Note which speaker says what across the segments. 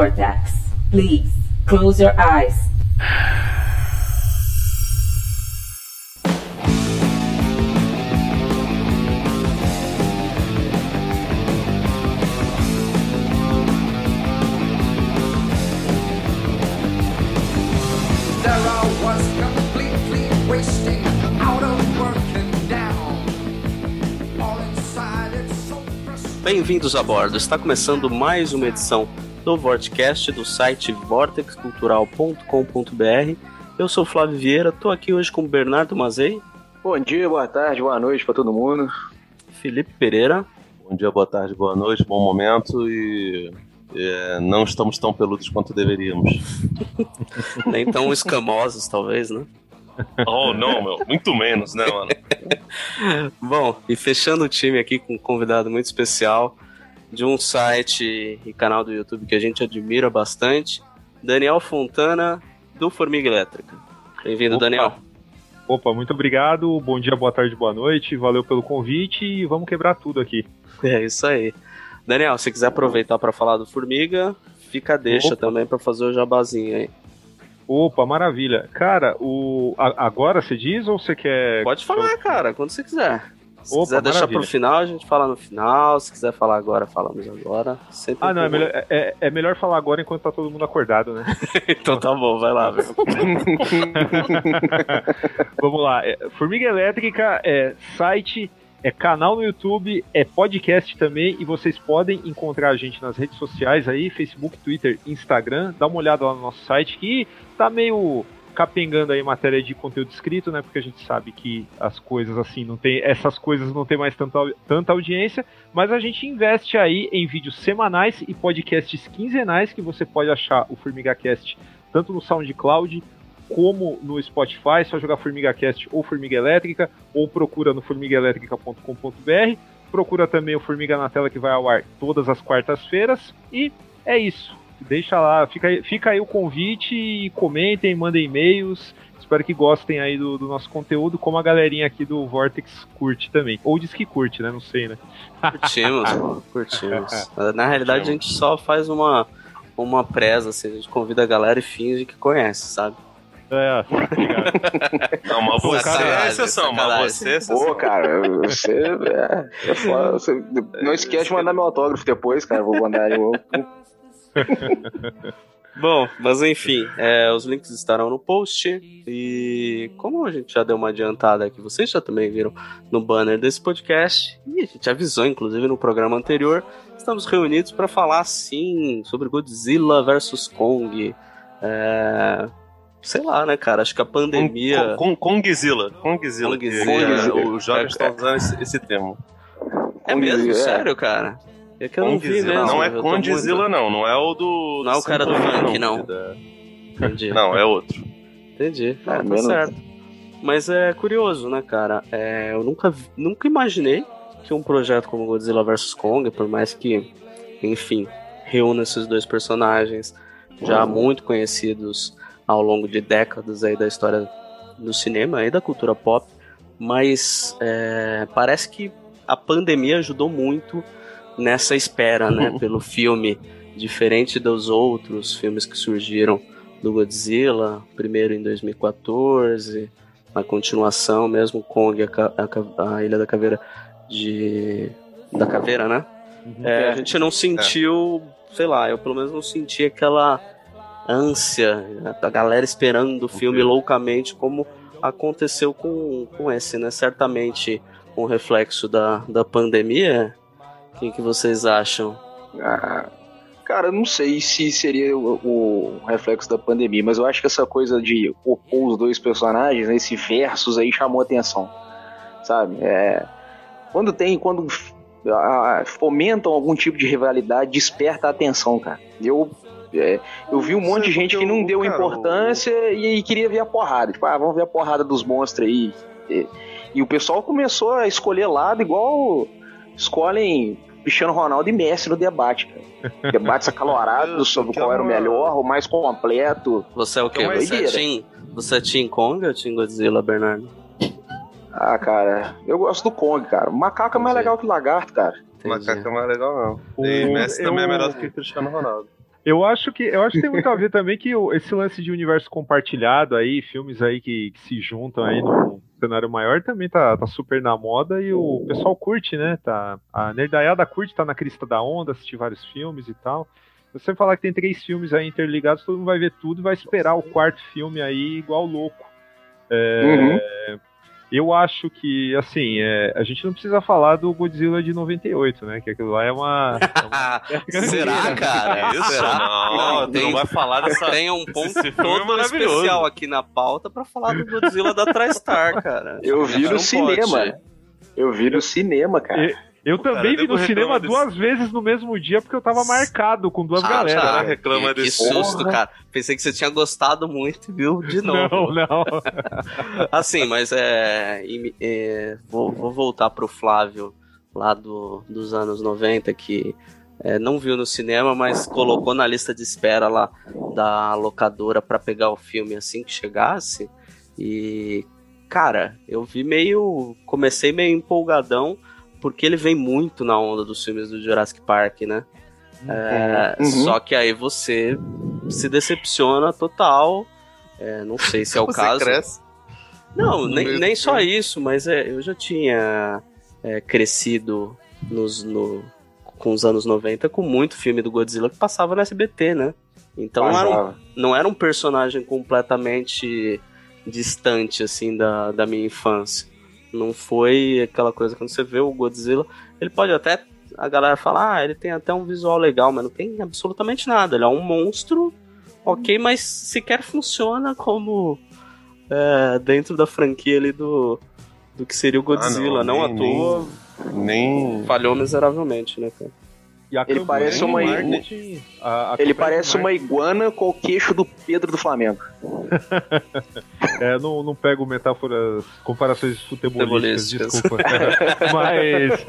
Speaker 1: Welcome to Vortex. Please close your eyes.
Speaker 2: Bem-vindos a bordo. Está começando mais uma edição do Vortcast do site vortexcultural.com.br. Eu sou o Flávio Vieira, estou aqui hoje com o Bernardo Mazei,
Speaker 3: Bom dia, boa tarde, boa noite pra todo mundo.
Speaker 2: Felipe Pereira
Speaker 4: Bom dia, boa tarde, boa noite, bom momento e é, não estamos tão peludos quanto deveríamos.
Speaker 2: nem tão escamosos, talvez, né?
Speaker 4: Oh, não, meu, muito menos, né, mano?
Speaker 2: Bom, e fechando o time aqui com um convidado muito especial de um site e canal do YouTube que a gente admira bastante, Daniel Fontana, do Formiga Elétrica. Bem-vindo. Daniel.
Speaker 5: Opa, muito obrigado. Bom dia, boa tarde, boa noite. Valeu pelo convite e vamos quebrar tudo aqui.
Speaker 2: É isso aí. Daniel, se quiser aproveitar para falar do Formiga, fica deixa
Speaker 5: Opa.
Speaker 2: também para fazer o jabazinho aí.
Speaker 5: Opa, maravilha. Cara, o agora você diz ou você quer.
Speaker 2: Pode falar, cara, quando você quiser. Se
Speaker 5: Opa,
Speaker 2: quiser deixar
Speaker 5: maravilha.
Speaker 2: pro final, a gente fala no final. Se quiser falar agora, falamos agora. Sempre
Speaker 5: Ah, não, é melhor, é, é melhor falar agora enquanto tá todo mundo acordado, né?
Speaker 2: então tá bom, vai lá, velho.
Speaker 5: Vamos lá. É, Formiga Elétrica é site, é canal no YouTube, é podcast também e vocês podem encontrar a gente nas redes sociais aí, Facebook, Twitter, Instagram. Dá uma olhada lá no nosso site que tá meio capengando aí matéria de conteúdo escrito, né? Porque a gente sabe que as coisas assim não tem, essas coisas não tem mais tanta, tanta audiência, mas a gente investe aí em vídeos semanais e podcasts quinzenais que você pode achar o FormigaCast tanto no SoundCloud como no Spotify, só jogar Formiga Cast ou Formiga Elétrica, ou procura no formigaelétrica.com.br. Procura também o Formiga na Tela que vai ao ar todas as quartas-feiras. E é isso. Deixa lá, fica aí, fica aí o convite e comentem, mandem e-mails. Espero que gostem aí do, do nosso conteúdo, como a galerinha aqui do Vortex curte também. Ou diz que curte, né? Não sei, né?
Speaker 2: Curtimos, mano, curtimos. Na realidade, a gente só faz uma, uma presa, assim, a gente convida a galera e finge que conhece, sabe?
Speaker 5: É, obrigado.
Speaker 4: Não, mas você é
Speaker 2: Sacanagem,
Speaker 4: exceção, mas você é exceção.
Speaker 3: Pô, cara, você, é, é foda, você- Não esquece de mandar meu autógrafo depois, cara. Vou mandar eu.
Speaker 2: Bom, mas enfim, é, os links estarão no post. E como a gente já deu uma adiantada aqui, vocês já também viram no banner desse podcast, e a gente avisou, inclusive, no programa anterior, estamos reunidos para falar, sim, sobre Godzilla vs. Kong. É, sei lá, né, cara? Acho que a pandemia.
Speaker 4: Com, com, Kongzilla. Kongzilla.
Speaker 2: Kongzilla.
Speaker 4: Os jovens estão usando esse, esse termo.
Speaker 2: É mesmo?
Speaker 3: É.
Speaker 2: Sério, cara? É que eu não vi mesmo.
Speaker 4: Não é Condzilla, não. Não é o do.
Speaker 2: Não é o cara do funk, não.
Speaker 4: da-
Speaker 2: Entendi.
Speaker 4: Não, é outro.
Speaker 2: Entendi.
Speaker 3: É,
Speaker 2: Ah, tá
Speaker 3: menos-
Speaker 2: certo. Mas é curioso, né, cara? É, eu nunca, nunca imaginei que um projeto como Godzilla vs Kong, por mais que, enfim, reúna esses dois personagens já muito conhecidos ao longo de décadas aí da história do cinema e da cultura pop, mas é, parece que a pandemia ajudou muito nessa espera, né, pelo filme diferente dos outros filmes que surgiram do Godzilla, primeiro em 2014, a continuação mesmo, Kong, a, a a Ilha da Caveira de. da Caveira, né? É, a gente não sentiu, sei lá, eu pelo menos não senti aquela ânsia, a galera esperando o filme loucamente, como aconteceu com, com esse, né? Certamente um reflexo da, da pandemia. O que, que vocês acham?
Speaker 3: Ah, cara, eu não sei se seria o, o reflexo da pandemia, mas eu acho que essa coisa de opor os dois personagens, né, esse versus aí chamou atenção, sabe? É, quando tem, quando ah, fomentam algum tipo de rivalidade, desperta a atenção, cara. Eu é, eu vi um monte de gente que não deu
Speaker 4: cara,
Speaker 3: importância e, e queria ver a porrada. Tipo, ah, vamos ver a porrada dos monstros aí. E, e o pessoal começou a escolher lado igual escolhem Cristiano Ronaldo e Messi no debate, cara. Debates acalorados sobre qual era o melhor, o mais completo.
Speaker 2: Você é o quê?
Speaker 3: É uma
Speaker 2: Você é. Team, você é Team Kong ou Team Godzilla, Bernardo?
Speaker 3: Ah, cara, eu gosto do Kong, cara. O macaco é mais legal que o lagarto, cara.
Speaker 2: Entendi.
Speaker 4: Macaco é mais legal, não.
Speaker 5: O-
Speaker 4: E Messi também é
Speaker 5: eu-
Speaker 4: melhor do que Cristiano Ronaldo.
Speaker 5: Eu acho que eu acho que tem muito a ver também que o- esse lance de universo compartilhado aí, filmes aí que, que se juntam aí num cenário maior também tá, tá super na moda e o pessoal curte, né? Tá, a nerdaiada curte, tá na crista da onda, assistir vários filmes e tal. Se você falar que tem três filmes aí interligados, todo mundo vai ver tudo e vai esperar o quarto filme aí igual louco. É,
Speaker 3: Uhum.
Speaker 5: Eu acho que, assim, é, a gente não precisa falar do Godzilla de 98, né? Que aquilo lá é uma. é uma-
Speaker 2: Será, cara?
Speaker 4: Isso?
Speaker 2: Será?
Speaker 4: Não,
Speaker 2: Não, tem-
Speaker 4: não vai falar dessa.
Speaker 2: Tem um ponto
Speaker 4: é
Speaker 2: todo especial aqui na pauta pra falar do Godzilla da TriStar, cara.
Speaker 3: Eu vi no
Speaker 2: pode.
Speaker 3: cinema. Eu vi no cinema, cara.
Speaker 5: Eu também vi no cinema
Speaker 4: reclama
Speaker 5: duas vezes no mesmo dia porque eu tava marcado com duas
Speaker 2: Ah,
Speaker 5: galera.
Speaker 2: tá.
Speaker 4: reclama
Speaker 2: que, que
Speaker 4: desse-
Speaker 2: susto,
Speaker 3: Porra.
Speaker 2: cara. Pensei que você tinha gostado muito e viu de novo.
Speaker 5: Não, não.
Speaker 2: Assim, mas é, é, vou, vou voltar pro Flávio lá do, dos anos 90 que é, não viu no cinema, mas colocou na lista de espera lá da locadora pra pegar o filme assim que chegasse. E cara, eu vi meio, comecei meio empolgadão porque ele vem muito na onda dos filmes do Jurassic Park, né? É,
Speaker 3: Uhum.
Speaker 2: Só que aí você se decepciona total. É, não sei se é o
Speaker 4: Você
Speaker 2: caso.
Speaker 4: cresce.
Speaker 2: Não, nem, nem só isso, mas é, eu já tinha é, crescido nos, no, com os anos 90 com muito filme do Godzilla que passava no SBT, né? Então não era, um, não era um personagem completamente distante, assim, da, da minha infância. Não foi aquela coisa, quando você vê o Godzilla, ele pode até, a galera fala, ah, ele tem até um visual legal, mas não tem absolutamente nada. Ele é um monstro, ok, mas sequer funciona como é, dentro da franquia ali do, do que seria o Godzilla.
Speaker 4: Ah, não,
Speaker 2: não,
Speaker 4: nem-
Speaker 2: à toa,
Speaker 4: Nem.
Speaker 2: falhou miseravelmente, né, cara?
Speaker 5: E a
Speaker 3: Ele parece uma-
Speaker 5: marketing- a- a
Speaker 3: Ele parece uma iguana com o queixo do Pedro do Flamengo.
Speaker 5: É, não, não pego metáforas, comparações futebolísticas, desculpa. Mas.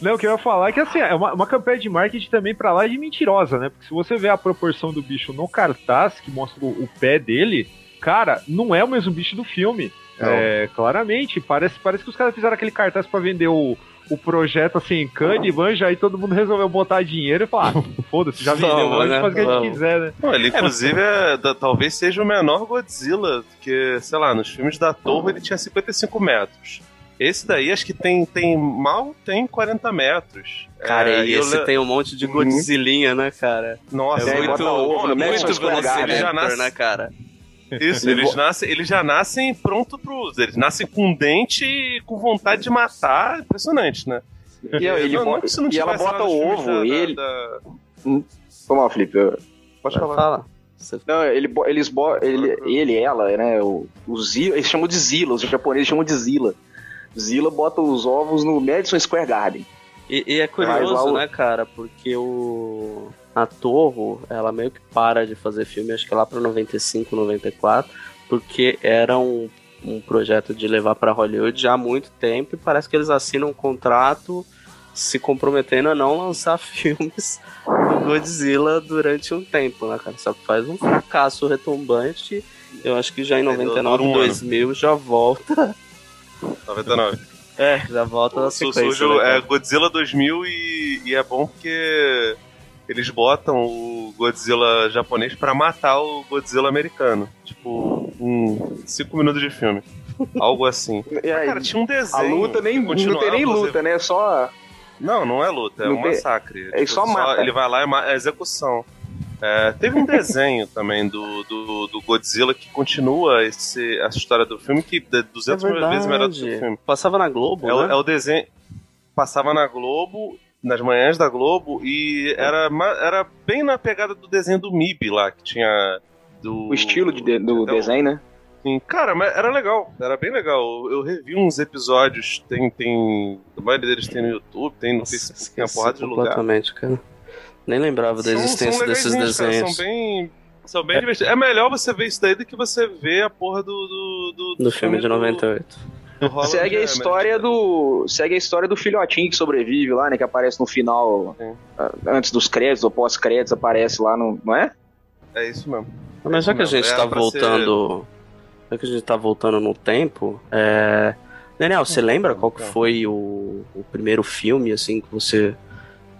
Speaker 5: Não, o que eu ia falar é que assim, é uma, uma campanha de marketing também pra lá de mentirosa, né? Porque se você vê a proporção do bicho no cartaz, que mostra o, o pé dele, cara, não é o mesmo bicho do filme.
Speaker 4: Não.
Speaker 5: É, claramente, parece, parece que os caras fizeram aquele cartaz pra vender o, o projeto assim, Candy, manja, aí todo mundo resolveu botar dinheiro e falar, ah, foda-se, já vendeu,
Speaker 2: Vamos,
Speaker 5: pode
Speaker 2: né?
Speaker 5: fazer o que a gente
Speaker 2: Vamos.
Speaker 5: quiser, né?
Speaker 4: Não, ele inclusive é, da- talvez seja o menor Godzilla, porque, sei lá, nos filmes da Torre ele tinha 55 metros. Esse daí acho que tem, tem mal tem 40 metros.
Speaker 2: Cara,
Speaker 4: É,
Speaker 2: e esse
Speaker 4: le-
Speaker 2: tem um monte de
Speaker 3: Uhum.
Speaker 2: Godzillinha, né, cara?
Speaker 4: Nossa,
Speaker 2: É,
Speaker 3: É,
Speaker 2: muito, muito
Speaker 4: já
Speaker 2: Velociraptor,
Speaker 4: nasce-
Speaker 2: né, cara?
Speaker 4: Isso,
Speaker 3: Ele
Speaker 4: eles nascem, eles já nascem pronto pros. Eles nascem com dente e com vontade de matar. Impressionante, né?
Speaker 3: E, ele
Speaker 4: Não,
Speaker 3: bota-
Speaker 4: não
Speaker 3: e ela bota o ovo, e ele.
Speaker 4: da-
Speaker 3: Foi mal, Felipe. eu-
Speaker 4: Pode falar.
Speaker 2: fala.
Speaker 3: Não, ele, eles bo- ele, ele e ela, né? O, o Zila, eles chamam de Zila, os japoneses chamam de Zila. Zila bota os ovos no Madison Square Garden.
Speaker 2: E, e é curioso,
Speaker 3: o-
Speaker 2: né, cara? Porque o. A Torro, ela meio que para de fazer filme, acho que lá pra 95, 94, porque era um, um projeto de levar pra Hollywood já há muito tempo e parece que eles assinam um contrato se comprometendo a não lançar filmes do Godzilla durante um tempo, né, cara? Só que faz um fracasso retumbante. Eu acho que já em
Speaker 4: É, dura
Speaker 2: 99,
Speaker 4: um ano.
Speaker 2: 2000 já volta.
Speaker 4: 99.
Speaker 2: É, já volta na sequência.
Speaker 4: surge o-
Speaker 2: né,
Speaker 4: é Godzilla 2000 e, e é bom porque eles botam o Godzilla japonês pra matar o Godzilla americano. Tipo, em 5 minutos de filme. Algo assim.
Speaker 3: Aí,
Speaker 4: Cara, tinha um
Speaker 3: a
Speaker 4: desenho.
Speaker 3: luta nem, não tem nem luta, né? Só.
Speaker 4: Não, não é luta, é
Speaker 3: Não
Speaker 4: um
Speaker 3: tem-
Speaker 4: massacre.
Speaker 3: Ele só mata.
Speaker 4: Ele vai lá e ma- é execução. É, teve um desenho também do, do, do Godzilla que continua esse, essa história do filme que é 200
Speaker 2: É
Speaker 4: vezes melhor do que o
Speaker 2: verdade.
Speaker 4: filme.
Speaker 2: Passava na Globo,
Speaker 4: É,
Speaker 2: né?
Speaker 4: é o desenho. Passava na Globo, nas manhãs da Globo, e era, era bem na pegada do desenho do MIB lá, que tinha. Do,
Speaker 3: O estilo de, de- do
Speaker 4: Então,
Speaker 3: desenho, né?
Speaker 4: Sim, cara, mas era legal, era bem legal. Eu, revi uns episódios, tem, tem. A maioria deles tem no YouTube, tem no Facebook, tem uma
Speaker 2: esqueci
Speaker 4: porrada de lugar.
Speaker 2: completamente, cara. Nem lembrava da
Speaker 4: São-
Speaker 2: existência
Speaker 4: são
Speaker 2: desses
Speaker 4: legaisinhos, cara,
Speaker 2: desenhos.
Speaker 4: São bem. São bem divertidos. É melhor você ver isso daí do que você ver a porra do. Do, do,
Speaker 2: Do filme de 98.
Speaker 3: Segue a história do. Segue a história do filhotinho que sobrevive lá, né? Que aparece no final.
Speaker 4: Sim.
Speaker 3: ah, Antes dos créditos ou pós-créditos, aparece lá no. Não é?
Speaker 4: É isso mesmo.
Speaker 2: Mas já que a gente tá
Speaker 4: pra
Speaker 2: voltando. Já que a gente tá voltando no tempo, é, Daniel, você lembra qual que foi o, o primeiro filme, assim, que você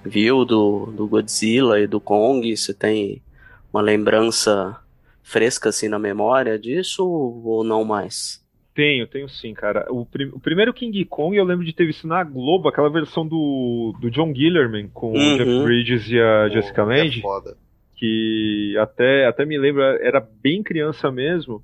Speaker 2: viu do, do Godzilla e do Kong? Você tem uma lembrança fresca, assim, na memória disso ou não mais?
Speaker 5: Tenho, tenho sim, cara. O, prim- o primeiro King Kong eu lembro de ter visto na Globo, aquela versão do, do John Gillerman com o
Speaker 2: Uhum.
Speaker 5: Jeff Bridges e a
Speaker 4: Pô,
Speaker 5: Jessica
Speaker 4: é
Speaker 5: Lange.
Speaker 4: foda.
Speaker 5: que até, até me lembro, era bem criança mesmo.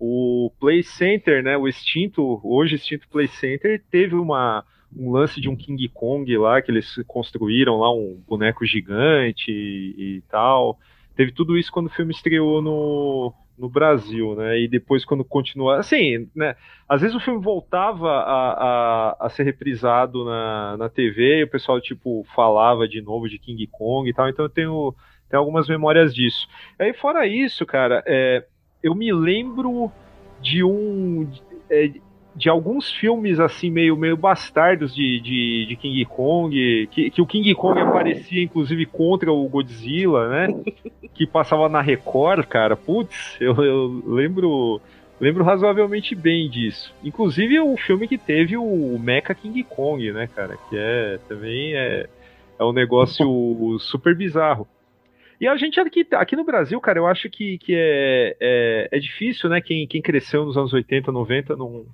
Speaker 5: O Play Center, né, o extinto, hoje extinto Play Center, teve uma, um lance de um King Kong lá, que eles construíram lá um boneco gigante e, e tal. Teve tudo isso quando o filme estreou no, no Brasil, né? E depois quando continua, assim, né? Às vezes o filme voltava a, a, a ser reprisado na, na TV e o pessoal, tipo, falava de novo de King Kong e tal. Então eu tenho, tenho algumas memórias disso. Aí fora isso, cara, é, eu me lembro de um... é, de alguns filmes assim meio, meio bastardos de, de, de King Kong, que, que o King Kong aparecia inclusive contra o Godzilla, né? que passava na Record, cara. Putz, eu, eu lembro lembro razoavelmente bem disso. Inclusive o filme que teve o Mecha King Kong, né, cara? Que é também é, é um negócio super bizarro. E a gente aqui, aqui no Brasil, cara, eu acho que, que é, é, é difícil, né? Quem, quem cresceu nos anos 80, 90 não,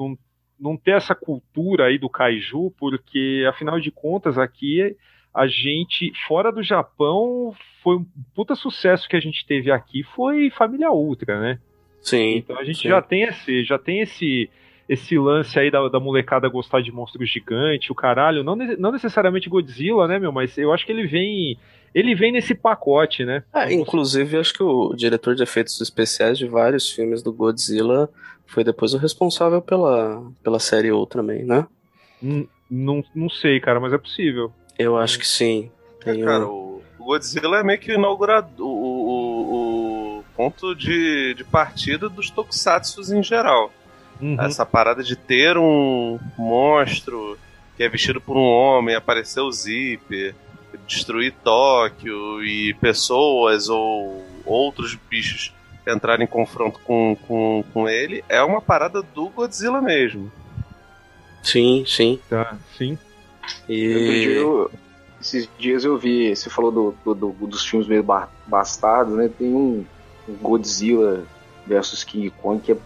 Speaker 5: não, não ter essa cultura aí do kaiju, porque afinal de contas aqui a gente, fora do Japão, foi um puta sucesso que a gente teve aqui foi Família Ultra, né?
Speaker 2: Sim.
Speaker 5: Então a gente
Speaker 2: sim.
Speaker 5: já tem esse, já tem esse esse lance aí da, da molecada gostar de monstros gigantes, o caralho, não, não necessariamente Godzilla, né, meu, mas eu acho que ele vem ele vem nesse pacote, né?
Speaker 2: É, inclusive, acho que o diretor de efeitos especiais de vários filmes do Godzilla foi depois o responsável pela, pela série Ultraman, né?
Speaker 5: Não, não sei, cara, mas é possível.
Speaker 2: Eu acho que sim.
Speaker 4: É, cara,
Speaker 2: um-
Speaker 4: o Godzilla é meio que o inaugurador, o, o, o ponto de, de partida dos tokusatsus em geral.
Speaker 5: Uhum.
Speaker 4: Essa parada de ter um monstro que é vestido por um homem, aparecer o Zip, destruir Tóquio e pessoas ou outros bichos entrarem em confronto com, com, com ele, é uma parada do Godzilla mesmo.
Speaker 2: Sim, sim.
Speaker 5: Tá, sim.
Speaker 2: E.
Speaker 3: eu- esses dias eu vi, você falou do, do- do- dos filmes meio ba- bastardos, né? Tem um, um Godzilla versus King Kong que é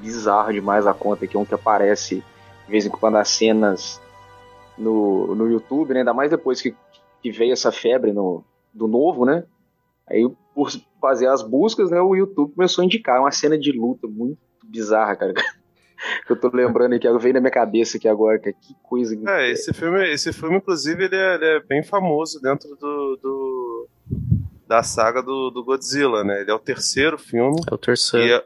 Speaker 3: bizarro demais a conta, que é um que aparece de vez em quando as cenas no, no YouTube, né? Ainda mais depois que, que veio essa febre no, do novo, né? Aí, por fazer as buscas, né, o YouTube começou a indicar uma cena de luta muito bizarra, cara. Que eu tô lembrando aqui, veio na minha cabeça aqui agora, cara. Que coisa.
Speaker 4: É, esse filme, esse filme inclusive, ele é, ele é bem famoso dentro do, do- da saga do, do Godzilla, né? Ele é o terceiro filme
Speaker 2: É o
Speaker 4: e
Speaker 2: terceiro.
Speaker 4: é,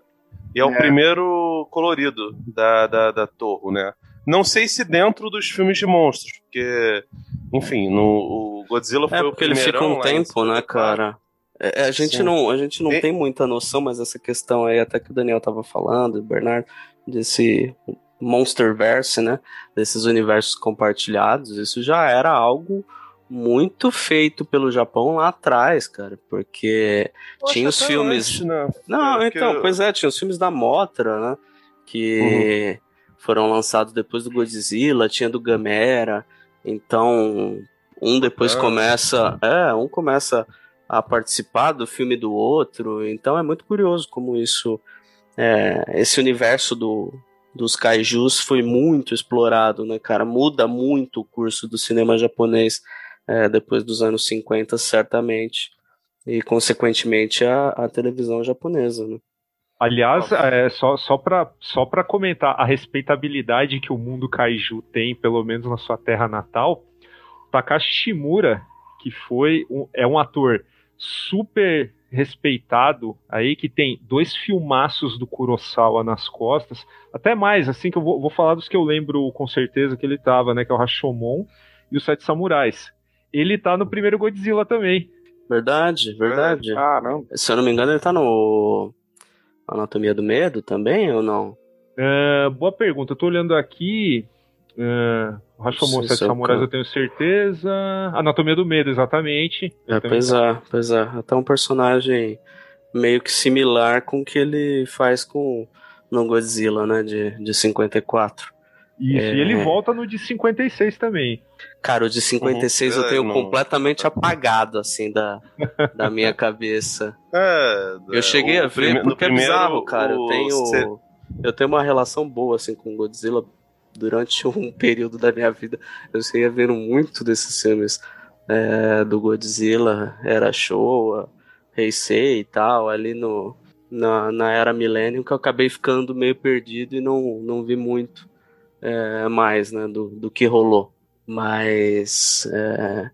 Speaker 4: e é o
Speaker 3: É.
Speaker 4: primeiro colorido da, da, da Torre, né? Não sei se dentro dos filmes de monstros, porque, enfim, no, o Godzilla foi
Speaker 2: É
Speaker 4: o
Speaker 2: porque ele fica um tempo, né,
Speaker 4: 54.
Speaker 2: cara? É, a gente
Speaker 4: Sim.
Speaker 2: não, a gente não
Speaker 4: Tem-
Speaker 2: tem muita noção, mas essa questão aí, até que o Daniel tava falando, o Bernardo, desse Monsterverse, né? Desses universos compartilhados, isso já era algo muito feito pelo Japão lá atrás, cara, porque
Speaker 4: acho
Speaker 2: tinha os filmes-
Speaker 4: antes, né?
Speaker 2: Não,
Speaker 4: É, porque
Speaker 2: então,
Speaker 4: eu-
Speaker 2: pois é, tinha os filmes da Motra, né? Que foram lançados depois do Godzilla, tinha do Gamera. Então, um depois
Speaker 4: Ah.
Speaker 2: começa. É, um começa a participar do filme do outro. Então é muito curioso como isso. é, esse universo do, dos kaijus foi muito explorado, né, cara? Muda muito o curso do cinema japonês é, depois dos anos 50, certamente e consequentemente a, a televisão japonesa, né?
Speaker 5: Aliás, é, só, só para só pra comentar a respeitabilidade que o mundo kaiju tem, pelo menos na sua terra natal, Takashi Shimura, que foi um, é um ator super respeitado aí, que tem dois filmaços do Kurosawa nas costas, até mais, assim, que eu vou, vou falar dos que eu lembro com certeza que ele tava, né, que é o Rashomon e os Sete Samurais. Ele tá no primeiro Godzilla também.
Speaker 2: Verdade, verdade.
Speaker 3: Ah, não.
Speaker 2: Se eu não me engano, ele tá no Anatomia do Medo também, ou não?
Speaker 5: Ah, boa pergunta. Eu tô olhando aqui. O Rashomon Sete
Speaker 2: seu
Speaker 5: Samurais eu tenho certeza. Anatomia do Medo, exatamente.
Speaker 2: É, pois é, pois é. Até um personagem meio que similar com o que ele faz com no Godzilla, né, de, de 54.
Speaker 5: Isso,
Speaker 2: É.
Speaker 5: e ele volta no de 56 também.
Speaker 2: Cara, o de 56 eu
Speaker 4: Uhum.
Speaker 2: tenho
Speaker 4: É,
Speaker 2: completamente apagado, assim, da, da minha cabeça.
Speaker 4: É,
Speaker 2: Eu cheguei
Speaker 4: o
Speaker 2: a ver porque é
Speaker 4: primeiro,
Speaker 2: bizarro, cara. Eu
Speaker 4: o
Speaker 2: tenho,
Speaker 4: ce-
Speaker 2: eu tenho uma relação boa, assim, com Godzilla. Durante um período da minha vida, eu saía vendo muito desses filmes é, do Godzilla. Era Showa, Heisei e tal, ali no, na, na era Millennium, que eu acabei ficando meio perdido e não, não vi muito é, mais, né, do, do que rolou. Mas é,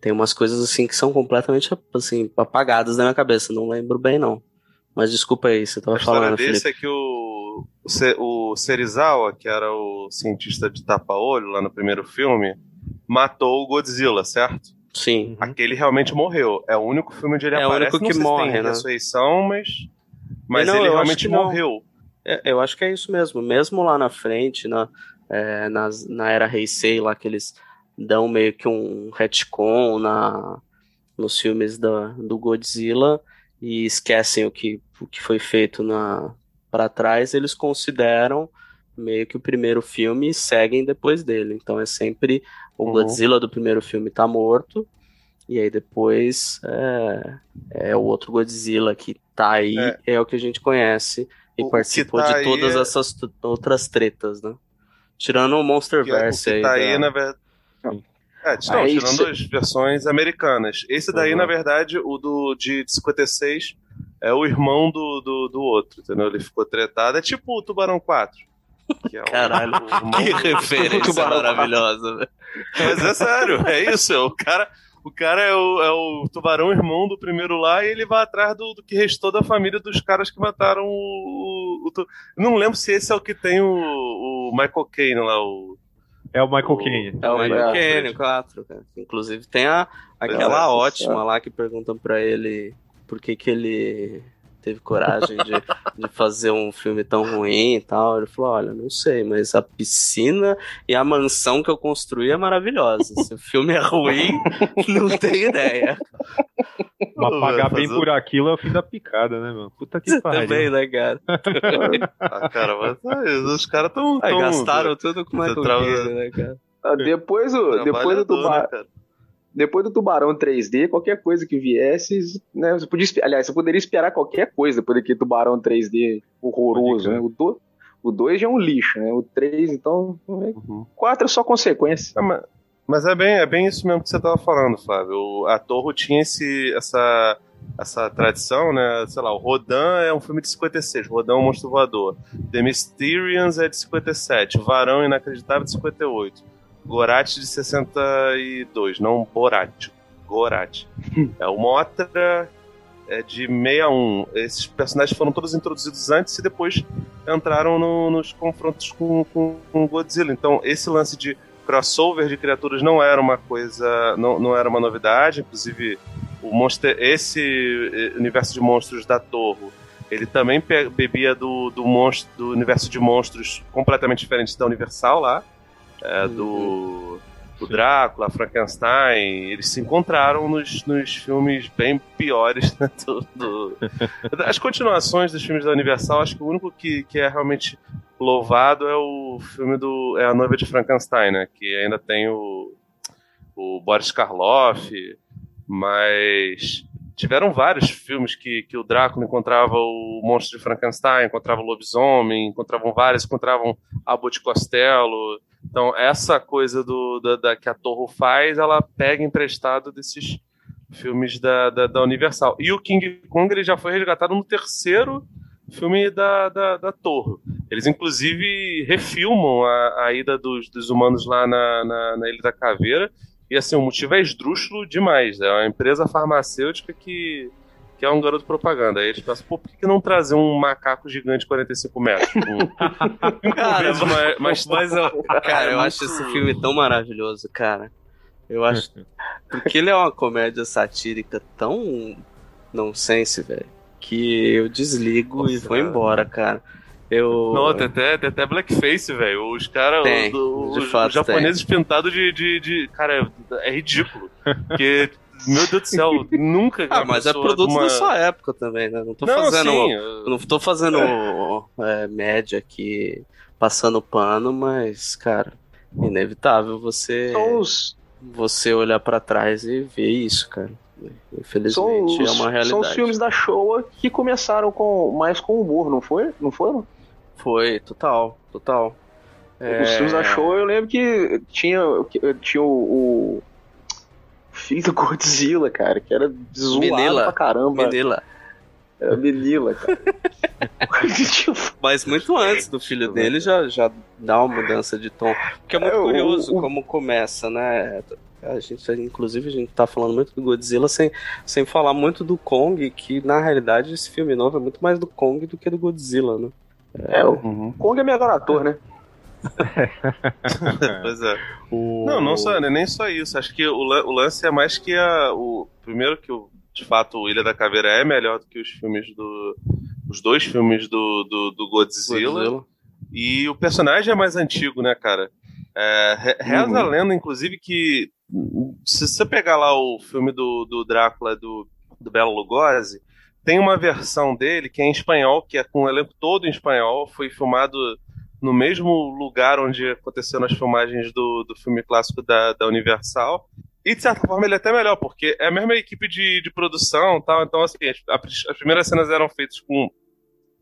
Speaker 2: tem umas coisas assim que são completamente assim, apagadas da minha cabeça, não lembro bem não. Mas desculpa aí, você tava
Speaker 4: A
Speaker 2: falando,
Speaker 4: desse
Speaker 2: Felipe.
Speaker 4: é que o, o, Se- o Serizawa, que era o cientista de tapa-olho lá no primeiro filme, matou o Godzilla, certo?
Speaker 2: Sim.
Speaker 4: Aquele realmente morreu. É o único filme onde ele
Speaker 2: É o
Speaker 4: aparece.
Speaker 2: único
Speaker 4: não
Speaker 2: que
Speaker 4: sei se
Speaker 2: morre,
Speaker 4: tem
Speaker 2: né?
Speaker 4: ressurreição, mas, mas
Speaker 2: Não,
Speaker 4: ele realmente
Speaker 2: que
Speaker 4: morreu.
Speaker 2: É, eu acho que é isso mesmo. Mesmo lá na frente, na, é, nas- na era Heisei, lá que eles dão meio que um retcon na, nos filmes da, do Godzilla e esquecem o que, o que foi feito na para trás, eles consideram meio que o primeiro filme e seguem depois dele. Então é sempre o
Speaker 4: Uhum.
Speaker 2: Godzilla do primeiro filme tá morto. E aí depois é, é o outro Godzilla que tá aí,
Speaker 4: É.
Speaker 2: é, o que a gente conhece e
Speaker 4: O- que
Speaker 2: participou
Speaker 4: tá
Speaker 2: de todas
Speaker 4: é-
Speaker 2: essas outras tretas, né? Tirando o
Speaker 4: Que, o
Speaker 2: Monsterverse
Speaker 4: que
Speaker 2: aí.
Speaker 4: tá aí,
Speaker 2: da-
Speaker 4: na verdade. É, não,
Speaker 3: Aí
Speaker 4: tirando
Speaker 3: cê-
Speaker 4: as versões americanas. Esse daí,
Speaker 2: Uhum.
Speaker 4: na verdade, o do de 56 é o irmão do, do, do outro, entendeu? Ele ficou tretado. É tipo o Tubarão 4. Que é o-
Speaker 2: Caralho,
Speaker 4: o irmão
Speaker 2: que referência maravilhosa, velho.
Speaker 4: Mas é sério, é isso. é O cara, o cara é, o, é o tubarão irmão do primeiro lá e ele vai atrás do, do que restou da família dos caras que mataram o. o, Eu não lembro se esse é o que tem o, o Michael Caine lá, o.
Speaker 5: É o Michael
Speaker 4: O-
Speaker 5: Caine.
Speaker 2: É o
Speaker 4: É,
Speaker 2: Michael
Speaker 4: é.
Speaker 2: Caine, 4, cara. Inclusive tem a, aquela
Speaker 4: Exato,
Speaker 2: ótima lá que perguntam pra ele por que que ele teve coragem de, de fazer um filme tão ruim e tal. Ele falou, olha, não sei, mas a piscina e a mansão que eu construí é maravilhosa. Se o filme é ruim, não tenho ideia.
Speaker 5: Mas pagar bem
Speaker 4: fazer-
Speaker 5: por aquilo é o fim da picada, né, mano? Puta que pariu.
Speaker 2: também, né, cara?
Speaker 4: Ah, cara, mas é, os caras tão.
Speaker 2: Aí
Speaker 4: tão
Speaker 2: gastaram tudo com o Michael Caine, né, cara?
Speaker 3: Ah, Depois, do, depois, do
Speaker 4: né, cara?
Speaker 3: Depois do tubarão 3D, qualquer coisa que viesse, né? Você podia, aliás, você poderia esperar qualquer coisa depois daquele tubarão 3D horroroso, né? O 2 o dois já é um lixo, né? O 3, então.
Speaker 4: Uhum.
Speaker 3: 4 é só consequência.
Speaker 4: Ah, mas, mas é, bem, é bem isso mesmo que você tava falando, Flávio. O, a Torro tinha esse, essa, essa tradição, né? Sei lá, o Rodan é um filme de 56, Rodan é um monstro voador. The Mysterians é de 57, Varão Inacreditável de 58, Gorat de 62, não Borat, Gorat. É, o Motra é de 61. Esses personagens foram todos introduzidos antes e depois entraram no- nos confrontos com, com, com Godzilla. Então, esse lance de crossover de criaturas não era uma coisa, não, não era uma novidade. Inclusive, o monster, esse eh, universo de monstros da Torre, ele também bebia do, do, monstro, do universo de monstros completamente diferente da Universal lá, é, do, do Drácula, Frankenstein. Eles se encontraram nos, nos filmes bem piores né, do, do- as continuações dos filmes da Universal, acho que o único que, que é realmente louvado é o filme do é a noiva de Frankenstein, né? Que ainda tem o, o Boris Karloff, mas tiveram vários filmes que, que o Drácula encontrava o monstro de Frankenstein, encontrava o lobisomem, encontravam vários, encontravam Abbott Costello. Então essa coisa do, da, da- que a Torre faz, ela pega emprestado desses filmes da, da, da Universal. E o King Kong ele já foi resgatado no terceiro filme da, da, da Torre. Eles, inclusive, refilmam a, a ida dos, dos humanos lá na, na, na Ilha da Caveira. E, assim, o motivo é esdrúxulo demais. É uma empresa farmacêutica que, que é um garoto propaganda. Aí eles pensam, pô, por que, que não trazer um macaco gigante de 45 metros? Um, cinco
Speaker 2: Cara,
Speaker 4: mais, mais
Speaker 2: Mas, eu, cara, eu acho esse filme tão maravilhoso, cara. Eu acho. Porque ele é uma comédia satírica tão nonsense, velho. Que eu desligo e
Speaker 4: Nossa,
Speaker 2: vou
Speaker 4: cara.
Speaker 2: embora, cara. Eu.
Speaker 4: Não, tem até, tem até blackface, velho. Os caras, os, os
Speaker 2: fato
Speaker 4: japoneses pintados de, de, de- Cara, é, é ridículo. Porque, meu Deus do céu, nunca.
Speaker 2: Ah, mas é produto
Speaker 4: de uma-
Speaker 2: da sua época também, né? Não tô
Speaker 4: Não,
Speaker 2: fazendo.
Speaker 4: sim,
Speaker 2: Eu não tô fazendo é, média aqui. passando pano, mas, cara, inevitável você
Speaker 3: São os,
Speaker 2: você olhar pra trás e ver isso, cara.
Speaker 3: são,
Speaker 2: Infelizmente
Speaker 3: os,
Speaker 2: é uma
Speaker 3: são
Speaker 2: realidade.
Speaker 3: os filmes da Showa que começaram com mais com humor, não foi? Não foram?
Speaker 2: Foi, total, total.
Speaker 3: Os filmes da Showa eu lembro que tinha, que- tinha o, o filho do Godzilla, cara, que era zoado
Speaker 2: Menila.
Speaker 3: pra caramba.
Speaker 2: Menila.
Speaker 3: Era Menila, cara.
Speaker 2: Mas muito antes do filho dele já, já dá uma mudança de tom. Porque é muito
Speaker 3: É, o-
Speaker 2: curioso
Speaker 3: o-
Speaker 2: como começa, né? A gente, inclusive, a gente tá falando muito do Godzilla sem, sem falar muito do Kong, que na realidade esse filme novo é muito mais do Kong do que do Godzilla, né?
Speaker 3: é, o
Speaker 4: Uhum.
Speaker 3: Kong é melhor ator, né?
Speaker 4: pois é.
Speaker 5: O...
Speaker 4: Não, não só, né, nem só isso. Acho que o, o lance é mais que a, o primeiro que o, de fato o Ilha da Caveira é melhor do que os filmes do os dois filmes do, do, do Godzilla,
Speaker 2: Godzilla.
Speaker 4: e o personagem é mais antigo, né, cara? É, re- reza
Speaker 3: Uhum.
Speaker 4: a lenda, inclusive, que se você pegar lá o filme do, do Drácula do, do Bela Lugosi, tem uma versão dele que é em espanhol, que é com o elenco todo em espanhol, foi filmado no mesmo lugar onde aconteceram as filmagens do, do filme clássico da, da Universal. E de certa forma ele é até melhor, porque é a mesma equipe de, de produção tal. Então, assim, as, as primeiras cenas eram feitas com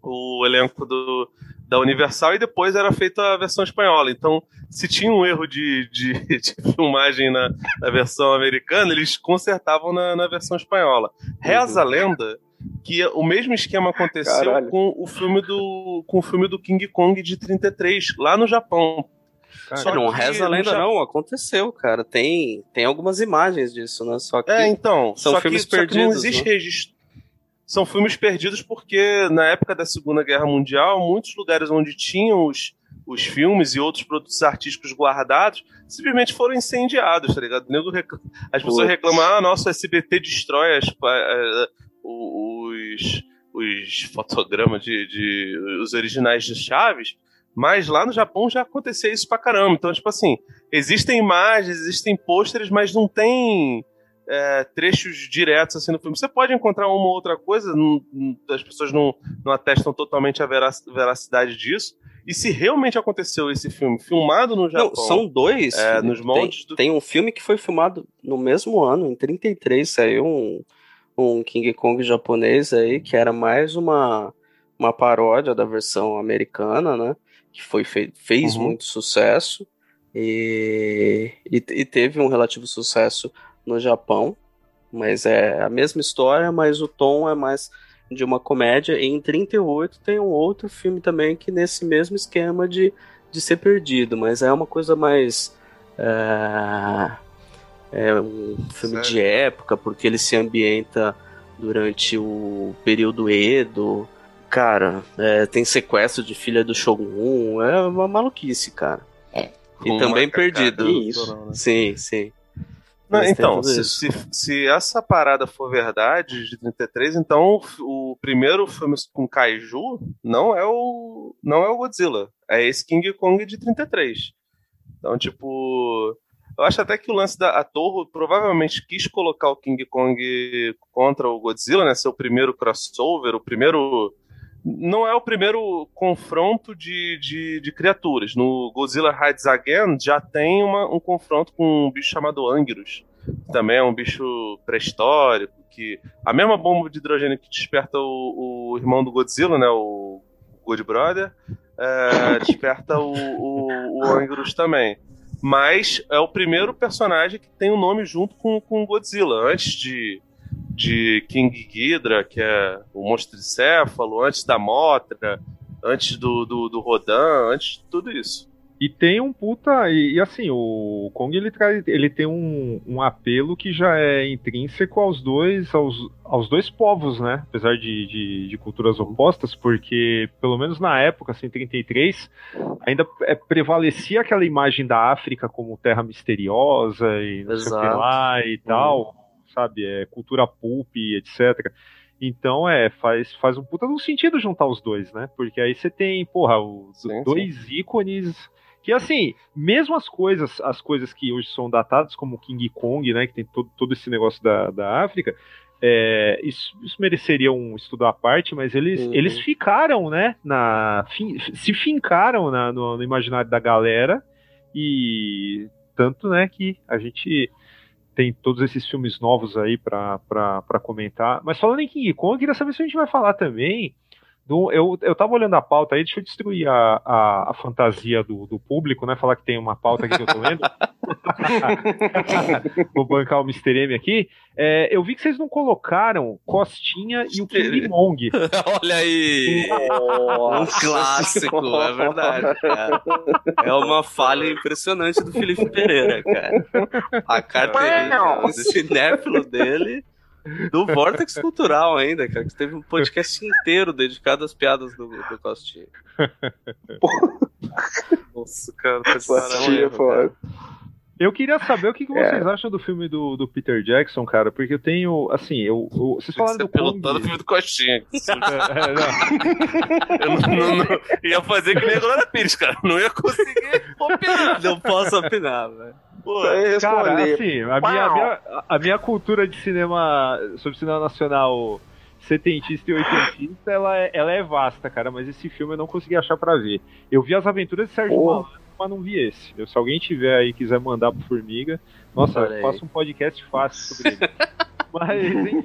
Speaker 4: o elenco do, da Universal e depois era feita a versão espanhola. Então, se tinha um erro de, de, de filmagem na, na versão americana, eles consertavam na, na versão espanhola. Reza a lenda que o mesmo esquema aconteceu
Speaker 3: Caralho.
Speaker 4: com o filme do com o filme do King Kong de 33 lá no Japão. Só
Speaker 2: não reza a lenda, não. Aconteceu, cara. Tem, tem algumas imagens disso, né? Só que.
Speaker 4: É, então,
Speaker 2: são
Speaker 4: só
Speaker 2: filmes
Speaker 4: que, só que não
Speaker 2: perdidos,
Speaker 4: existe
Speaker 2: né?
Speaker 4: registro. São filmes perdidos porque na época da Segunda Guerra Mundial, muitos lugares onde tinham os, os filmes e outros produtos artísticos guardados simplesmente foram incendiados, tá ligado? As pessoas reclamam, ah, nossa, o SBT destrói as, os, os fotogramas de, de os originais de Chaves, mas lá no Japão já acontecia isso pra caramba. Então, tipo assim, existem imagens, existem pôsteres, mas não tem é, trechos diretos assim no filme. Você pode encontrar uma ou outra coisa, não- as pessoas não, não atestam totalmente a verac- veracidade disso. E se realmente aconteceu esse filme filmado no Japão,
Speaker 2: Não, são dois.
Speaker 4: É, nos moldes
Speaker 2: tem,
Speaker 4: do-
Speaker 2: tem um filme que foi filmado no mesmo ano, em 33, saiu um, um King Kong japonês aí, que era mais uma, uma paródia da versão americana, né? Que foi fe- fez
Speaker 4: Uhum.
Speaker 2: muito sucesso e, e, e teve um relativo sucesso no Japão. Mas é a mesma história, mas o tom é mais de uma comédia. E em 38 tem um outro filme também que nesse mesmo esquema de, de ser perdido, mas é uma coisa mais. É, é um filme
Speaker 4: Sério?
Speaker 2: de época, porque ele se ambienta durante o período Edo. Cara, é, tem sequestro de filha do Shogun, é uma maluquice, cara.
Speaker 4: com
Speaker 2: E também perdido.
Speaker 3: isso?
Speaker 4: né?
Speaker 2: Sim, sim.
Speaker 4: Não, então, se, se, se essa parada for verdade de 33, então o, o primeiro filme com Kaiju não é o não é o Godzilla, é esse King Kong de 33. Então, tipo, eu acho até que o lance da Toho provavelmente quis colocar o King Kong contra o Godzilla, né, ser o primeiro crossover, o primeiro não é o primeiro confronto de, de, de criaturas. No Godzilla Hides Again já tem uma- um confronto com um bicho chamado Anguirus. Também é um bicho pré-histórico, que a mesma bomba de hidrogênio que desperta o, o irmão do Godzilla, né, o God Brother, é, desperta o, o, o também. Mas é o primeiro personagem que tem o nome junto com, com Godzilla. Antes de, de King Ghidra, que é o monstro de céfalo, antes da Motra, antes do, do, do Rodan, antes de tudo isso.
Speaker 5: E tem um puta. E, e assim, o Kong ele, traz, ele tem um, um apelo que já é intrínseco aos dois, aos, aos dois povos, né? Apesar de, de, de culturas opostas, porque, pelo menos na época, assim, 33, ainda é, prevalecia aquela imagem da África como terra misteriosa e não sei o que
Speaker 2: Exato.
Speaker 5: lá e tal, sabe? É, cultura pulp, etc. Então, é, faz, faz um puta no sentido juntar os dois, né? Porque aí você tem, porra, os
Speaker 4: Sim,
Speaker 5: dois ícones que assim, mesmo as coisas, as coisas que hoje são datadas como King Kong, né, que tem todo, todo esse negócio da, da África, é, isso, isso mereceria um estudo à parte, mas eles,
Speaker 2: Uhum.
Speaker 5: eles ficaram, né, na, fin- se fincaram na- no, no imaginário da galera e tanto, né, que a gente tem todos esses filmes novos aí pra comentar. Mas falando em King Kong, eu queria saber se a gente vai falar também do, eu, eu tava olhando a pauta aí, deixa eu destruir a, a, a fantasia do, do público, né? Falar que tem uma pauta aqui que eu tô lendo. Vou bancar o Mr. M aqui. É, eu vi que vocês não colocaram Costinha e o King Kong.
Speaker 2: Olha aí! Um clássico, é verdade, cara. É uma falha impressionante do Felipe Pereira, cara. A carteirinha, o cinéfilo dele, do Vortex Cultural ainda, cara, que teve um podcast inteiro dedicado às piadas do, do Costinha.
Speaker 4: Nossa, cara,
Speaker 3: Costinha,
Speaker 2: erro,
Speaker 3: foda.
Speaker 5: Eu queria saber o que, que
Speaker 3: É.
Speaker 5: vocês acham do filme do, do Peter Jackson, cara, porque eu tenho, assim, eu, eu- vocês falaram do Kong.
Speaker 4: filme do Costinha.
Speaker 5: É, não.
Speaker 4: Eu não, não- não- ia fazer que nem a Glória Pires, cara. Não ia conseguir opinar.
Speaker 2: Não posso opinar, velho.
Speaker 4: Pô,
Speaker 5: Cara, assim, a minha, a, minha, a minha cultura de cinema, sobre cinema nacional setentista e oitentista, ela é, ela é vasta, cara, mas esse filme eu não consegui achar pra ver. Eu vi As Aventuras de Sérgio
Speaker 3: Porra.
Speaker 5: Malandro, mas não vi esse. Se alguém tiver aí e quiser mandar pro Formiga, nossa, eu faço um podcast fácil sobre ele. mas, enfim.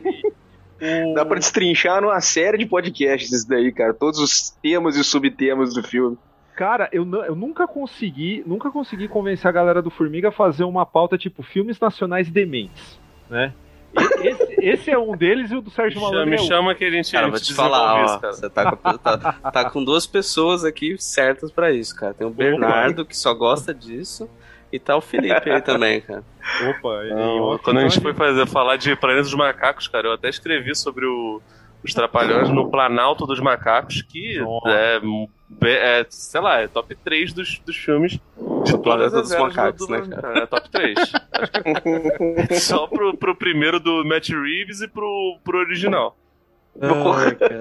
Speaker 5: o-
Speaker 3: Dá pra destrinchar numa série de podcasts isso daí, cara. Todos os temas e subtemas do filme.
Speaker 5: Cara, eu, eu nunca consegui, nunca consegui convencer a galera do Formiga a fazer uma pauta tipo filmes nacionais dementes, né? Esse, esse é um deles e o do Sérgio
Speaker 4: me chama,
Speaker 5: Malandro
Speaker 4: me
Speaker 5: é outro.
Speaker 4: chama que a gente,
Speaker 2: Cara,
Speaker 4: a
Speaker 2: vou te falar, ó,
Speaker 4: isso, cara.
Speaker 2: você tá com, tá, tá com duas pessoas aqui certas pra isso, cara. Tem o Bernardo, que só gosta disso, e tá o Felipe aí também, cara.
Speaker 5: Opa, e
Speaker 4: Não, quando a gente foi fazer, falar de Planeta dos Macacos, cara, eu até escrevi sobre o- os Trapalhões no Planalto dos Macacos, que
Speaker 5: Nossa.
Speaker 4: é, é, sei lá, é top 3 dos, dos filmes de
Speaker 2: Do Planeta dos Macacos,
Speaker 4: do,
Speaker 2: né, cara?
Speaker 4: É top 3. Só pro, pro primeiro do Matt Reeves e pro, pro original.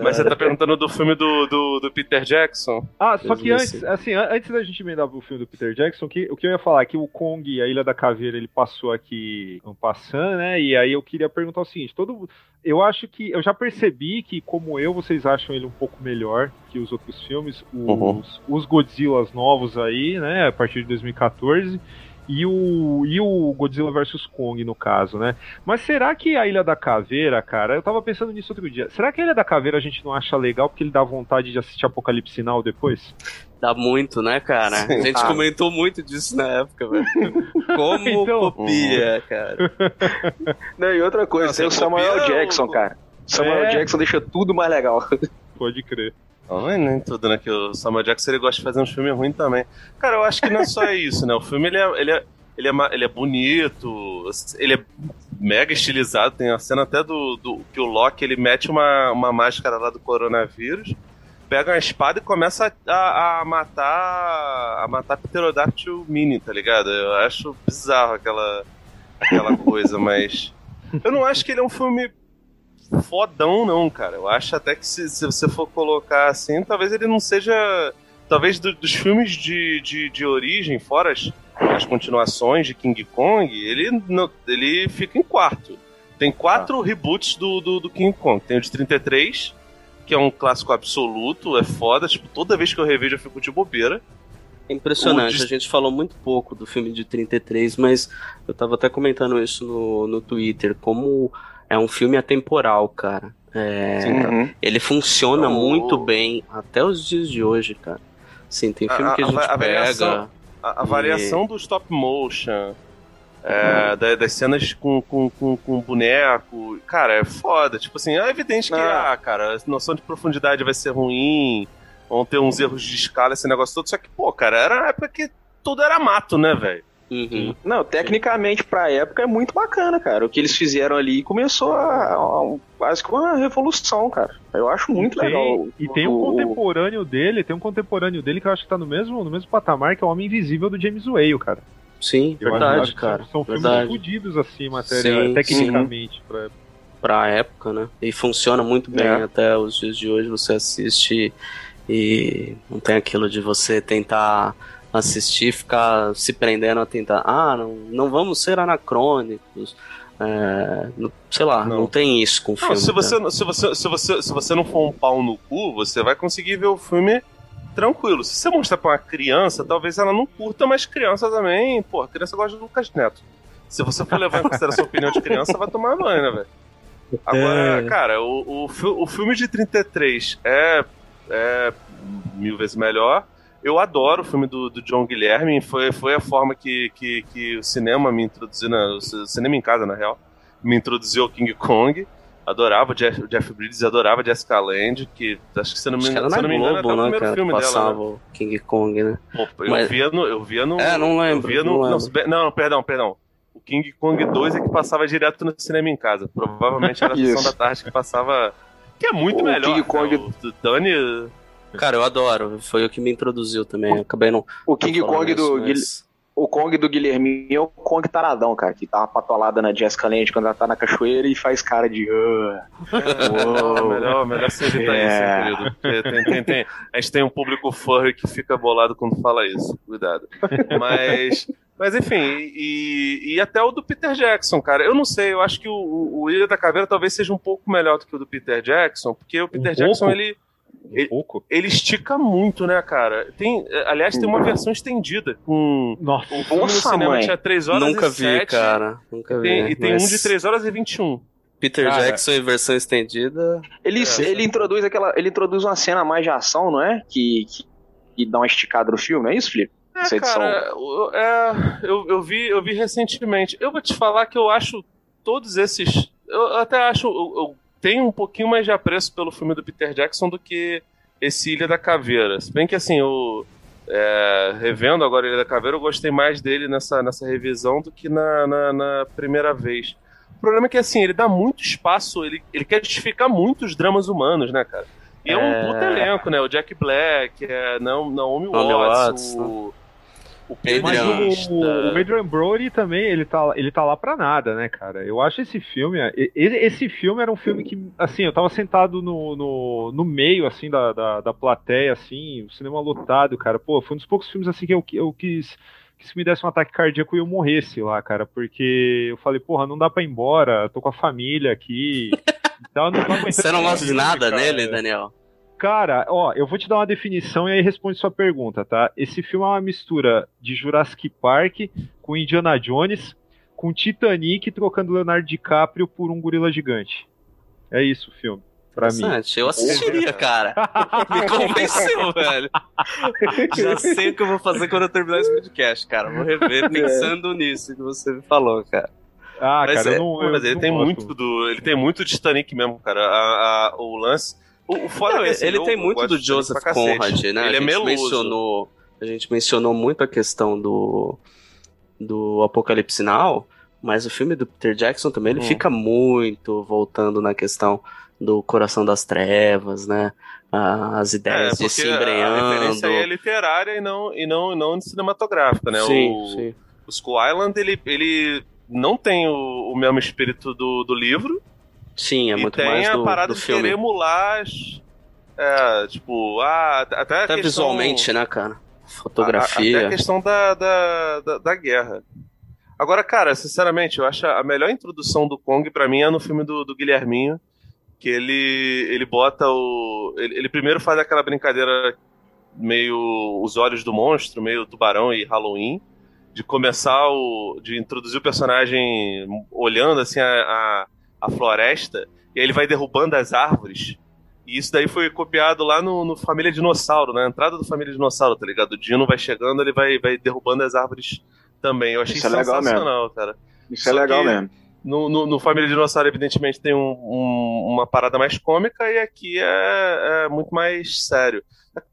Speaker 4: Mas você tá perguntando do filme do, do, do Peter Jackson?
Speaker 5: Ah, só que
Speaker 2: 2005.
Speaker 5: antes, assim, an- antes da gente emendar pro filme do Peter Jackson, que, o que eu ia falar é que o Kong, a Ilha da Caveira, ele passou aqui um passando, né? E aí eu queria perguntar o seguinte: todo, eu acho que eu já percebi que, como eu, vocês acham ele um pouco melhor que os outros filmes, os,
Speaker 4: Uhum.
Speaker 5: os Godzillas novos aí, né? A partir de 2014. E o, e o Godzilla vs Kong, no caso, né? Mas será que a Ilha da Caveira, cara, eu tava pensando nisso outro dia. Será que a Ilha da Caveira a gente não acha legal porque ele dá vontade de assistir Apocalipse Sinal depois?
Speaker 2: Dá muito, né, cara? A gente
Speaker 3: Ah.
Speaker 2: comentou muito disso na época, velho. Como
Speaker 5: Então-
Speaker 2: copia, cara.
Speaker 3: Não, e outra coisa,
Speaker 4: Não,
Speaker 3: tem o Samuel Jackson, cara. Samuel
Speaker 5: É.
Speaker 3: Jackson deixa tudo mais legal.
Speaker 5: Pode crer.
Speaker 4: Não, não é nem tudo, né? Que o Samuel Jackson ele gosta de fazer uns filmes ruins também. Cara, eu acho que não é só isso, né? O filme ele é, ele é, ele é, ele é bonito, ele é mega estilizado. Tem a cena até do, do que o Loki ele mete uma, uma máscara lá do coronavírus, pega uma espada e começa a, a, a matar a matar Pterodactyl Mini, tá ligado? Eu acho bizarro aquela, aquela coisa, mas eu não acho que ele é um filme fodão, não, cara. Eu acho até que se, se você for colocar assim, talvez ele não seja. Talvez do- dos filmes de, de, de origem, fora as, as continuações de King Kong, ele, não- ele fica em quarto. Tem quatro reboots do, do, do King Kong. Tem o de 33, que é um clássico absoluto, é foda. Tipo, toda vez que eu revejo eu fico de bobeira.
Speaker 2: É impressionante,
Speaker 4: dis-
Speaker 2: a gente falou muito pouco do filme de 33, mas eu tava até comentando isso no, no Twitter, como é um filme atemporal, cara. É,
Speaker 3: Uhum.
Speaker 2: Ele funciona
Speaker 4: O-
Speaker 2: muito bem até os dias de hoje, cara. Sim, tem filme
Speaker 4: A-
Speaker 2: que a
Speaker 4: a-
Speaker 2: gente
Speaker 4: a variação-
Speaker 2: pega.
Speaker 4: A, a
Speaker 2: E-
Speaker 4: variação do stop motion, é, da- das cenas com, com, com, com boneco, cara, é foda. Tipo assim, é evidente que,
Speaker 3: Ah.
Speaker 4: ah, cara, a noção de profundidade vai ser ruim, vão ter uns erros de escala, esse negócio todo. Só que, pô, cara, era na época que tudo era mato, né, velho?
Speaker 2: Uhum.
Speaker 3: Não, tecnicamente pra época é muito bacana, cara. O que eles fizeram ali começou a, a- quase que uma revolução, cara. Eu acho muito
Speaker 5: e tem,
Speaker 3: legal.
Speaker 5: E tem um
Speaker 3: o- o-
Speaker 5: contemporâneo dele, tem um contemporâneo dele que eu acho que tá no mesmo, no mesmo patamar, que é o Homem Invisível do James Whale, cara.
Speaker 2: Sim,
Speaker 5: Eu
Speaker 2: verdade,
Speaker 5: acho
Speaker 2: cara.
Speaker 5: São filmes
Speaker 2: verdade.
Speaker 5: fodidos, assim, matéria,
Speaker 2: Sim,
Speaker 5: tecnicamente. Pra...
Speaker 2: pra época, né? E funciona muito bem
Speaker 3: É.
Speaker 2: até os dias de hoje. Você assiste e não tem aquilo de você tentar assistir, ficar se prendendo a tentar. Ah, não, não vamos ser anacrônicos. É, não- sei lá, não.
Speaker 4: Não.
Speaker 2: tem isso com o filme.
Speaker 4: Não, se
Speaker 2: né?
Speaker 4: você, se, você, se, você, se você não for um pau no cu, você vai conseguir ver o filme tranquilo. Se você mostrar pra uma criança, talvez ela não curta, mas criança também, pô, criança gosta do Lucas Neto. Se você for levar em consideração a opinião de criança, vai tomar banho, né, velho? Agora,
Speaker 2: É.
Speaker 4: cara, o, o, o filme de 33 é, é mil vezes melhor. Eu adoro o filme do, do John Guilherme. Foi, foi a forma que, que, que o cinema me introduziu, na, o cinema em casa, na real, me introduziu ao King Kong. Adorava o Jeff, o Jeff Bridges, adorava a Jessica Lange, que acho que se não me, se não me engano, é até
Speaker 2: Globo,
Speaker 4: o
Speaker 2: né,
Speaker 4: primeiro
Speaker 2: cara?
Speaker 4: filme
Speaker 2: Passava
Speaker 4: dela. Né?
Speaker 2: o King Kong, né?
Speaker 4: Pô, eu,
Speaker 2: Mas-
Speaker 4: via no, eu via no.
Speaker 2: É, não lembro,
Speaker 4: Eu via no,
Speaker 2: não lembro.
Speaker 4: não, perdão, perdão. O King Kong 2 é que passava direto no cinema em casa. Provavelmente era a sessão da tarde que passava. Que é muito
Speaker 3: O
Speaker 4: melhor.
Speaker 3: King
Speaker 4: né?
Speaker 3: Kong-
Speaker 4: O, o Dani.
Speaker 2: Cara, eu adoro. Foi o que me introduziu também. Acabei não.
Speaker 3: O King
Speaker 2: não
Speaker 3: Kong do,
Speaker 2: isso, mas-
Speaker 3: o Kong do Guilherminho é o Kong taradão, cara, que tá uma patolada na Jessica Lange quando ela tá na cachoeira e faz cara de. "Ah".
Speaker 4: Melhor, melhor, melhor você evitar
Speaker 3: É.
Speaker 4: isso, hein, querido. Tem, tem, tem, a gente tem um público furry que fica bolado quando fala isso. Cuidado. Mas. Mas enfim, e, e até o do Peter Jackson, cara. Eu não sei, eu acho que o, o, Ilha da Caveira talvez seja um pouco melhor do que o do Peter Jackson, porque o Peter Jackson,
Speaker 5: pouco?
Speaker 4: ele,
Speaker 5: Um pouco?
Speaker 4: ele estica muito, né, cara? Tem, aliás, tem uma versão estendida com.
Speaker 5: Nossa.
Speaker 4: O filme no
Speaker 3: Nossa,
Speaker 4: cinema
Speaker 3: mãe.
Speaker 4: tinha 3 horas
Speaker 2: Nunca
Speaker 4: e
Speaker 2: vi,
Speaker 4: 7,
Speaker 2: cara. Nunca vi.
Speaker 4: Tem, e tem
Speaker 2: mas
Speaker 4: um de 3 horas e 21.
Speaker 2: Peter
Speaker 5: Cara.
Speaker 2: Jackson em versão estendida.
Speaker 3: Ele,
Speaker 4: É.
Speaker 3: ele introduz aquela. Ele introduz uma cena mais de ação, não é? Que, que, que dá uma esticada no filme, não é isso, Felipe?
Speaker 4: É,
Speaker 3: Essa edição.
Speaker 4: cara, o- é, eu, eu, vi, eu vi recentemente. Eu vou te falar que eu acho todos esses. Eu até acho. Eu, eu tenho um pouquinho mais de apreço pelo filme do Peter Jackson do que esse Ilha da Caveira. Se bem que assim, eu. é, revendo agora Ilha da Caveira, eu gostei mais dele nessa, nessa revisão do que na, na, na primeira vez. O problema é que assim, ele dá muito espaço, ele, ele quer justificar muito os dramas humanos, né, cara? E é, um
Speaker 2: É.
Speaker 4: puto elenco, né? O Jack Black, é, não, Naomi
Speaker 2: Naomi
Speaker 4: Watts,
Speaker 2: Watts,
Speaker 4: o, o.
Speaker 5: Mas
Speaker 4: pianista.
Speaker 5: o, o Adrian Brody também, ele tá, ele tá lá pra nada, né, cara? Eu acho esse filme. e- Esse filme era um filme que, assim, eu tava sentado no, no, no meio, assim, da, da, da plateia, assim, o cinema lotado, cara. Pô, foi um dos poucos filmes, assim, que eu, eu quis. Que se me desse um ataque cardíaco e eu morresse lá, cara. Porque eu falei, porra, não dá pra ir embora, tô com a família aqui. Então, não
Speaker 2: Você não gosta de nada
Speaker 5: cara.
Speaker 2: nele, Daniel?
Speaker 5: Cara, ó, eu vou te dar uma definição e aí responde sua pergunta, tá? Esse filme é uma mistura de Jurassic Park com Indiana Jones, com Titanic trocando Leonardo DiCaprio por um gorila gigante. É isso o filme, pra mim.
Speaker 2: Eu assistiria, cara. Me convenceu, velho. Já sei o que eu vou fazer quando eu terminar esse podcast, cara. Vou rever pensando nisso que você me falou, cara.
Speaker 5: Ah,
Speaker 4: Mas,
Speaker 5: cara,
Speaker 4: é,
Speaker 5: eu não. eu
Speaker 4: mas ele
Speaker 5: não
Speaker 4: tem
Speaker 5: gosto.
Speaker 4: muito do. Ele tem muito de Titanic mesmo, cara. A- a- o lance. O, o foda
Speaker 2: Não,
Speaker 4: é assim,
Speaker 2: ele tem muito do Joseph. Conrad, né?
Speaker 4: Ele
Speaker 2: a
Speaker 4: é
Speaker 2: gente
Speaker 4: meloso.
Speaker 2: mencionou, a gente mencionou muito a questão do do Apocalipse Now, mas o filme do Peter Jackson também ele
Speaker 4: Hum.
Speaker 2: fica muito voltando na questão do coração das trevas, né? As
Speaker 4: É,
Speaker 2: ideias de se
Speaker 4: porque a referência aí é literária e não, e não, e não cinematográfica, né?
Speaker 2: sim,
Speaker 4: o,
Speaker 2: sim.
Speaker 4: o Skull Island, ele, ele não tem o, o mesmo espírito do, do livro.
Speaker 2: Sim, é
Speaker 4: e
Speaker 2: muito
Speaker 4: tem
Speaker 2: mais
Speaker 4: a
Speaker 2: do,
Speaker 4: parada
Speaker 2: do
Speaker 4: de
Speaker 2: filme.
Speaker 4: querer emular as. É, tipo, até a
Speaker 2: Até
Speaker 4: questão-
Speaker 2: visualmente, né, cara?
Speaker 4: a- a-
Speaker 2: Fotografia.
Speaker 4: Até a questão da, da, da, da guerra. Agora, cara, sinceramente, eu acho a a melhor introdução do Kong pra mim é no filme do, do Guilherminho. Que ele, ele bota o. Ele, ele primeiro faz aquela brincadeira meio os olhos do monstro, meio tubarão e Halloween. De começar o. de introduzir o personagem olhando assim a, a, a floresta. E aí ele vai derrubando as árvores. E isso daí foi copiado lá no, no Família Dinossauro, na entrada do Família Dinossauro, tá ligado? O Dino vai chegando, ele vai, vai derrubando as árvores também. Eu achei
Speaker 3: Isso é legal
Speaker 4: sensacional, cara.
Speaker 3: Isso é
Speaker 4: Só
Speaker 3: legal
Speaker 4: que-
Speaker 3: mesmo.
Speaker 4: No, no, no Família Dinossauro, evidentemente, tem um- um- uma parada mais cômica e aqui é, é muito mais sério.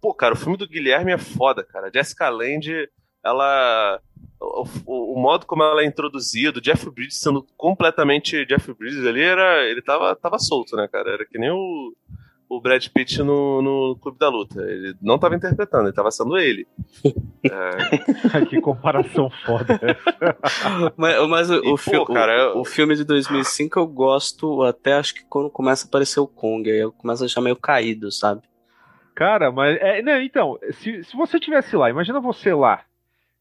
Speaker 4: Pô, cara, o filme do Guilherme é foda, cara. Jessica Lange, ela. O, o- o modo como ela é introduzida, o Jeff Bridges sendo completamente Jeff Bridges ali, era, ele tava, tava solto, né, cara? Era que nem o, o Brad Pitt no, no Clube da Luta. Ele não tava interpretando, ele tava sendo ele. É,
Speaker 5: que comparação foda.
Speaker 2: Mas, mas o,
Speaker 4: E,
Speaker 2: o,
Speaker 4: pô, cara, eu-
Speaker 2: o filme de 2005 eu gosto até acho que quando começa a aparecer o Kong, aí eu começo a achar meio caído, sabe?
Speaker 5: Cara, mas. É, não, então, se, se você tivesse lá, imagina você lá.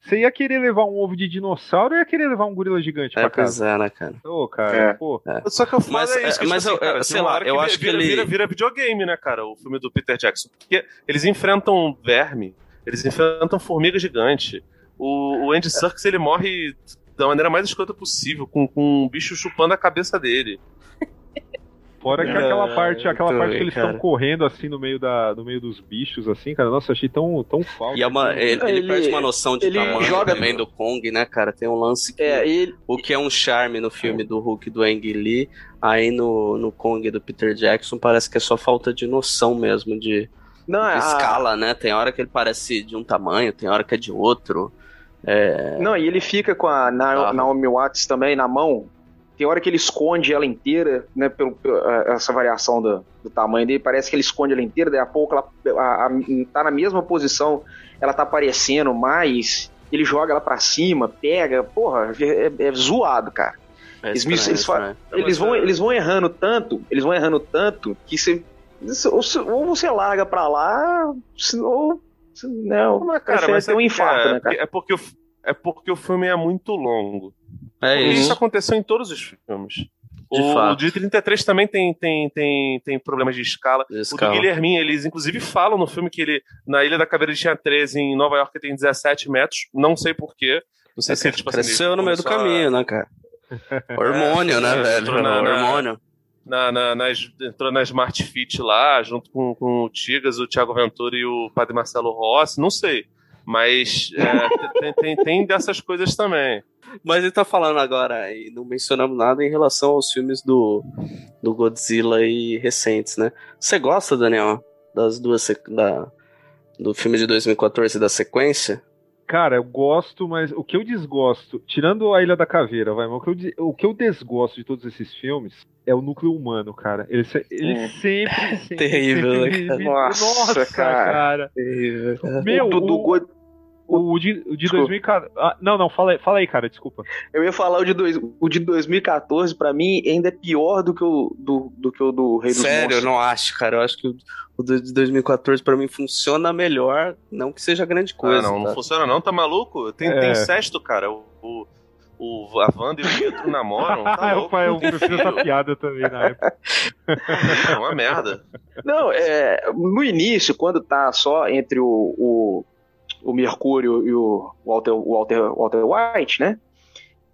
Speaker 5: Você ia querer levar um ovo de dinossauro ou ia querer levar um gorila gigante
Speaker 2: É,
Speaker 5: pra
Speaker 2: pois
Speaker 5: casa?
Speaker 2: é, né, cara?
Speaker 5: Ô, cara,
Speaker 3: É.
Speaker 5: pô.
Speaker 4: Só que eu falo
Speaker 2: Mas,
Speaker 4: é isso,
Speaker 2: é,
Speaker 4: que,
Speaker 2: mas
Speaker 4: tipo
Speaker 2: eu-
Speaker 4: assim, cara,
Speaker 2: eu-
Speaker 4: tem
Speaker 2: sei
Speaker 4: uma
Speaker 2: lá, eu
Speaker 4: vira-
Speaker 2: acho que
Speaker 4: vira,
Speaker 2: ele-
Speaker 4: vira, vira videogame, né, cara, o filme do Peter Jackson. Porque eles enfrentam verme, eles enfrentam formiga gigante. O, o Andy Serkis, ele morre da maneira mais escrota possível, com, com um bicho chupando a cabeça dele.
Speaker 5: Fora que
Speaker 2: É,
Speaker 5: aquela parte, aquela parte que eles estão correndo assim no meio, da, no meio dos bichos, assim, cara. Nossa, achei tão, tão falso.
Speaker 2: E é uma, ele, ele
Speaker 3: Ele-
Speaker 2: perde uma noção de
Speaker 3: ele
Speaker 2: tamanho
Speaker 3: joga-
Speaker 2: também do Kong, né, cara? Tem um lance que.
Speaker 3: É, ele,
Speaker 2: O que é um charme no filme do Hulk do Ang Lee, aí no, no Kong do Peter Jackson parece que é só falta de noção mesmo de,
Speaker 3: não,
Speaker 2: de
Speaker 3: a-
Speaker 2: escala, né? Tem hora que ele parece de um tamanho, tem hora que é de outro. É,
Speaker 3: Não, e ele fica com a Na-
Speaker 2: Ah.
Speaker 3: Naomi Watts também na mão. Tem hora que ele esconde ela inteira, né? Pelo, essa variação do, do tamanho dele. Parece que ele esconde ela inteira, daí a pouco ela a- a- tá na mesma posição, ela tá aparecendo mais. Ele joga ela pra cima, pega. Porra, é, é zoado, cara.
Speaker 2: é
Speaker 3: Eles me-
Speaker 2: estranho,
Speaker 3: eles fa-
Speaker 2: estranho.
Speaker 3: Eles vão, eles vão errando tanto, eles vão errando tanto que você. Ou você, larga pra lá, ou. Não,
Speaker 4: Mas, cara,
Speaker 3: prefere
Speaker 4: mas
Speaker 3: ter um
Speaker 4: é,
Speaker 3: infarto,
Speaker 4: é,
Speaker 3: né, cara?
Speaker 4: é porque o, é porque o filme é muito longo.
Speaker 2: É isso.
Speaker 4: isso aconteceu em todos os filmes.
Speaker 2: De
Speaker 4: o,
Speaker 2: fato.
Speaker 4: o de 33 também tem, tem, tem, tem problemas de escala.
Speaker 2: De
Speaker 4: O
Speaker 2: escala.
Speaker 4: do Guilhermin, eles inclusive falam no filme que ele, na Ilha da Caveira, ele tinha 13, em Nova York ele tem 17 metros. Não sei porquê. Não sei se ele, tipo assim,
Speaker 2: Cresceu
Speaker 4: ele
Speaker 2: no meio do
Speaker 4: a-
Speaker 2: caminho, né, cara? Hormônio, né,
Speaker 4: É,
Speaker 2: velho?
Speaker 4: entrou na- na-
Speaker 2: Hormônio.
Speaker 4: Na, na, nas- entrou na Smart Fit lá, junto com, com o Tigas, o Thiago Ventura e o Padre Marcelo Rossi. Não sei. Mas é, tem, tem, tem dessas coisas também.
Speaker 2: Mas ele tá falando agora, e não mencionamos nada em relação aos filmes do, do Godzilla e recentes, né? Você gosta, Daniel, das duas da, do filme de 2014 da sequência?
Speaker 5: Cara, eu gosto, mas o que eu desgosto, tirando a Ilha da Caveira, vai, mas o que eu, o que eu desgosto de todos esses filmes é o núcleo humano, cara. Ele, se- ele
Speaker 3: Hum.
Speaker 5: sempre, sempre.
Speaker 2: Terrível,
Speaker 5: sempre
Speaker 2: né, cara?
Speaker 5: me-
Speaker 3: Nossa,
Speaker 5: Nossa,
Speaker 3: cara.
Speaker 5: cara. Meu,
Speaker 3: o do, do
Speaker 5: o, de, o de
Speaker 3: Desculpa.
Speaker 5: 2014. Ah, não, não, fala aí, fala aí, cara, desculpa.
Speaker 3: Eu ia falar o de, dois, o de 2014, pra mim, ainda é pior do que o do, do, que o do Rei dos
Speaker 2: Sério, eu não acho, cara. Eu acho que o, o de 2014 pra mim funciona melhor, não que seja grande coisa.
Speaker 4: ah, não, não
Speaker 2: tá?
Speaker 4: funciona não, tá maluco? Tem,
Speaker 5: É.
Speaker 4: tem incesto, cara. O, o, o, a Wanda e o Pietro namoram. Tá
Speaker 5: Ah, eu,
Speaker 4: louco.
Speaker 5: eu prefiro essa piada também na época.
Speaker 4: É uma merda.
Speaker 3: Não, é, no início, quando tá só entre o, o, o Mercúrio e o Walter, o Walter, Walter White, né?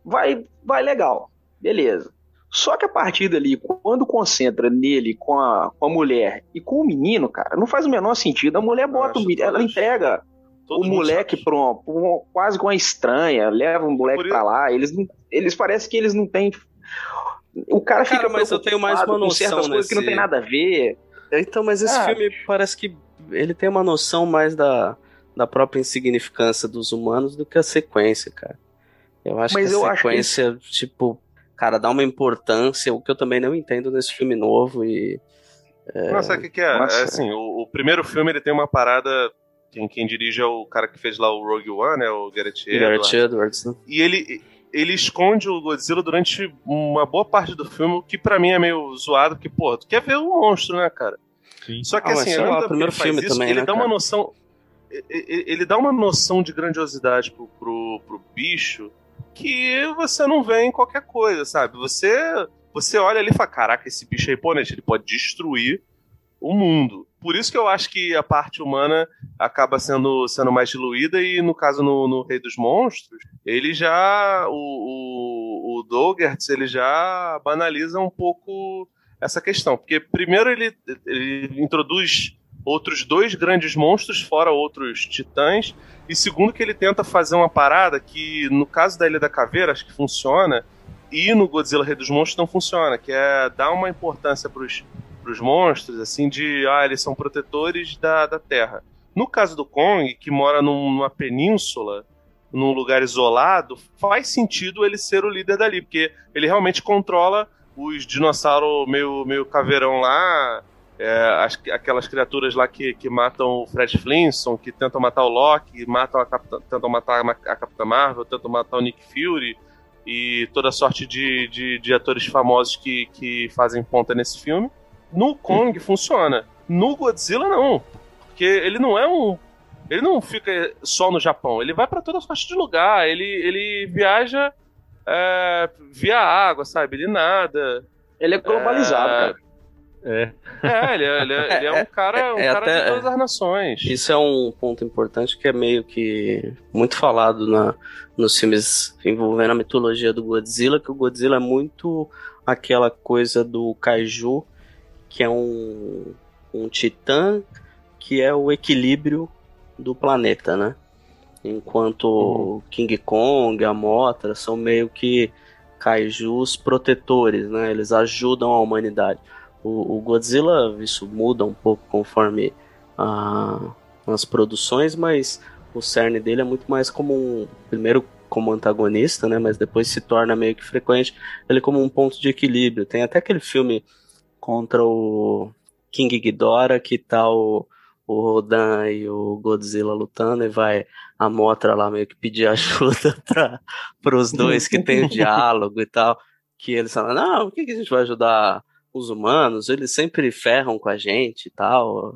Speaker 3: Vai, vai legal, beleza. Só que a partir dali, quando concentra nele com a, com a mulher e com o menino, cara, não faz o menor sentido. A mulher bota o
Speaker 4: Acho
Speaker 3: menino, ela entrega
Speaker 4: Todo
Speaker 3: o moleque pra uma- quase com uma estranha, leva o moleque
Speaker 4: Por
Speaker 3: pra
Speaker 4: isso-
Speaker 3: lá. Eles, eles parecem que eles não têm. O cara fica
Speaker 2: Cara, mas eu tenho mais uma
Speaker 3: com certas
Speaker 2: noção
Speaker 3: coisas que não
Speaker 2: nesse-
Speaker 3: tem nada a ver.
Speaker 2: Então, mas esse
Speaker 3: Ah.
Speaker 2: filme parece que ele tem uma noção mais da, da própria insignificância dos humanos do que a sequência, cara. Eu acho
Speaker 3: Mas
Speaker 2: que a
Speaker 3: eu acho que
Speaker 2: sequência, tipo, cara, dá uma importância, o que eu também não entendo nesse filme novo e.
Speaker 4: Nossa, sabe o que, que é?
Speaker 3: Nossa.
Speaker 4: É assim, o, o primeiro filme ele tem uma parada. Quem, quem dirige é o cara que fez lá o Rogue One, né? O Gareth Edwards.
Speaker 2: Garrett Edwards, né?
Speaker 4: E ele, ele esconde o Godzilla durante uma boa parte do filme, o que pra mim é meio zoado, porque, pô, tu quer ver o monstro, né, cara?
Speaker 5: Sim.
Speaker 4: Só que
Speaker 2: Ah,
Speaker 4: assim, tempo que
Speaker 2: primeiro filme
Speaker 4: isso,
Speaker 2: também,
Speaker 4: ele
Speaker 2: né,
Speaker 4: dá uma
Speaker 2: cara?
Speaker 4: noção. Ele dá uma noção de grandiosidade pro, pro, pro bicho que você não vê em qualquer coisa, sabe? Você, você olha ali e fala: caraca, esse bicho é imponente, ele pode destruir o mundo. Por isso que eu acho que a parte humana acaba sendo, sendo mais diluída, e no caso no, no Rei dos Monstros, ele já. O, o, o Dogertz, ele já banaliza um pouco essa questão. Porque primeiro ele, ele introduz outros dois grandes monstros, fora outros titãs, e segundo que ele tenta fazer uma parada que, no caso da Ilha da Caveira, acho que funciona, e no Godzilla Rei dos Monstros não funciona, que é dar uma importância pros, pros monstros, assim, de, ah, eles são protetores da, da Terra. No caso do Kong, que mora num- numa península, num lugar isolado, faz sentido ele ser o líder dali, porque ele realmente controla os dinossauros meio, meio caveirão lá, é, as- aquelas criaturas lá que, que matam o Fred Flintstone, que tentam matar o Loki, matam a Capitã- tentam matar a Capitã Marvel, tentam matar o Nick Fury e toda sorte de, de, de atores famosos que, que fazem ponta nesse filme. No Kong funciona. No Godzilla, não. Porque ele não é um Ele não fica só no Japão, ele vai pra toda sorte de lugar, ele, ele viaja é, via água, sabe? Ele nada.
Speaker 3: Ele é globalizado,
Speaker 4: É.
Speaker 3: cara.
Speaker 5: É.
Speaker 4: É, ele é, ele é, ele é um cara, um
Speaker 2: É, é
Speaker 4: cara
Speaker 2: até-
Speaker 4: de todas as nações.
Speaker 2: Isso é um ponto importante que é meio que muito falado na, nos filmes envolvendo a mitologia do Godzilla, que o Godzilla é muito aquela coisa do kaiju, que é um, um titã que é o equilíbrio do planeta, né? Enquanto o King Kong, a Mothra são meio que kaijus protetores, né? Eles ajudam a humanidade. O, o Godzilla, isso muda um pouco conforme a- as produções, mas o cerne dele é muito mais como um. Primeiro como antagonista, né? Mas depois se torna meio que frequente ele como um ponto de equilíbrio. Tem até aquele filme contra o King Ghidorah que tá o, o Rodan e o Godzilla lutando e vai a Mothra lá meio que pedir ajuda para os dois que tem o diálogo e tal. Que eles falam, não, por que, que a gente vai ajudar os humanos? Eles sempre ferram com a gente e tal.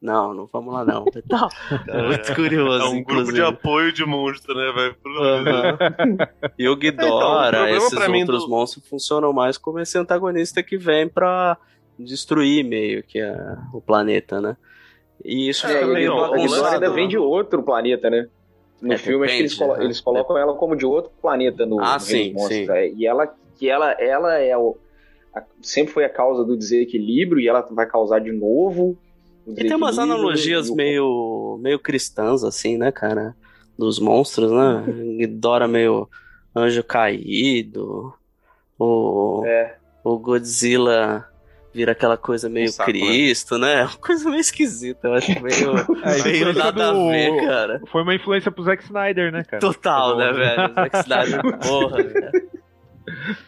Speaker 2: Não, não vamos lá não. E tal. É muito curioso,
Speaker 4: É um grupo
Speaker 2: inclusive.
Speaker 4: de apoio de monstro, né, velho?
Speaker 2: Aham. E o
Speaker 4: Então, o
Speaker 2: Ghidorah,
Speaker 4: problema
Speaker 2: esses
Speaker 4: pra mim
Speaker 2: outros
Speaker 4: do-
Speaker 2: monstros funcionam mais como esse antagonista que vem pra destruir meio que a- o planeta, né? E isso
Speaker 4: É,
Speaker 2: fica
Speaker 3: É,
Speaker 2: meio
Speaker 3: e a Ghidorah ainda vem de outro planeta, né? No
Speaker 2: É,
Speaker 3: filme, acho que eles,
Speaker 2: depende,
Speaker 3: colo-
Speaker 2: né?
Speaker 3: eles colocam ela como de outro planeta no
Speaker 2: Ah, sim,
Speaker 3: Monstros.
Speaker 2: sim.
Speaker 3: é. E ela, que ela, ela é o, a- sempre foi a causa do desequilíbrio e ela vai causar de novo.
Speaker 2: E tem umas analogias
Speaker 3: e o-
Speaker 2: meio, meio cristãs, assim, né, cara? Dos monstros, né? Ghidorah meio anjo caído. O,
Speaker 3: É.
Speaker 2: o Godzilla vira aquela coisa meio
Speaker 4: Um saco, né?
Speaker 2: Cristo, né? Uma coisa meio esquisita, eu acho meio,
Speaker 5: É,
Speaker 2: meio nada
Speaker 5: do-
Speaker 2: a ver, cara.
Speaker 5: Foi uma influência pro Zack Snyder, né, cara?
Speaker 2: Total, né,
Speaker 5: Bom.
Speaker 2: velho? Zack Snyder, porra, velho.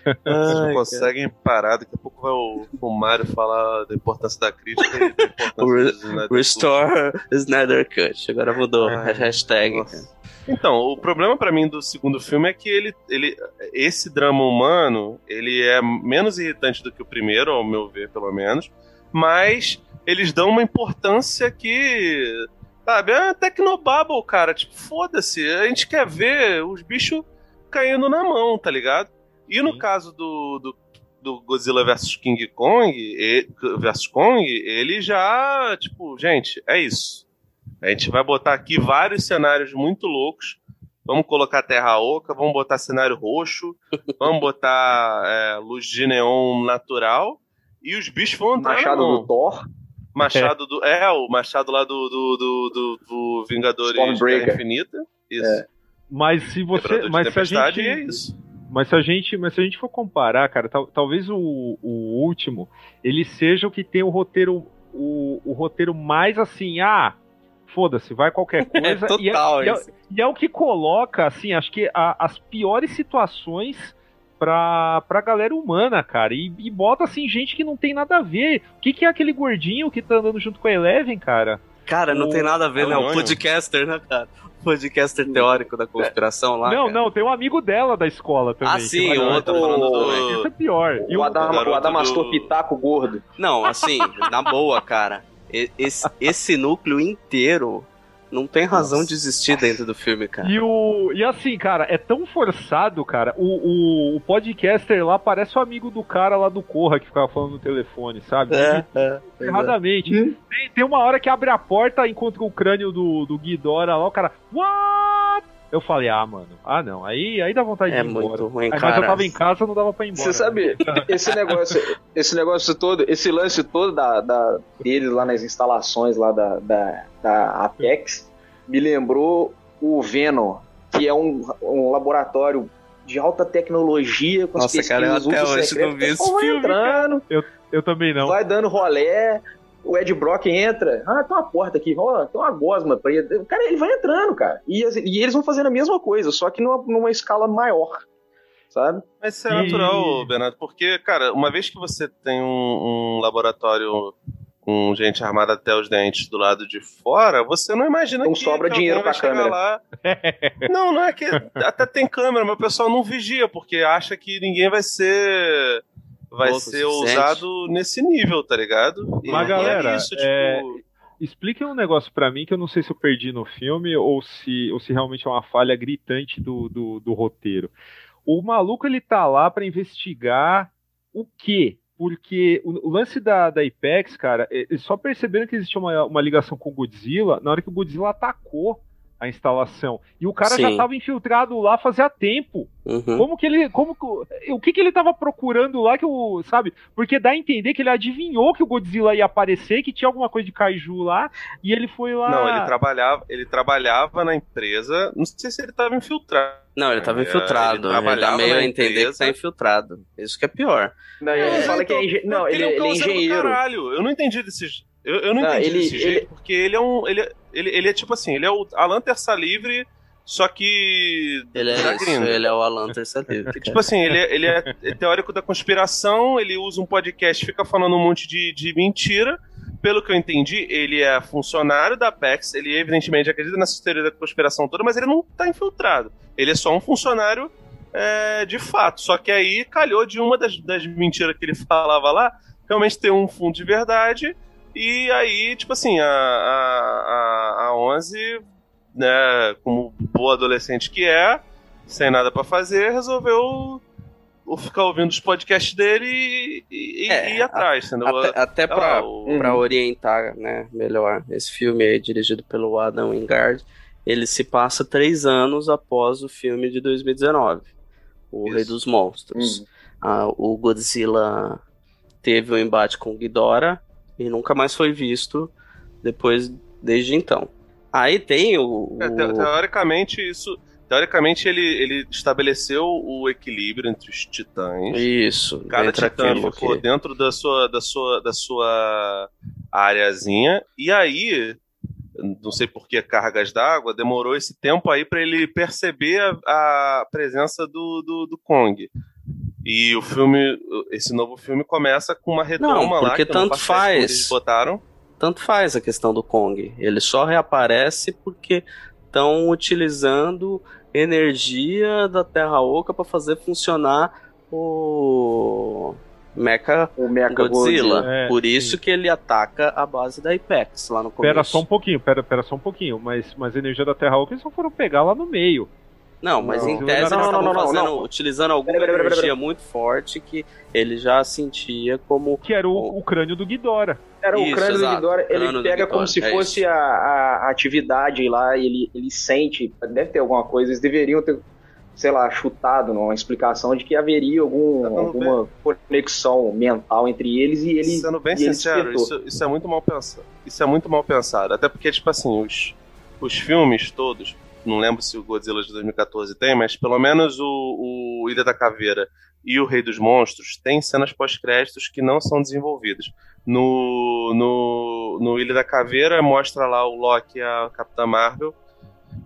Speaker 4: Vocês não conseguem parar, daqui a pouco vai o, o Mário falar da importância da crítica e da importância do.
Speaker 2: Restore Snyder Cut. Agora mudou.
Speaker 4: Ai,
Speaker 2: hashtag.
Speaker 4: Então, o problema pra mim do segundo filme é que ele, ele, esse drama humano, ele é menos irritante do que o primeiro, ao meu ver, pelo menos, mas eles dão uma importância que, sabe, é Tecnobabble, cara, tipo, foda-se, a gente quer ver os bichos caindo na mão, tá ligado? E no
Speaker 5: Sim.
Speaker 4: caso do, do, do Godzilla vs King Kong, e, versus Kong, ele já, tipo, gente, é isso. A gente vai botar aqui vários cenários muito loucos. Vamos colocar terra oca, vamos botar cenário roxo, vamos botar é, luz de neon natural. E os bichos vão entrar
Speaker 3: Machado do Thor.
Speaker 4: Machado do. É, o machado lá do, do, do, do, do Vingadores. Guerra Infinita. Isso.
Speaker 3: É.
Speaker 5: Mas se você. Mas se a
Speaker 4: tempestade
Speaker 5: gente.
Speaker 4: é isso.
Speaker 5: Mas se a gente, mas se a gente for comparar, cara, tal- talvez o, o último ele seja o que tem o roteiro o, o roteiro mais assim, ah, foda-se, vai qualquer coisa.
Speaker 2: É total
Speaker 5: e, é, e, é,
Speaker 2: isso.
Speaker 5: e é o que coloca, assim, acho que a- as piores situações pra, pra galera humana, cara. E, e bota, assim, gente que não tem nada a ver. O que, que é aquele gordinho que tá andando junto com a Eleven, cara?
Speaker 2: Cara, não
Speaker 5: O-
Speaker 2: tem nada a ver,
Speaker 4: é o
Speaker 2: né? O podcaster, né, cara? O podcaster teórico da conspiração lá.
Speaker 5: não,
Speaker 2: cara.
Speaker 5: não, tem um amigo dela da escola também.
Speaker 2: Ah, sim, o outro falando do.
Speaker 5: Isso é pior. E
Speaker 3: O,
Speaker 5: o,
Speaker 3: Adam,
Speaker 4: garoto
Speaker 3: o Adamastor
Speaker 4: do-
Speaker 3: Pitaco gordo.
Speaker 2: Não, assim, na boa, cara. e- Esse, esse núcleo inteiro não tem razão
Speaker 3: Nossa.
Speaker 2: de existir dentro do filme, cara.
Speaker 5: E, o, e assim, cara, é tão forçado, cara. O, o, o podcaster lá parece o amigo do cara lá do Corra que ficava falando no telefone, sabe?
Speaker 2: É, é.
Speaker 5: Erradamente.
Speaker 3: Hum.
Speaker 5: Tem, tem uma hora que abre a porta, encontra o crânio do, do Ghidorah lá, o cara. What? Eu falei, ah, mano. Ah, não. Aí, aí dá vontade
Speaker 2: É
Speaker 5: de ir embora.
Speaker 2: muito ruim,
Speaker 5: Aí, mas eu tava em casa, não dava pra ir embora.
Speaker 3: Você sabe, esse negócio, esse negócio todo, esse lance todo da, da, deles lá nas instalações lá da, da, da Apex, me lembrou o Venom, que é um, um laboratório de alta tecnologia com as
Speaker 2: Nossa, cara, eu
Speaker 3: pesquisas
Speaker 2: até hoje
Speaker 3: secretas.
Speaker 2: não vi esse filme,
Speaker 3: entrando,
Speaker 5: Eu também não.
Speaker 3: vai dando rolé, o Ed Brock entra, ah, tem uma porta aqui, ó, tem uma gosma preta. O cara, ele vai entrando, cara. E, e eles vão fazendo a mesma coisa, só que numa, numa escala maior, sabe?
Speaker 4: Mas isso é
Speaker 5: E-
Speaker 4: natural, Bernardo, porque, cara, uma vez que você tem um, um laboratório com gente armada até os dentes do lado de fora, você não imagina
Speaker 3: Não
Speaker 4: que,
Speaker 3: sobra
Speaker 4: que
Speaker 3: dinheiro pra câmera.
Speaker 4: lá. não, não é que até tem câmera, mas o pessoal não vigia, porque acha que ninguém vai ser vai ser
Speaker 2: suficiente.
Speaker 4: ousado nesse nível, tá ligado? E-
Speaker 5: Mas,
Speaker 4: e
Speaker 5: galera,
Speaker 4: é isso,
Speaker 5: é-
Speaker 4: tipo,
Speaker 5: expliquem um negócio pra mim que eu não sei se eu perdi no filme ou se, ou se realmente é uma falha gritante do, do, do roteiro. O maluco ele tá lá pra investigar o quê? Porque o, lance da, da Apex, cara, e- eles só perceberam que existia uma, uma ligação com o Godzilla na hora que o Godzilla atacou a instalação. E o cara já
Speaker 2: Sim.
Speaker 5: tava infiltrado lá fazia tempo.
Speaker 2: Uhum.
Speaker 5: Como que ele. Como que, o que, que ele tava procurando lá que o. Sabe? Porque dá a entender que ele adivinhou que o Godzilla ia aparecer, que tinha alguma coisa de kaiju lá, e ele foi lá.
Speaker 4: Não, ele trabalhava, ele trabalhava na empresa. Não sei se ele estava infiltrado.
Speaker 2: Não, ele tava
Speaker 4: É,
Speaker 2: infiltrado.
Speaker 4: ele
Speaker 2: Ele, dá meio a entender que tá infiltrado. Isso que é pior.
Speaker 3: Não, ele
Speaker 4: É,
Speaker 3: fala que é
Speaker 4: então,
Speaker 3: engen... Não,
Speaker 4: porque
Speaker 3: ele,
Speaker 4: é um
Speaker 3: ele é engenheiro.
Speaker 4: Caralho. Eu não entendi desses. Eu, eu não,
Speaker 3: Não,
Speaker 4: entendi
Speaker 3: ele-
Speaker 4: desse
Speaker 3: ele-
Speaker 4: jeito, porque ele é um. Ele, ele, ele é tipo assim, ele é o Alan Terça Livre, só que.
Speaker 2: Ele é isso, ele é o Alan Terça Livre.
Speaker 4: Tipo assim, ele é, ele é teórico da conspiração, ele usa um podcast, fica falando um monte de, de mentira. Pelo que eu entendi, ele é funcionário da Apex, ele evidentemente acredita nessa teoria da conspiração toda, mas ele não tá infiltrado. Ele é só um funcionário é, de fato. Só que aí calhou de uma das, das mentiras que ele falava lá, realmente ter um fundo de verdade. E aí, tipo assim, a, a, a, a 11, né, como boa adolescente que é, sem nada pra fazer, resolveu ficar ouvindo os podcasts dele e, e- e
Speaker 2: É,
Speaker 4: ir atrás, entendeu?
Speaker 2: Até, até pra,
Speaker 4: Ah, o-
Speaker 2: pra orientar né, melhor, esse filme aí, dirigido pelo Adam Wingard, ele se passa três anos após o filme de 2019, O
Speaker 4: Isso.
Speaker 2: Rei dos Monstros.
Speaker 3: Hum.
Speaker 2: Ah, o Godzilla teve um embate com o Ghidorah e nunca mais foi visto depois, desde então. Aí tem o...
Speaker 4: É, te- teoricamente, isso. Teoricamente, ele, ele estabeleceu o equilíbrio entre os titãs.
Speaker 2: Isso,
Speaker 4: Cada titã ficou
Speaker 2: que-
Speaker 4: dentro da sua, da sua, da sua areazinha. E aí, não sei por que cargas d'água, demorou esse tempo aí para ele perceber a, a presença do, do, do Kong. E o filme, esse novo filme começa com uma retoma
Speaker 2: Não,
Speaker 4: lá.
Speaker 2: porque
Speaker 4: que eu não
Speaker 2: tanto faz.
Speaker 4: Eles botaram.
Speaker 2: tanto faz a questão do Kong. Ele só reaparece porque estão utilizando energia da Terra Oca para fazer funcionar o Mecha
Speaker 3: O Mecha
Speaker 2: Godzilla.
Speaker 3: Godzilla.
Speaker 5: É,
Speaker 2: Por isso que ele ataca a base da Apex lá no começo.
Speaker 5: Pera só um pouquinho, pera, pera só um pouquinho. Mas, mas a energia da Terra Oca eles só foram pegar lá no meio.
Speaker 2: Não, mas
Speaker 3: Não.
Speaker 2: em tese
Speaker 5: não,
Speaker 2: eles estavam
Speaker 3: não, não,
Speaker 2: fazendo,
Speaker 3: não.
Speaker 2: utilizando alguma
Speaker 3: Pera, pera, pera,
Speaker 2: energia
Speaker 3: pera.
Speaker 2: muito forte que ele já sentia como
Speaker 5: Que era o, o crânio do Ghidorah.
Speaker 3: Era o
Speaker 2: Isso,
Speaker 3: crânio do
Speaker 2: exato.
Speaker 3: Ghidorah,
Speaker 2: Crânio
Speaker 3: ele
Speaker 2: do
Speaker 3: pega
Speaker 2: Ghidorah,
Speaker 3: como se
Speaker 2: é
Speaker 3: fosse
Speaker 2: isso.
Speaker 3: a, a- atividade lá, e ele, ele sente, deve ter alguma coisa, eles deveriam ter, sei lá, chutado numa explicação de que haveria algum,
Speaker 4: Tá
Speaker 3: alguma conexão mental entre eles e ele.
Speaker 4: Sendo bem
Speaker 3: e ele
Speaker 4: sincero, isso, isso é muito mal pensado. Isso é muito mal pensado. Até porque, tipo assim, os, os filmes todos, não lembro se o Godzilla de 2014 tem, mas pelo menos o, o Ilha da Caveira e o Rei dos Monstros têm cenas pós-créditos que não são desenvolvidas. No, no, no Ilha da Caveira mostra lá o Loki e a Capitã Marvel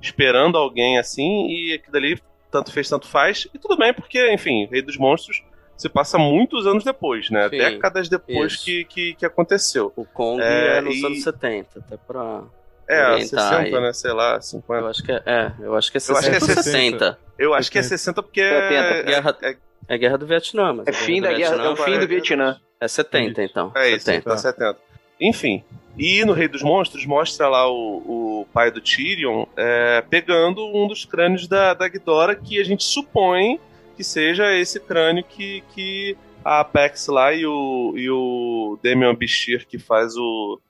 Speaker 4: esperando alguém assim, e aquilo dali tanto fez, tanto faz. E tudo bem, porque, enfim, Rei dos Monstros se passa muitos anos depois, né?
Speaker 2: Sim,
Speaker 4: Décadas depois que, que, que aconteceu.
Speaker 2: o Kong
Speaker 4: É,
Speaker 2: é, nos
Speaker 4: e-
Speaker 2: anos 70, até pra.
Speaker 4: É,
Speaker 2: Orientar
Speaker 4: 60,
Speaker 2: aí.
Speaker 4: né? Sei lá,
Speaker 2: Eu
Speaker 4: 50.
Speaker 2: acho que é, é, eu acho que é 60
Speaker 4: Eu acho que é
Speaker 2: ou
Speaker 5: 60.
Speaker 2: 60.
Speaker 4: Eu acho que é 60 porque é,
Speaker 3: 70.
Speaker 2: Guerra,
Speaker 4: é,
Speaker 2: é Guerra do Vietnã, mas
Speaker 3: É
Speaker 2: a
Speaker 3: fim da guerra, é o fim do Vietnã.
Speaker 2: É 70, então.
Speaker 4: é isso,
Speaker 2: 70.
Speaker 4: tá 70. Enfim. E no Rei dos Monstros mostra lá o, o pai do Tyrion é, pegando um dos crânios da, da Ghidorah que a gente supõe que seja esse crânio que, que a Apex lá e o, e o Damian Bichir, que faz o,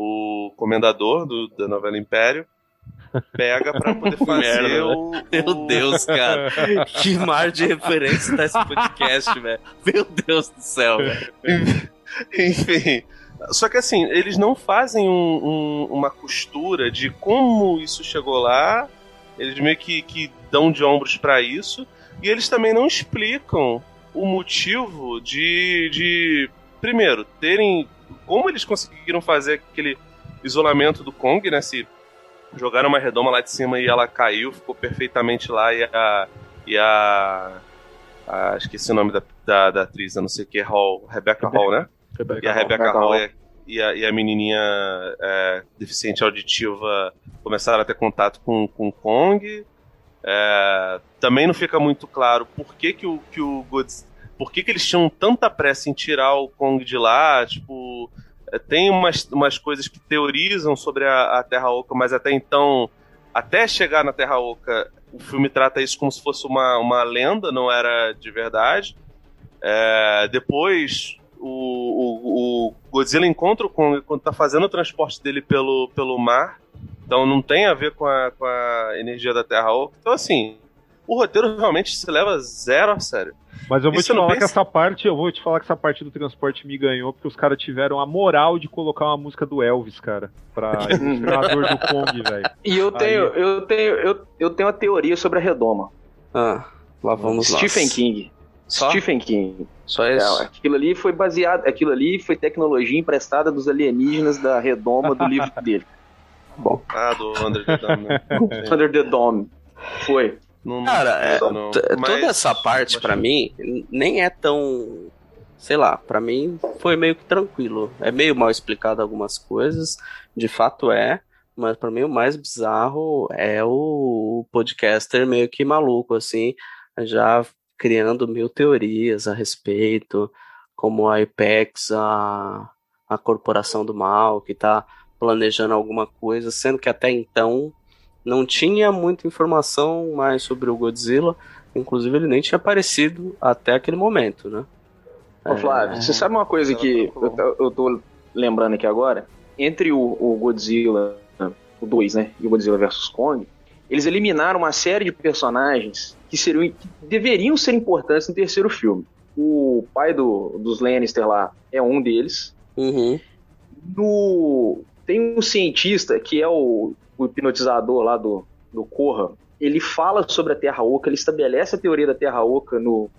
Speaker 4: o comendador do, da novela Império, pega pra poder fazer
Speaker 2: Merda,
Speaker 4: o,
Speaker 2: Meu
Speaker 4: o-
Speaker 2: Deus, cara. que mar de referência tá esse podcast, velho. Meu Deus do céu, velho.
Speaker 4: Enfim. Só que assim, eles não fazem um- um- uma costura de como isso chegou lá. Eles meio que, que dão de ombros pra isso. E eles também não explicam o motivo de, de. Primeiro, terem. Como eles conseguiram fazer aquele isolamento do Kong, né? Se jogaram uma redoma lá de cima e ela caiu, ficou perfeitamente lá e a. E a. a- esqueci o nome da, da, da atriz, eu não sei o que, Hall, Rebecca Hall, né? E a Rebecca
Speaker 3: Rebecca
Speaker 4: Hall
Speaker 3: Hall.
Speaker 4: e a, e a, e a menininha é, deficiente auditiva começaram a ter contato com, com o Kong. É, também não fica muito claro por que, que o, que o Godzilla. Por que, que eles tinham tanta pressa em tirar o Kong de lá? Tipo. é, tem umas, umas coisas que teorizam sobre a, a Terra Oca, mas até então, até chegar na Terra Oca, o filme trata isso como se fosse uma, uma lenda, não era de verdade. É, depois, o, o, o, Godzilla encontra o Kong quando tá fazendo o transporte dele pelo, pelo mar. Então não tem a ver com a, com a energia da Terra Oca. Então, assim, o roteiro realmente se leva zero a sério.
Speaker 5: Mas eu vou
Speaker 4: Isso
Speaker 5: te falar
Speaker 4: pensa-
Speaker 5: que essa parte, eu vou te falar que essa parte do transporte me ganhou, porque os caras tiveram a moral de colocar uma música do Elvis, cara, pra ilustrador do Kong, velho.
Speaker 3: E eu
Speaker 5: Aí-
Speaker 3: tenho, eu tenho, eu, eu tenho uma teoria sobre a redoma.
Speaker 2: Ah, lá vamos lá.
Speaker 3: Stephen King.
Speaker 2: Só?
Speaker 3: Stephen King.
Speaker 2: Só
Speaker 3: É,
Speaker 2: isso?
Speaker 3: aquilo ali foi baseado, aquilo ali foi tecnologia emprestada dos alienígenas da redoma do livro dele.
Speaker 4: Ah, do Under the Dome, né?
Speaker 3: Under the Dome. Foi.
Speaker 4: Não-
Speaker 2: Cara, é,
Speaker 4: não. Mas-
Speaker 2: toda essa parte pra mim nem é tão, sei lá, pra mim foi meio que tranquilo. É meio mal explicado algumas coisas, de fato é, mas pra mim o mais bizarro é o podcaster meio que maluco assim, já criando mil teorias a respeito, como a Apex, a a corporação do mal que tá planejando alguma coisa, sendo que até então não tinha muita informação mais sobre o Godzilla. Inclusive, ele nem tinha aparecido até aquele momento, né?
Speaker 3: Ô, Flávio, você sabe uma coisa que eu, tô- eu tô lembrando aqui agora? Entre o, o Godzilla, o 2, né, e o Godzilla vs Kong, eles eliminaram uma série de personagens que, seriam, que deveriam ser importantes no terceiro filme. O pai do, dos Lannister lá é um deles.
Speaker 2: Uhum.
Speaker 3: No, tem um cientista que é o, o hipnotizador lá do, do Korra. Ele fala sobre a Terra Oca, ele estabelece a teoria da Terra Oca no,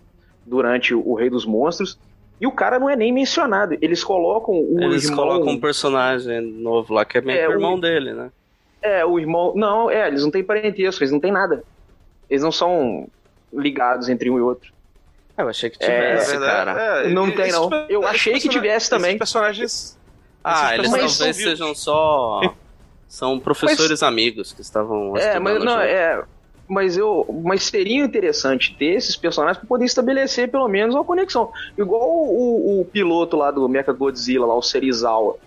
Speaker 3: durante o, Rei dos Monstros. E o cara não é nem mencionado. Eles colocam o
Speaker 2: Eles
Speaker 3: irmão.
Speaker 2: colocam um personagem novo lá, que é meio
Speaker 3: É,
Speaker 2: que o
Speaker 3: o-
Speaker 2: irmão dele, né?
Speaker 3: É, o irmão. Não, é, eles não têm parentesco, eles não têm nada. Eles não são ligados entre um e outro.
Speaker 2: Eu achei que
Speaker 3: É,
Speaker 2: tivesse,
Speaker 4: verdade,
Speaker 2: cara.
Speaker 4: é,
Speaker 3: Não
Speaker 4: esses
Speaker 3: tem, não. Eu achei que tivesse também.
Speaker 4: Esses personagens.
Speaker 2: Ah,
Speaker 4: esses
Speaker 2: eles
Speaker 4: personagens
Speaker 2: talvez sejam só. São professores amigos que estavam
Speaker 3: É, mas não, é. Mas eu. Mas seria interessante ter esses personagens para poder estabelecer pelo menos uma conexão. Igual o, o- o piloto lá do Mecha Godzilla, lá, o Serizawa.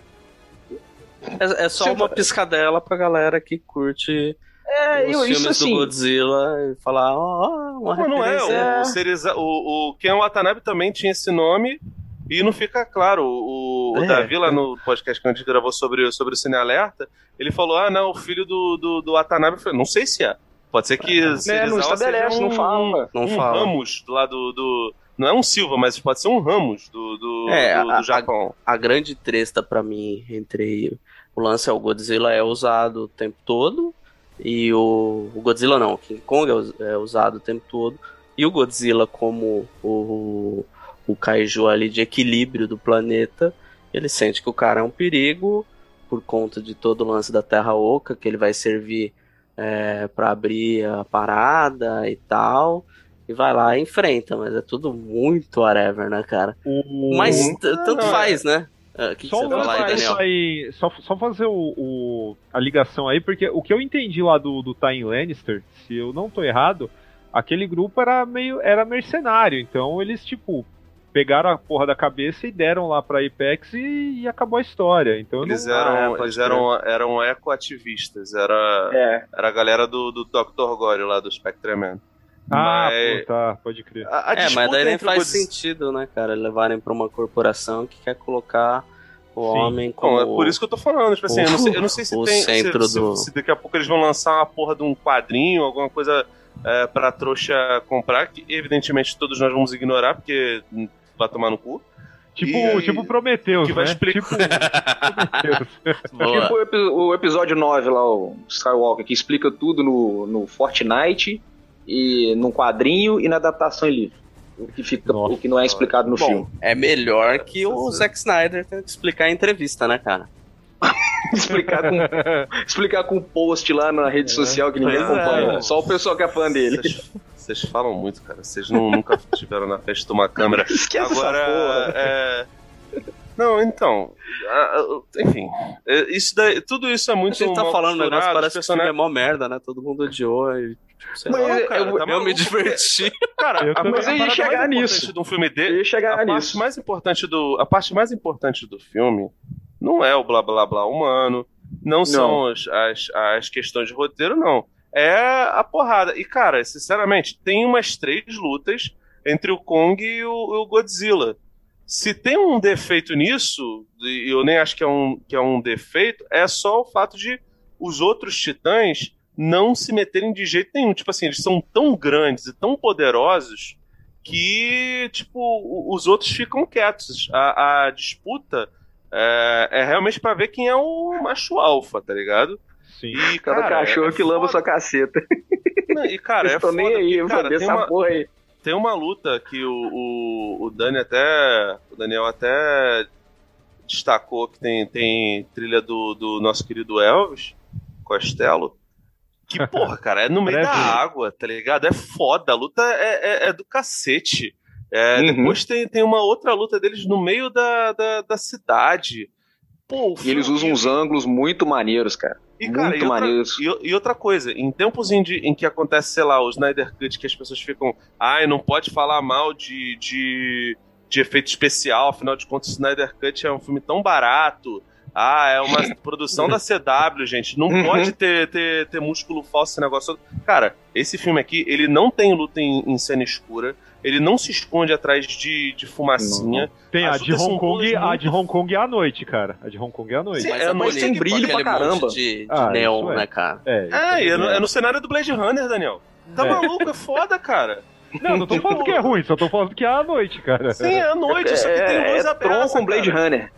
Speaker 2: É, é só uma piscadela pra galera que curte
Speaker 3: É,
Speaker 2: os
Speaker 3: eu,
Speaker 2: filmes
Speaker 3: isso
Speaker 2: do
Speaker 3: assim.
Speaker 2: Godzilla e falar, ó, uma
Speaker 4: Não, não é. O, o, Seriza- o, o Ken Watanabe também tinha esse nome e não fica claro. O, o
Speaker 2: É.
Speaker 4: Davi, lá no podcast que a gente gravou sobre, sobre o Cine Alerta, ele falou: ah, não, o filho do, do, do Watanabe. Eu falei, Não sei se é. Pode ser que.
Speaker 3: Né,
Speaker 4: Serizawa
Speaker 3: não estabelece,
Speaker 4: seja um,
Speaker 3: não fala.
Speaker 2: Não
Speaker 4: um
Speaker 2: fala.
Speaker 4: Ramos lá do, do. Não é um Silva, mas pode ser um Ramos do, do,
Speaker 2: É,
Speaker 4: do,
Speaker 2: a-
Speaker 4: do Japão.
Speaker 2: a grande treta pra mim entre o lance é o Godzilla é usado o tempo todo e o, o Godzilla não, o King Kong é, é usado o tempo todo e o Godzilla como o, o kaiju ali de equilíbrio do planeta, ele sente que o cara é um perigo por conta de todo o lance da Terra Oca, que ele vai servir é, para abrir a parada e tal. E vai lá e enfrenta, mas é tudo muito whatever, né, cara? Mas
Speaker 4: Uhum.
Speaker 2: t- tanto
Speaker 4: é.
Speaker 2: faz, né? O que, que
Speaker 5: Só,
Speaker 2: falar aí,
Speaker 5: só, só fazer o, o- a ligação aí, porque o que eu entendi lá do, do Tywin Lannister, se eu não tô errado, aquele grupo era meio era mercenário, então eles, tipo, pegaram a porra da cabeça e deram lá pra Apex e, e acabou a história. Então
Speaker 4: Eles
Speaker 5: não...
Speaker 4: eram,
Speaker 3: Ah, é,
Speaker 4: eles
Speaker 3: crer.
Speaker 4: eram, eram ecoativistas. Era,
Speaker 3: É.
Speaker 4: era a galera do, do Dr. Gore lá do Spectreman.
Speaker 5: Ah,
Speaker 4: Mas-
Speaker 5: pô, tá, pode crer.
Speaker 4: A, a
Speaker 2: É, mas daí nem
Speaker 4: o
Speaker 2: faz sentido, né, cara? Levarem pra uma corporação que quer colocar o
Speaker 5: Sim.
Speaker 2: homem como.
Speaker 4: Não, é por isso que eu tô falando. Tipo assim, eu, não sei, eu não sei se
Speaker 2: o
Speaker 4: tem. se-
Speaker 2: centro
Speaker 4: se,
Speaker 2: do-
Speaker 4: se daqui a pouco eles vão lançar uma porra de um quadrinho, alguma coisa é, pra trouxa comprar, que evidentemente todos nós vamos ignorar, porque vai tomar no cu.
Speaker 5: Tipo,
Speaker 4: E-
Speaker 5: tipo Prometheus,
Speaker 4: que vai
Speaker 5: né?
Speaker 4: explicar-
Speaker 5: Tipo.
Speaker 3: Tipo o, epi- o episódio 9 lá, o Skywalker, que explica tudo no, no Fortnite e num quadrinho e na adaptação em livro. O que, fica,
Speaker 5: Nossa.
Speaker 3: o que não é explicado no
Speaker 2: Bom,
Speaker 3: filme.
Speaker 2: é melhor que o. Zack Snyder tem que explicar em entrevista, né, cara?
Speaker 3: explicar, com, explicar com post lá na rede social que ninguém
Speaker 4: é.
Speaker 3: acompanha. Só o pessoal que é fã dele.
Speaker 4: Vocês- falam muito, cara. Vocês não, nunca estiveram na festa de uma câmera.
Speaker 3: Esquece essa
Speaker 4: Agora,
Speaker 3: porra.
Speaker 4: é... Não, então, a- a- enfim, é, isso daí, tudo isso é
Speaker 2: A
Speaker 4: muito
Speaker 2: gente tá falando um negócio,
Speaker 4: costurado,
Speaker 2: parece que
Speaker 4: os
Speaker 2: o filme é mó merda, né? Todo mundo odiou e. Tipo, sei
Speaker 3: Mas
Speaker 2: lá.
Speaker 3: eu-
Speaker 4: cara,
Speaker 3: eu-
Speaker 4: tá
Speaker 2: Eu me diverti.
Speaker 4: Cara,
Speaker 5: Eu
Speaker 4: a, mas
Speaker 3: eu ia chegar nisso.
Speaker 4: de um filme
Speaker 3: Eu
Speaker 4: dele,
Speaker 3: ia chegar
Speaker 4: a parte
Speaker 3: nisso.
Speaker 4: mais importante do a parte mais importante do filme não é o blá blá blá humano, não, são as, as, as questões de roteiro, não. É a porrada. E, cara, sinceramente, tem umas três lutas entre o Kong e o, o Godzilla. Se tem um defeito nisso, e eu nem acho que é, um, que é um defeito, é só o fato de os outros titãs não se meterem de jeito nenhum. Tipo assim, eles são tão grandes e tão poderosos que, tipo, os outros ficam quietos. A, a disputa é, é realmente para ver quem é o macho alfa, tá ligado?
Speaker 5: Sim.
Speaker 4: E,
Speaker 3: Cada
Speaker 4: cara,
Speaker 3: cachorro
Speaker 4: é
Speaker 3: que lamba
Speaker 4: foda.
Speaker 3: sua caceta.
Speaker 4: Não, E, cara, é
Speaker 3: Eu tô
Speaker 4: foda.
Speaker 3: nem aí,
Speaker 4: porque, cara, tem
Speaker 3: essa
Speaker 4: uma,
Speaker 3: porra aí.
Speaker 4: tem uma luta que o, o, o Dani até. O Daniel até destacou que tem, tem trilha do, do nosso querido Elvis Costello. Que, porra, cara, é no meio da água, tá ligado? É foda, a luta é, é, é do cacete. É,
Speaker 3: Uhum.
Speaker 4: Depois tem, tem uma outra luta deles no meio da, da, da cidade. Pô,
Speaker 3: E eles usam uns ângulos muito maneiros, cara.
Speaker 4: E, cara,
Speaker 3: muito
Speaker 4: e outra, e, e outra coisa, em tempos em, de- em que acontece, sei lá, o Snyder Cut, que as pessoas ficam, ai, não pode falar mal de, de, de efeito especial, afinal de contas, o Snyder Cut é um filme tão barato. Ah, é uma produção da CW, gente. Não
Speaker 3: Uhum.
Speaker 4: pode ter, ter, ter músculo falso esse negócio. Cara, esse filme aqui, ele não tem luta em, em cena escura. Ele não se esconde atrás de, de fumacinha.
Speaker 5: Tem a de Hong Kong,
Speaker 4: todas
Speaker 5: a de Hong Kong é à noite, cara. A de Hong Kong é à noite.
Speaker 4: Sim,
Speaker 2: Mas
Speaker 4: é
Speaker 2: é
Speaker 4: bonito,
Speaker 2: bonito
Speaker 3: tem brilho pra caramba.
Speaker 2: de, de
Speaker 5: Ah,
Speaker 2: neon,
Speaker 5: é.
Speaker 2: né, cara?
Speaker 5: É,
Speaker 4: É, é no,
Speaker 5: também
Speaker 4: é no cenário do Blade Runner, Daniel. Tá
Speaker 5: É.
Speaker 4: maluco, é foda, cara.
Speaker 5: Não, não tô falando que é ruim, só tô falando que é à noite, cara.
Speaker 4: Sim, é à noite, só que tem
Speaker 3: é,
Speaker 4: luz
Speaker 3: é
Speaker 4: aberta.
Speaker 3: Tron com Blade
Speaker 4: cara.
Speaker 3: Runner.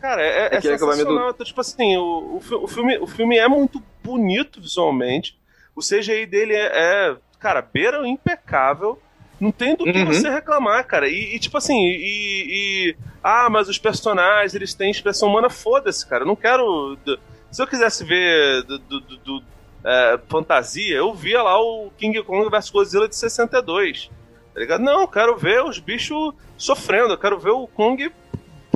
Speaker 4: Cara, é, é,
Speaker 3: É é
Speaker 4: sensacional. Então, tipo assim, o, o, fi- o filme, o filme é muito bonito visualmente. O CGI dele é, é, cara, beira o impecável. Não tem do que
Speaker 3: Uhum.
Speaker 4: você reclamar, cara. E, e, tipo assim, e, e- Ah, mas os personagens, eles têm expressão humana, foda-se, cara. Eu não quero. Se eu quisesse ver do, do- do- do, é, fantasia, eu via lá o King Kong vs Godzilla de 62. Tá ligado? Não, eu quero ver os bichos sofrendo. Eu quero ver o Kong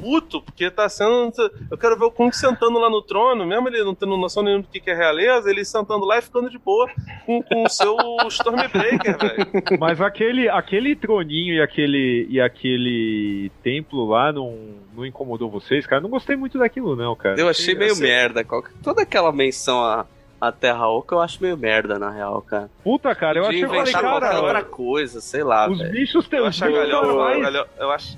Speaker 4: puto, porque tá sendo. Eu quero ver o Kong sentando lá no trono, mesmo ele não tendo noção nenhuma do que que é realeza, ele sentando lá e ficando de boa com, com o seu Stormbreaker, velho.
Speaker 5: Mas aquele, aquele troninho e aquele, e aquele templo lá não, não incomodou vocês, cara? Não gostei muito daquilo, não, cara.
Speaker 2: Eu achei meio
Speaker 4: assim-
Speaker 2: merda. qualquer- Toda aquela menção à, à Terra Oca eu acho meio merda, na real, cara.
Speaker 5: Puta, cara, eu eu falei,
Speaker 2: inventar qualquer
Speaker 5: cara,
Speaker 2: outra coisa, sei lá,
Speaker 5: os
Speaker 2: velho.
Speaker 5: bichos têm
Speaker 4: Eu acho a galho- eu acho.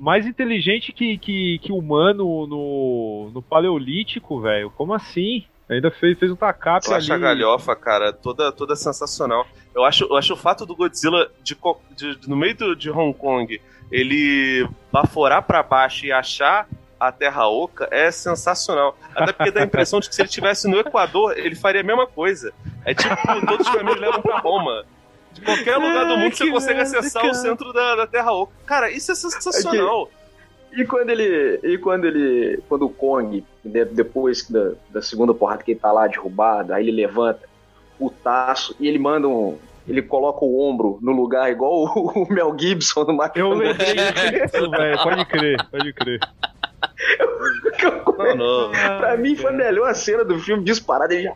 Speaker 5: Mais inteligente que, que, que humano no, no paleolítico, velho. Como assim? Ainda fez, fez um tacape
Speaker 4: Eu acho a
Speaker 5: ali.
Speaker 4: galhofa, cara, toda, toda sensacional. Eu acho, eu acho o fato do Godzilla de, de- no meio do- de Hong Kong ele baforar pra baixo e achar a Terra Oca é sensacional. Até porque dá a impressão de que se ele estivesse no Equador, ele faria a mesma coisa. É tipo, todos os caminhos levam pra Roma. De qualquer lugar do mundo você consegue
Speaker 2: merda,
Speaker 4: acessar
Speaker 2: cara.
Speaker 4: o centro da, da Terra Oca. Cara, isso é sensacional.
Speaker 3: E quando ele. E quando ele. Quando o Kong, de- depois da, da segunda porrada que ele tá lá derrubado, aí ele levanta o taço e ele manda um. Ele coloca o ombro no lugar igual o, o Mel Gibson no Máquina
Speaker 5: Eu lembrei disso, velho. Pode crer, pode crer.
Speaker 4: Não, não.
Speaker 3: pra mim foi a melhor cena do filme disparada. Ele já,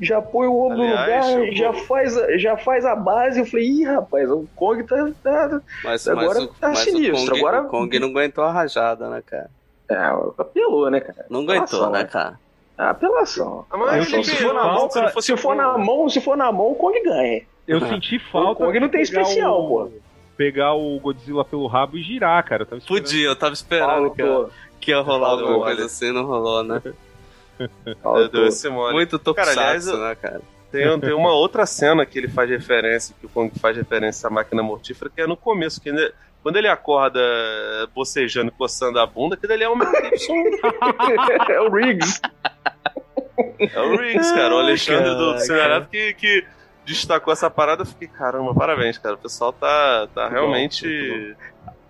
Speaker 3: já põe o ombro
Speaker 4: Aliás,
Speaker 3: no lugar, já, faz a, já faz a base. Eu falei, ih, rapaz, o Kong tá. tá
Speaker 2: Mas,
Speaker 3: Agora
Speaker 2: mas, o,
Speaker 3: tá
Speaker 2: mas
Speaker 3: sinistro,
Speaker 2: o, Kong,
Speaker 3: agora-
Speaker 2: o Kong não aguentou a rajada, né, cara?
Speaker 3: é, apelou, né, cara?
Speaker 2: Não aguentou,
Speaker 3: Apelação,
Speaker 2: né, cara?
Speaker 3: É apelação.
Speaker 4: Ah, mas
Speaker 3: se for na mão,
Speaker 4: se
Speaker 3: for na mão, se for na mão, o Kong ganha.
Speaker 5: Eu senti falta.
Speaker 3: Kong não tem especial,
Speaker 5: o-
Speaker 3: pô.
Speaker 5: Pegar o Godzilla pelo rabo e girar, cara. Eu tava esperando.
Speaker 2: Podia, eu tava esperando que,
Speaker 3: Faltou.
Speaker 2: que ia rolar alguma coisa assim, não rolou, né?
Speaker 4: Mole.
Speaker 2: Muito
Speaker 4: Cara, aliás,
Speaker 2: tokusatsu,
Speaker 4: eu-
Speaker 2: né, cara?
Speaker 4: Tem, tem uma outra cena que ele faz referência, que o Kong faz referência à máquina mortífera, que é no começo, que ele- quando ele acorda bocejando e coçando a bunda, que ele é o Mel Gibson.
Speaker 3: é o Riggs.
Speaker 4: É o Riggs, cara. O Alexandre do. Cinerato que, que destacou essa parada. Eu fiquei, caramba, parabéns, cara. O pessoal tá, tá realmente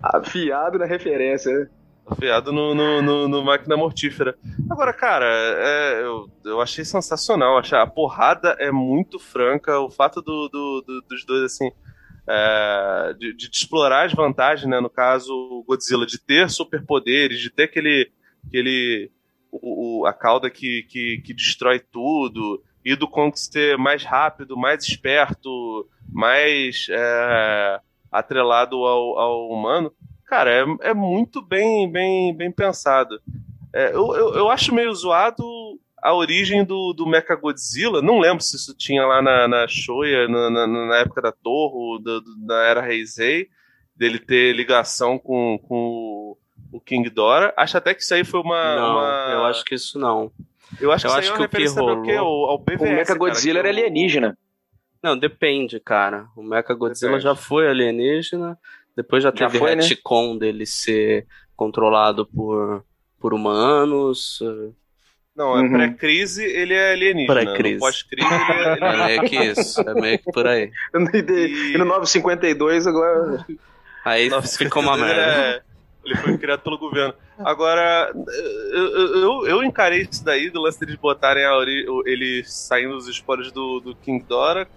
Speaker 3: Afiado na referência. né?
Speaker 4: Afiado no, no, no- no máquina mortífera. Agora, cara, é, eu, eu achei sensacional. A porrada é muito franca. O fato do, do- do- dos dois, assim, é, de, de explorar as vantagens, né? No caso, o Godzilla, de ter superpoderes, de ter aquele. aquele o, o- a cauda que, que, que destrói tudo, e do Kong ser mais rápido, mais esperto, mais é, atrelado ao, ao humano. Cara, é, é muito bem, bem, bem pensado. É, eu, eu, eu acho meio zoado a origem do, do Mechagodzilla. Não lembro se isso tinha lá na, na Shoya, na, na, na época da Torre, da, da era Heisei, dele ter ligação com, com o King Dora. Acho até que isso aí foi uma.
Speaker 2: não,
Speaker 4: uma-
Speaker 2: eu acho que isso não.
Speaker 4: eu acho que
Speaker 2: eu
Speaker 4: isso aí
Speaker 2: acho
Speaker 4: é uma
Speaker 2: que o que rolou-
Speaker 4: quê? Ao, ao BVS,
Speaker 3: O Mechagodzilla
Speaker 4: cara,
Speaker 3: era
Speaker 4: que
Speaker 3: alienígena.
Speaker 2: Não, depende, cara. O Mechagodzilla
Speaker 4: Depende.
Speaker 2: já foi alienígena, depois já
Speaker 3: Já
Speaker 2: teve
Speaker 3: foi, né?
Speaker 2: retcon dele ser controlado por, por humanos. eh,
Speaker 4: Não, é
Speaker 3: Uhum.
Speaker 4: pré-crise, ele é alienígena.
Speaker 2: Pré-crise.
Speaker 4: No Pós-crise, ele é, ele
Speaker 2: É meio que isso, é meio que por aí.
Speaker 3: E, e no 952 agora.
Speaker 2: Aí
Speaker 4: Nossa,
Speaker 2: ficou uma
Speaker 4: ele
Speaker 2: merda.
Speaker 4: é- ele foi criado pelo governo. Agora, eu, eu, eu- encarei isso daí do lance deles botarem a ori- ele saindo dos esporos do, do King Dora,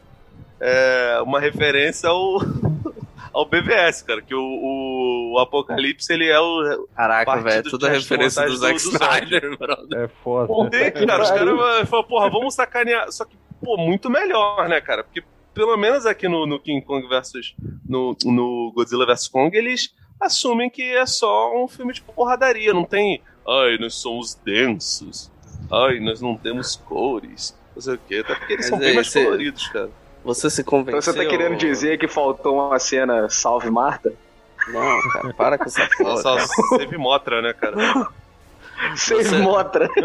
Speaker 4: é, uma referência ao, ao BVS, cara, que o, o, o Apocalipse ele é o.
Speaker 2: Caraca,
Speaker 4: Partido
Speaker 2: velho, tudo é referência do Zack Snyder, brother.
Speaker 5: É foda.
Speaker 4: Tem, cara, os caras falam, porra, vamos sacanear. Só que, pô, muito melhor, né, cara? Porque pelo menos aqui no, no King Kong versus. No, no Godzilla vs Kong, eles assumem que é só um filme de porradaria. Não tem. Ai, nós somos densos. Ai, nós não temos cores. Não sei o quê. Até porque eles
Speaker 2: Mas
Speaker 4: são bem
Speaker 2: aí,
Speaker 4: mais coloridos, cara.
Speaker 2: Você se convenceu?
Speaker 3: Então você tá querendo dizer que faltou uma cena Salve Marta?
Speaker 2: Não, cara, para com essa porra.
Speaker 4: Só teve Motra, né, cara?
Speaker 3: Sem
Speaker 2: Você-
Speaker 3: Motra.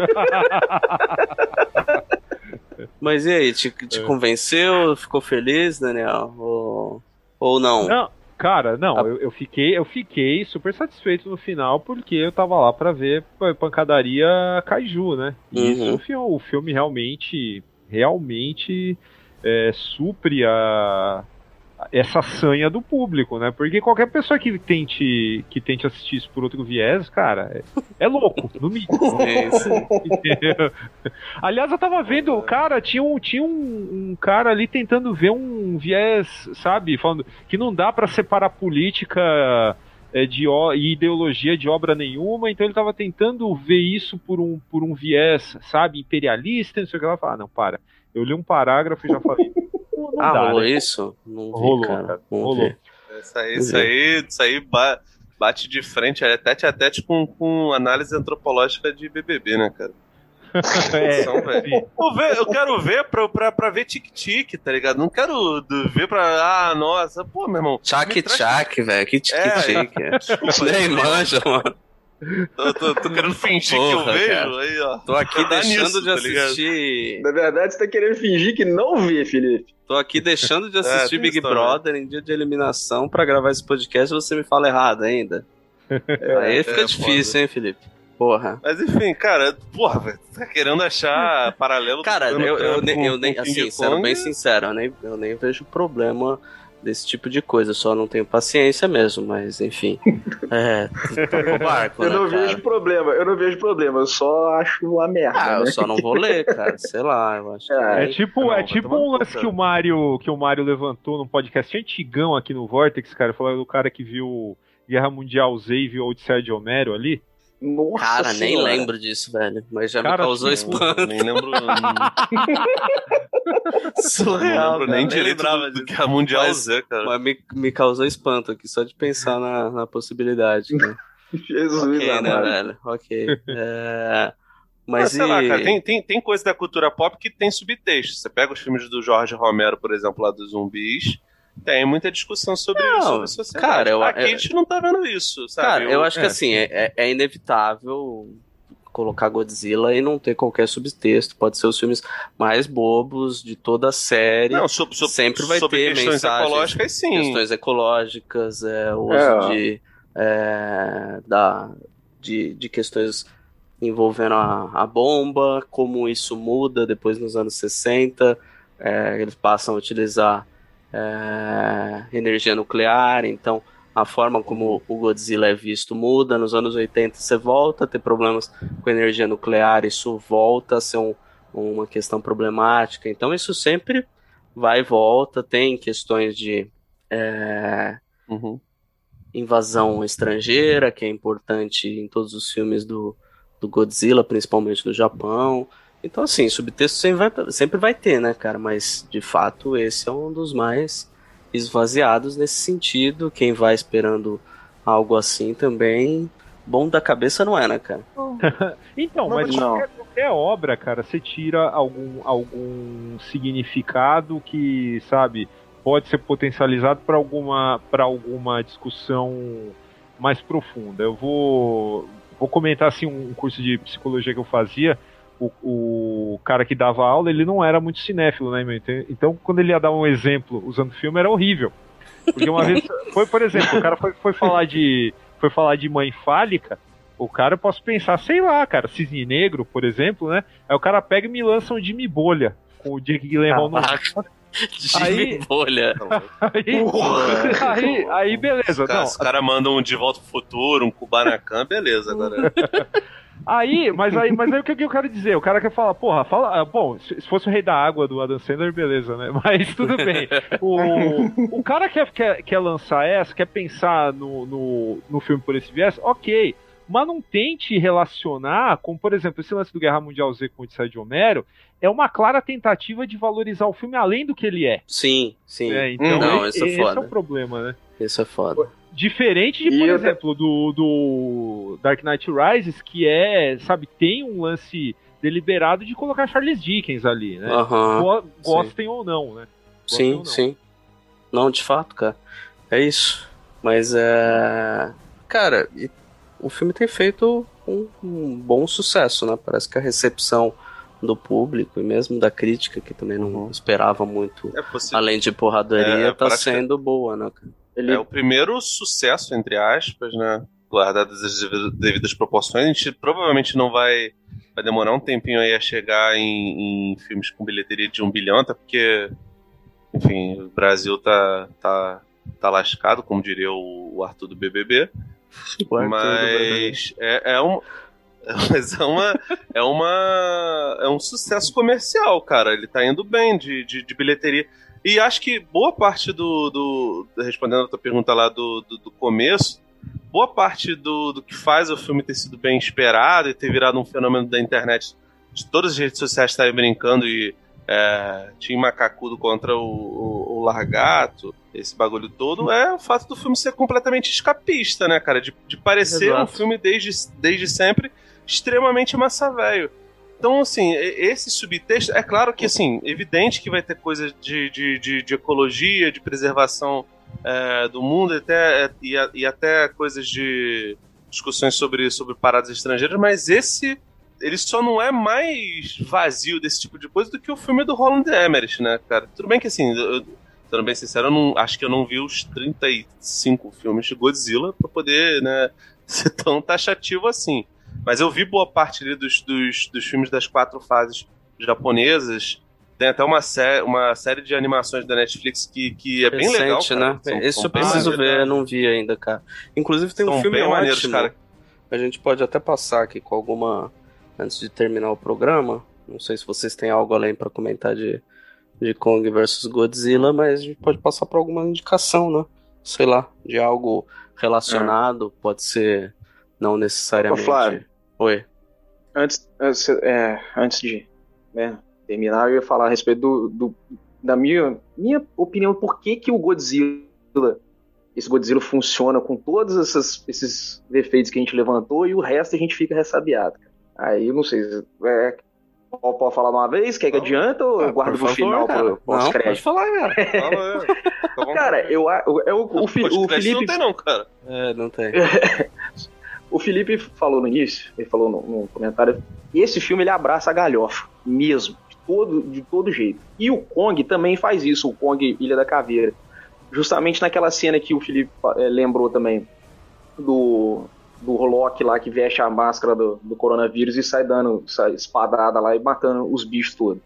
Speaker 2: Mas e aí, te, te convenceu? Ficou feliz, Daniel? Ou, ou não?
Speaker 5: Não, cara, não,
Speaker 2: Ah.
Speaker 5: eu, eu fiquei, eu fiquei super satisfeito no final porque eu tava lá pra ver pa- pancadaria kaiju, né? E
Speaker 2: Uhum.
Speaker 5: isso o filme, o filme realmente, realmente é, supre a essa sanha do público, né? Porque qualquer pessoa que tente que tente assistir isso por outro viés, cara, é, é louco, no mínimo.
Speaker 2: É isso.
Speaker 5: Aliás, eu tava vendo, cara, tinha um, tinha um, um cara ali tentando ver um viés, sabe? Falando que não dá pra separar política é, de, e ideologia de obra nenhuma, então ele tava tentando ver isso por um, por um viés, sabe, imperialista, não sei o que ela fala, ah, não, para. Eu li um parágrafo e já falei. Não, não
Speaker 2: Ah,
Speaker 5: dá,
Speaker 2: rolou
Speaker 5: né?
Speaker 2: isso? Não vi,
Speaker 5: Rolou,
Speaker 2: cara.
Speaker 5: cara, rolou.
Speaker 4: Isso aí, isso aí, isso aí ba- bate de frente, é tete a tete com, com análise antropológica de BBB, né, cara?
Speaker 5: É,
Speaker 4: São. Eu, ver- eu quero ver pra, pra, pra ver tic-tic, tá ligado? Não quero ver pra. Ah, nossa, pô, meu irmão.
Speaker 2: Tchac
Speaker 4: me traz-
Speaker 2: tchac, velho. Que
Speaker 4: É,
Speaker 2: tic. É.
Speaker 4: Desculpa,
Speaker 2: Nem manja, mano.
Speaker 4: Tô, tô, tô querendo fingir que eu
Speaker 2: Porra,
Speaker 4: vejo,
Speaker 2: cara.
Speaker 4: aí, ó.
Speaker 2: Tô aqui deixando
Speaker 4: nisso,
Speaker 2: de
Speaker 4: tá
Speaker 2: assistir.
Speaker 3: Na verdade, você tá querendo fingir que não vê, Felipe.
Speaker 2: Tô aqui deixando de assistir
Speaker 4: tem
Speaker 2: Big
Speaker 4: também.
Speaker 2: Brother em dia de eliminação pra gravar esse podcast e você me fala errado ainda. Aí fica
Speaker 4: é
Speaker 2: difícil, hein, Felipe? Porra.
Speaker 4: Mas enfim, cara, porra, velho, tá querendo achar paralelo
Speaker 2: Cara, eu, eu, eu nem, assim, sendo bem sincero, eu nem, eu nem vejo problema desse tipo de coisa, só não tenho paciência mesmo, mas enfim. É, o barco,
Speaker 3: Eu
Speaker 2: né,
Speaker 3: não
Speaker 2: cara?
Speaker 3: vejo problema, eu não vejo problema, eu só acho uma merda.
Speaker 2: Ah, eu
Speaker 3: né?
Speaker 2: só não vou ler, cara, sei lá, eu acho que...
Speaker 3: É,
Speaker 5: É tipo,
Speaker 4: Não,
Speaker 5: é tipo um lance que o Mário que o Mário levantou num podcast antigão aqui no Vortex, cara, falando do cara que viu Guerra Mundial Z e viu Odisseia de Homero ali.
Speaker 3: Nossa
Speaker 2: Cara, nem
Speaker 3: Senhora.
Speaker 2: lembro disso, velho, mas já
Speaker 5: Cara,
Speaker 2: me causou espanto.
Speaker 4: Nem lembro. não
Speaker 2: Surreal,
Speaker 4: lembro
Speaker 2: cara,
Speaker 4: nem direito
Speaker 2: lembrava
Speaker 4: do, do
Speaker 2: disso.
Speaker 4: que é a Mundial
Speaker 2: Mas-
Speaker 4: Z, cara.
Speaker 2: Mas me, me causou espanto aqui, só de pensar na, na possibilidade. Né?
Speaker 3: Jesus
Speaker 2: ok, né, velho? Ok. É,
Speaker 4: Mas,
Speaker 2: Mas
Speaker 4: sei
Speaker 2: e...
Speaker 4: lá, cara, tem, tem, tem coisa da cultura pop que tem subtexto. Você pega os filmes do Jorge Romero, por exemplo, lá dos zumbis, tem muita discussão sobre,
Speaker 2: Não,
Speaker 4: sobre sociedade.
Speaker 2: cara, eu-
Speaker 4: Aqui
Speaker 2: eu-
Speaker 4: a gente não tá vendo isso, sabe?
Speaker 2: Cara, eu, acho que
Speaker 5: é.
Speaker 2: assim, é, é- é inevitável colocar Godzilla e não ter qualquer subtexto. Pode ser os filmes mais bobos de toda a série.
Speaker 4: Não, sobre, sobre,
Speaker 2: Sempre vai
Speaker 4: sobre
Speaker 2: ter
Speaker 4: questões
Speaker 2: mensagens,
Speaker 4: ecológicas, sim.
Speaker 2: questões ecológicas, é, o uso
Speaker 3: É.
Speaker 2: de, é, da, de, de questões envolvendo a, a bomba, como isso muda depois nos anos 60, é, eles passam a utilizar é, energia nuclear, então a forma como o Godzilla é visto muda. Nos anos 80 você volta a ter problemas com energia nuclear, isso volta a ser um- uma questão problemática, então isso sempre vai e volta, tem questões de é,
Speaker 4: Uhum.
Speaker 2: invasão estrangeira, que é importante em todos os filmes do, do Godzilla, principalmente do Japão. Então, assim, subtexto sempre vai, sempre vai ter, né, cara? Mas, de fato, esse é um dos mais esvaziados nesse sentido. Quem vai esperando algo assim também, bom da cabeça não é, né, cara?
Speaker 5: Então,
Speaker 3: Não,
Speaker 5: mas
Speaker 3: não.
Speaker 5: qualquer, qualquer obra, cara, você tira algum, algum significado que, sabe, pode ser potencializado para alguma, pra alguma discussão mais profunda. Eu vou, vou comentar assim um curso de psicologia que eu fazia. O, o cara que dava aula, ele não era muito cinéfilo, né, meu? Então- Então, quando ele ia dar um exemplo usando filme, era horrível. Porque uma vez, foi, por exemplo, o cara foi, foi falar de foi falar de mãe fálica, o cara eu posso pensar, sei lá, cara, cisne negro, por exemplo, né? Aí o cara pega e me lança um Jimmy Bolha com o Jake Gyllenhaal no
Speaker 2: Jimmy
Speaker 5: Aí-
Speaker 2: Bolha.
Speaker 5: aí, aí, aí beleza,
Speaker 4: Os caras caras mandam um De Volta pro Futuro, um Kubanacan, beleza. Agora,
Speaker 5: Aí, mas aí, mas aí o que, que eu quero dizer? O cara quer falar, porra, fala. ah, Bom, se se fosse o Rei da Água do Adam Sandler, beleza, né? Mas tudo bem. O, o cara quer, quer, quer lançar essa, quer pensar no, no, no filme por esse viés, ok. Mas não tente relacionar com, por exemplo, esse lance do Guerra Mundial Z com o Odisseia de Homero é uma clara tentativa de valorizar o filme além do que ele é.
Speaker 2: Sim, sim.
Speaker 5: É, então,
Speaker 2: Não,
Speaker 5: esse,
Speaker 2: isso é
Speaker 5: é o problema, né?
Speaker 2: Isso é foda.
Speaker 5: Diferente de,
Speaker 3: E
Speaker 5: por
Speaker 3: eu-
Speaker 5: exemplo, do, do Dark Knight Rises, que é, sabe, tem um lance deliberado de colocar Charles Dickens ali, né? Gostem ou não, né? Gostem
Speaker 2: Sim,
Speaker 5: não.
Speaker 2: sim. Não, de fato, cara. É isso. Mas é. Cara, e o filme tem feito um, um bom sucesso, né? Parece que a recepção do público e mesmo da crítica, que também não
Speaker 3: Uhum.
Speaker 2: esperava muito,
Speaker 4: é
Speaker 2: além de porradaria,
Speaker 4: É,
Speaker 2: tá sendo boa, né? cara?
Speaker 3: Ele,
Speaker 4: É o primeiro sucesso, entre aspas, né? Guardadas as devidas- proporções. A gente provavelmente não vai, vai demorar um tempinho aí a chegar em, em filmes com bilheteria de um bilhão, até porque, enfim, o Brasil tá, tá, tá lascado, como diria o, o Arthur do BBB.
Speaker 2: O Arthur do
Speaker 4: Mas é, é um. Mas é uma, é uma. É um sucesso comercial, cara. Ele tá indo bem de, de, de bilheteria. E acho que boa parte do. do respondendo a tua pergunta lá do, do, do começo, boa parte do, do que faz o filme ter sido bem esperado e ter virado um fenômeno da internet, de todas as redes sociais estarem brincando e é, Tim Macacudo contra o, o, o Largato, esse bagulho todo, é o fato do filme ser completamente escapista, né, cara? De, de parecer um
Speaker 2: Exato.
Speaker 4: filme desde, desde sempre extremamente massa velho. Então, assim, e- esse subtexto, é claro que, assim, evidente que vai ter coisa de, de, de, de ecologia, de preservação é, do mundo até, e, a- e até coisas de discussões sobre, sobre paradas estrangeiras, mas esse ele só não é mais vazio desse tipo de coisa do que o filme do Roland Emmerich, né, cara? Tudo bem que, assim, sendo bem sincero, eu não, acho que eu não vi os 35 filmes de Godzilla pra poder, né, ser tão taxativo assim. Mas eu vi boa parte ali dos, dos, dos filmes das quatro fases japonesas. Tem até uma, sé uma série de animações da Netflix que, que é bem
Speaker 2: Recente,
Speaker 4: legal. cara.
Speaker 2: né?
Speaker 4: São-
Speaker 2: Esse eu
Speaker 4: bem
Speaker 2: preciso ver, eu não vi ainda, cara. Inclusive tem um
Speaker 4: São
Speaker 2: filme
Speaker 4: bem maneiros,
Speaker 2: ótimo.
Speaker 4: cara.
Speaker 2: A gente pode até passar aqui com alguma. Antes de terminar o programa. Não sei se vocês têm algo além pra comentar de, de Kong versus Godzilla, mas a gente pode passar por alguma indicação, né? Sei lá, de algo relacionado, pode ser não necessariamente.
Speaker 3: Ô, Flávio.
Speaker 2: Oi.
Speaker 3: antes, antes, é, antes de né, terminar, eu ia falar a respeito do, do- da minha, minha opinião, por que, que o Godzilla, esse Godzilla funciona com todos essas- esses defeitos que a gente levantou e o resto a gente fica ressabiado. cara. Aí eu não sei, é, pode falar de uma vez, quer que
Speaker 4: Não.
Speaker 3: adianta ou eu
Speaker 2: Ah,
Speaker 3: guardo pro
Speaker 2: favor,
Speaker 3: final
Speaker 2: cara.
Speaker 3: pro
Speaker 2: Não, pode falar, cara.
Speaker 4: Fala, é. Tá.
Speaker 3: Cara, eu, eu, eu- o, o
Speaker 4: Podcast
Speaker 3: Felipe
Speaker 4: não tem não, cara.
Speaker 2: É, não tem.
Speaker 3: O Felipe falou no início, ele falou no, comentário, esse filme ele abraça a galhofa, mesmo, de todo, de todo jeito. E o Kong também faz isso, o Kong Ilha da Caveira. Justamente naquela cena que o Felipe eh, lembrou também, do, do Loki lá que veste a máscara do, do coronavírus e sai dando sai espadada lá e matando os bichos todos.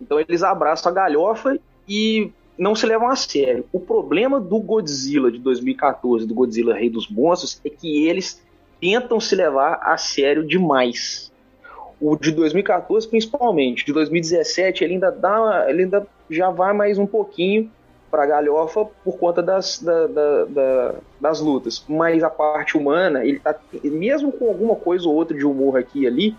Speaker 3: Então eles abraçam a galhofa e não se levam a sério. O problema do Godzilla de 2014, do Godzilla Rei dos Monstros, é que eles tentam se levar a sério demais. O de 2014, principalmente, de 2017, ele ainda dá, ele ainda já vai mais um pouquinho para galhofa por conta das, da- da- da- das lutas. Mas a parte humana, ele tá, mesmo com alguma coisa ou outra de humor aqui e ali,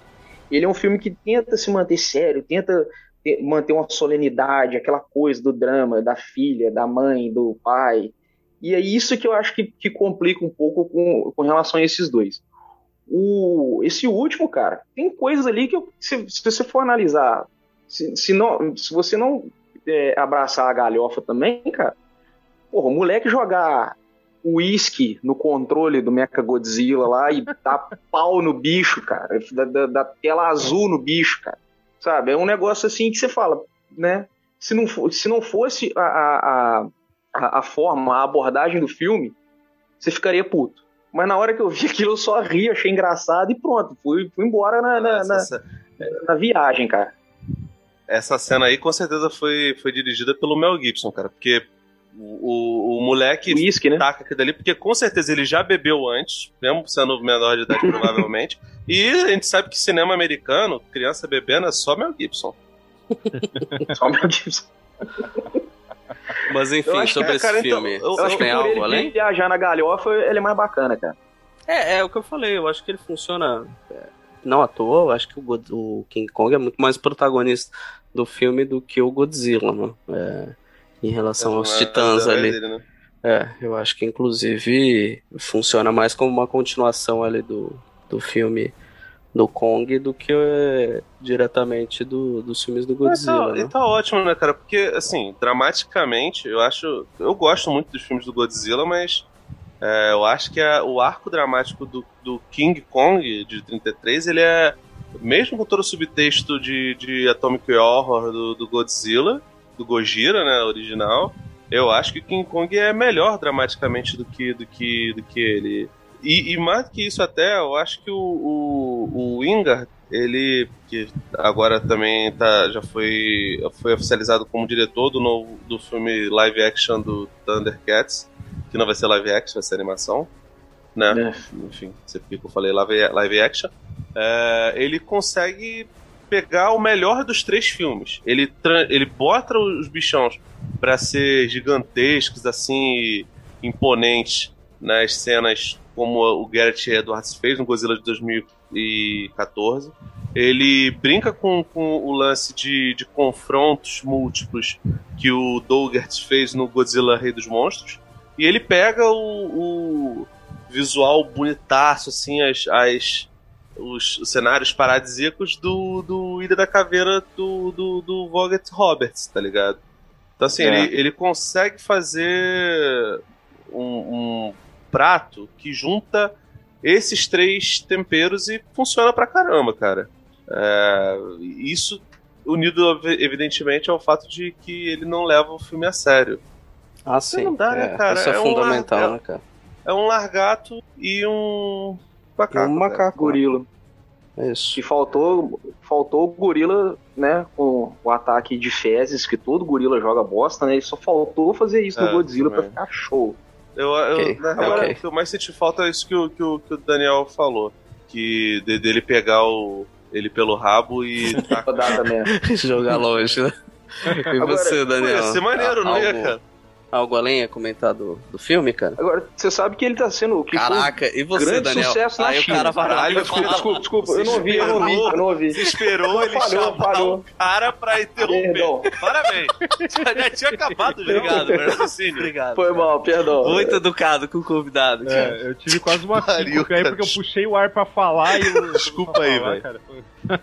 Speaker 3: ele é um filme que tenta se manter sério, tenta ter- manter uma solenidade, aquela coisa do drama da filha, da mãe, do pai. E é isso que eu acho que, que complica um pouco com, com relação a esses dois. O, esse último, cara, tem coisas ali que, eu- se, se você for analisar, se, se, não, se você não é, abraçar a galhofa também, cara, porra, o moleque jogar uísque no controle do Mecha Godzilla lá e dar pau no bicho, cara, da, da- da tela azul no bicho, cara, sabe? É um negócio assim que você fala, né? Se não, fo- se não fosse a, a, a, a- a forma, a abordagem do filme, você ficaria puto. Mas na hora que eu vi aquilo, eu só ri, achei engraçado e pronto, fui, fui embora na, na, na-
Speaker 4: Essa,
Speaker 3: na viagem, cara.
Speaker 4: essa cena aí com certeza foi, foi dirigida pelo Mel Gibson, cara, porque o, o, o moleque
Speaker 3: Uísque, né?
Speaker 4: taca aquilo ali, porque com certeza ele já bebeu antes, mesmo sendo menor de idade, provavelmente. E a gente sabe que cinema americano, criança bebendo, é só Mel Gibson.
Speaker 3: Só Mel Gibson.
Speaker 2: Mas enfim,
Speaker 3: acho que,
Speaker 2: sobre esse
Speaker 4: cara, então,
Speaker 2: filme,
Speaker 4: eu-
Speaker 3: Eu acho que
Speaker 2: tem
Speaker 3: por
Speaker 2: algo
Speaker 3: ele
Speaker 2: além?
Speaker 3: viajar na galhofa, ele é mais bacana, cara.
Speaker 2: É, é o que eu falei, eu acho que ele funciona é, não à toa, eu acho que o, God- o King Kong é muito mais protagonista do filme do que o Godzilla, né? É, em relação aos
Speaker 4: É,
Speaker 2: titãs
Speaker 4: é
Speaker 2: ali.
Speaker 4: dele, né?
Speaker 2: É, eu acho que inclusive funciona mais como uma continuação ali do, do filme do Kong do que é, diretamente do, dos filmes do
Speaker 4: Mas
Speaker 2: Godzilla,
Speaker 4: tá,
Speaker 2: né?
Speaker 4: e tá ótimo, né, cara? Porque, assim, dramaticamente, eu acho. Eu gosto muito dos filmes do Godzilla, mas é, eu acho que a- o arco dramático do, do King Kong de 33, ele é. Mesmo com todo o subtexto de, de Atomic Horror do, do Godzilla, do Gojira, né, original, eu acho que King Kong é melhor dramaticamente do que, do que, do que ele. E, e mais do que isso até, eu acho que o, o, o Wingard, ele, que agora também tá, já foi, foi oficializado como diretor do, novo, do filme live action do Thundercats, que não vai ser live action, vai ser animação, né? Enfim, você porque eu falei live, live action. É, ele consegue pegar o melhor dos três filmes. Ele, ele bota os bichões pra ser gigantescos, assim, imponentes nas cenas como o Garrett Edwards fez no Godzilla de 2014. Ele brinca com, com o lance de, de confrontos múltiplos que o Dougert fez no Godzilla Rei dos Monstros. E ele pega o, o visual bonitaço, assim, as, as, os cenários paradisíacos do, do Ilha da Caveira do, do, do Vogt Roberts, tá ligado? Então, assim,
Speaker 3: É.
Speaker 4: ele, ele consegue fazer um, um prato que junta esses três temperos e funciona pra caramba, cara. É, isso unido, evidentemente, ao fato de que ele não leva o filme a sério.
Speaker 2: Ah, sim.
Speaker 4: não dá, né,
Speaker 2: é,
Speaker 4: cara?
Speaker 2: Isso é,
Speaker 4: É um
Speaker 2: fundamental,
Speaker 4: lar-
Speaker 2: né, cara?
Speaker 4: É um largato e um macaco.
Speaker 2: um
Speaker 4: cara.
Speaker 2: macaco.
Speaker 3: Gorila.
Speaker 2: É isso.
Speaker 3: Que faltou, faltou o gorila, né? Com o ataque de fezes, que todo gorila joga bosta, né? E só faltou fazer isso
Speaker 4: É,
Speaker 3: no Godzilla
Speaker 4: também.
Speaker 3: pra ficar show.
Speaker 4: Eu, eu,
Speaker 2: Ok,
Speaker 4: na real,
Speaker 2: ok.
Speaker 4: o que eu mais senti falta é isso que o, que o, que o Daniel falou. Que de- dele pegar o, ele pelo rabo e.
Speaker 2: Jogar longe, né? E
Speaker 3: Agora,
Speaker 2: você, Daniel?
Speaker 4: ia ser maneiro, não ia, cara?
Speaker 2: Algo além a comentar do, do filme, cara?
Speaker 3: Agora, você sabe que ele tá sendo. Que
Speaker 2: Caraca, e você,
Speaker 3: grande
Speaker 2: Daniel?
Speaker 3: sucesso na
Speaker 2: Aí
Speaker 3: China.
Speaker 2: o cara
Speaker 4: Caralho,
Speaker 3: Desculpa,
Speaker 2: falar.
Speaker 3: desculpa, desculpa. Eu não ouvi, eu não ouvi,
Speaker 4: esperou.
Speaker 3: eu não ouvi.
Speaker 4: Você esperou ele
Speaker 3: Falhou,
Speaker 4: chamar
Speaker 3: falhou.
Speaker 4: o cara pra interromper.
Speaker 3: Perdão.
Speaker 4: Parabéns. Já, tinha acabado já.
Speaker 2: Obrigado,
Speaker 4: raciocínio.
Speaker 2: Obrigado.
Speaker 3: Foi mal, perdão.
Speaker 2: Muito educado com o convidado, cara.
Speaker 5: É, eu tive quase uma
Speaker 4: Pariu,
Speaker 5: aí
Speaker 4: cara.
Speaker 5: porque eu puxei o ar pra falar e eu.
Speaker 4: Desculpa aí, velho.
Speaker 5: cara.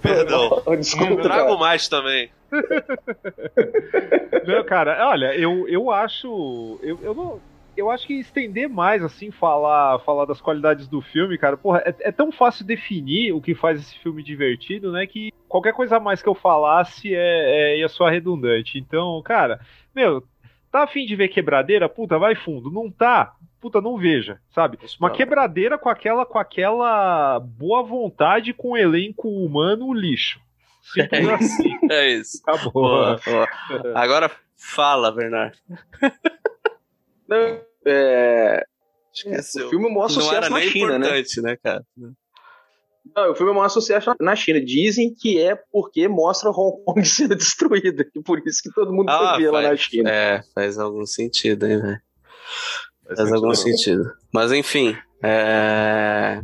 Speaker 4: Perdão.
Speaker 3: Desculpa.
Speaker 4: Não trago mais também.
Speaker 5: Não, cara, olha, eu, eu acho. Eu, eu não. Eu acho que estender mais, assim, falar, falar das qualidades do filme, cara, porra, é, é tão fácil definir o que faz esse filme divertido, né? Que qualquer coisa a mais que eu falasse é, é, ia soar redundante. Então, cara, meu, tá afim de ver quebradeira? Puta, vai fundo. Não tá? Puta, não veja, sabe? Uma quebradeira com aquela, com aquela boa vontade com o elenco humano lixo. Simples assim.
Speaker 2: É isso.
Speaker 5: Acabou.
Speaker 2: Boa, boa. Agora fala, Bernardo.
Speaker 3: Não, é,
Speaker 4: Esqueceu.
Speaker 3: o filme é o maior
Speaker 2: Não
Speaker 3: sucesso
Speaker 2: era
Speaker 3: na
Speaker 2: nem
Speaker 3: China, né?
Speaker 2: importante, né, cara?
Speaker 3: Não, o filme é o maior sucesso na China. Dizem que é porque mostra Hong Kong sendo destruída. E por isso que todo mundo
Speaker 2: Ah,
Speaker 3: foi ver lá na China.
Speaker 2: É, faz algum sentido, hein, velho?
Speaker 4: Faz
Speaker 2: Faz algum
Speaker 4: sentido.
Speaker 2: sentido. Mas enfim, é...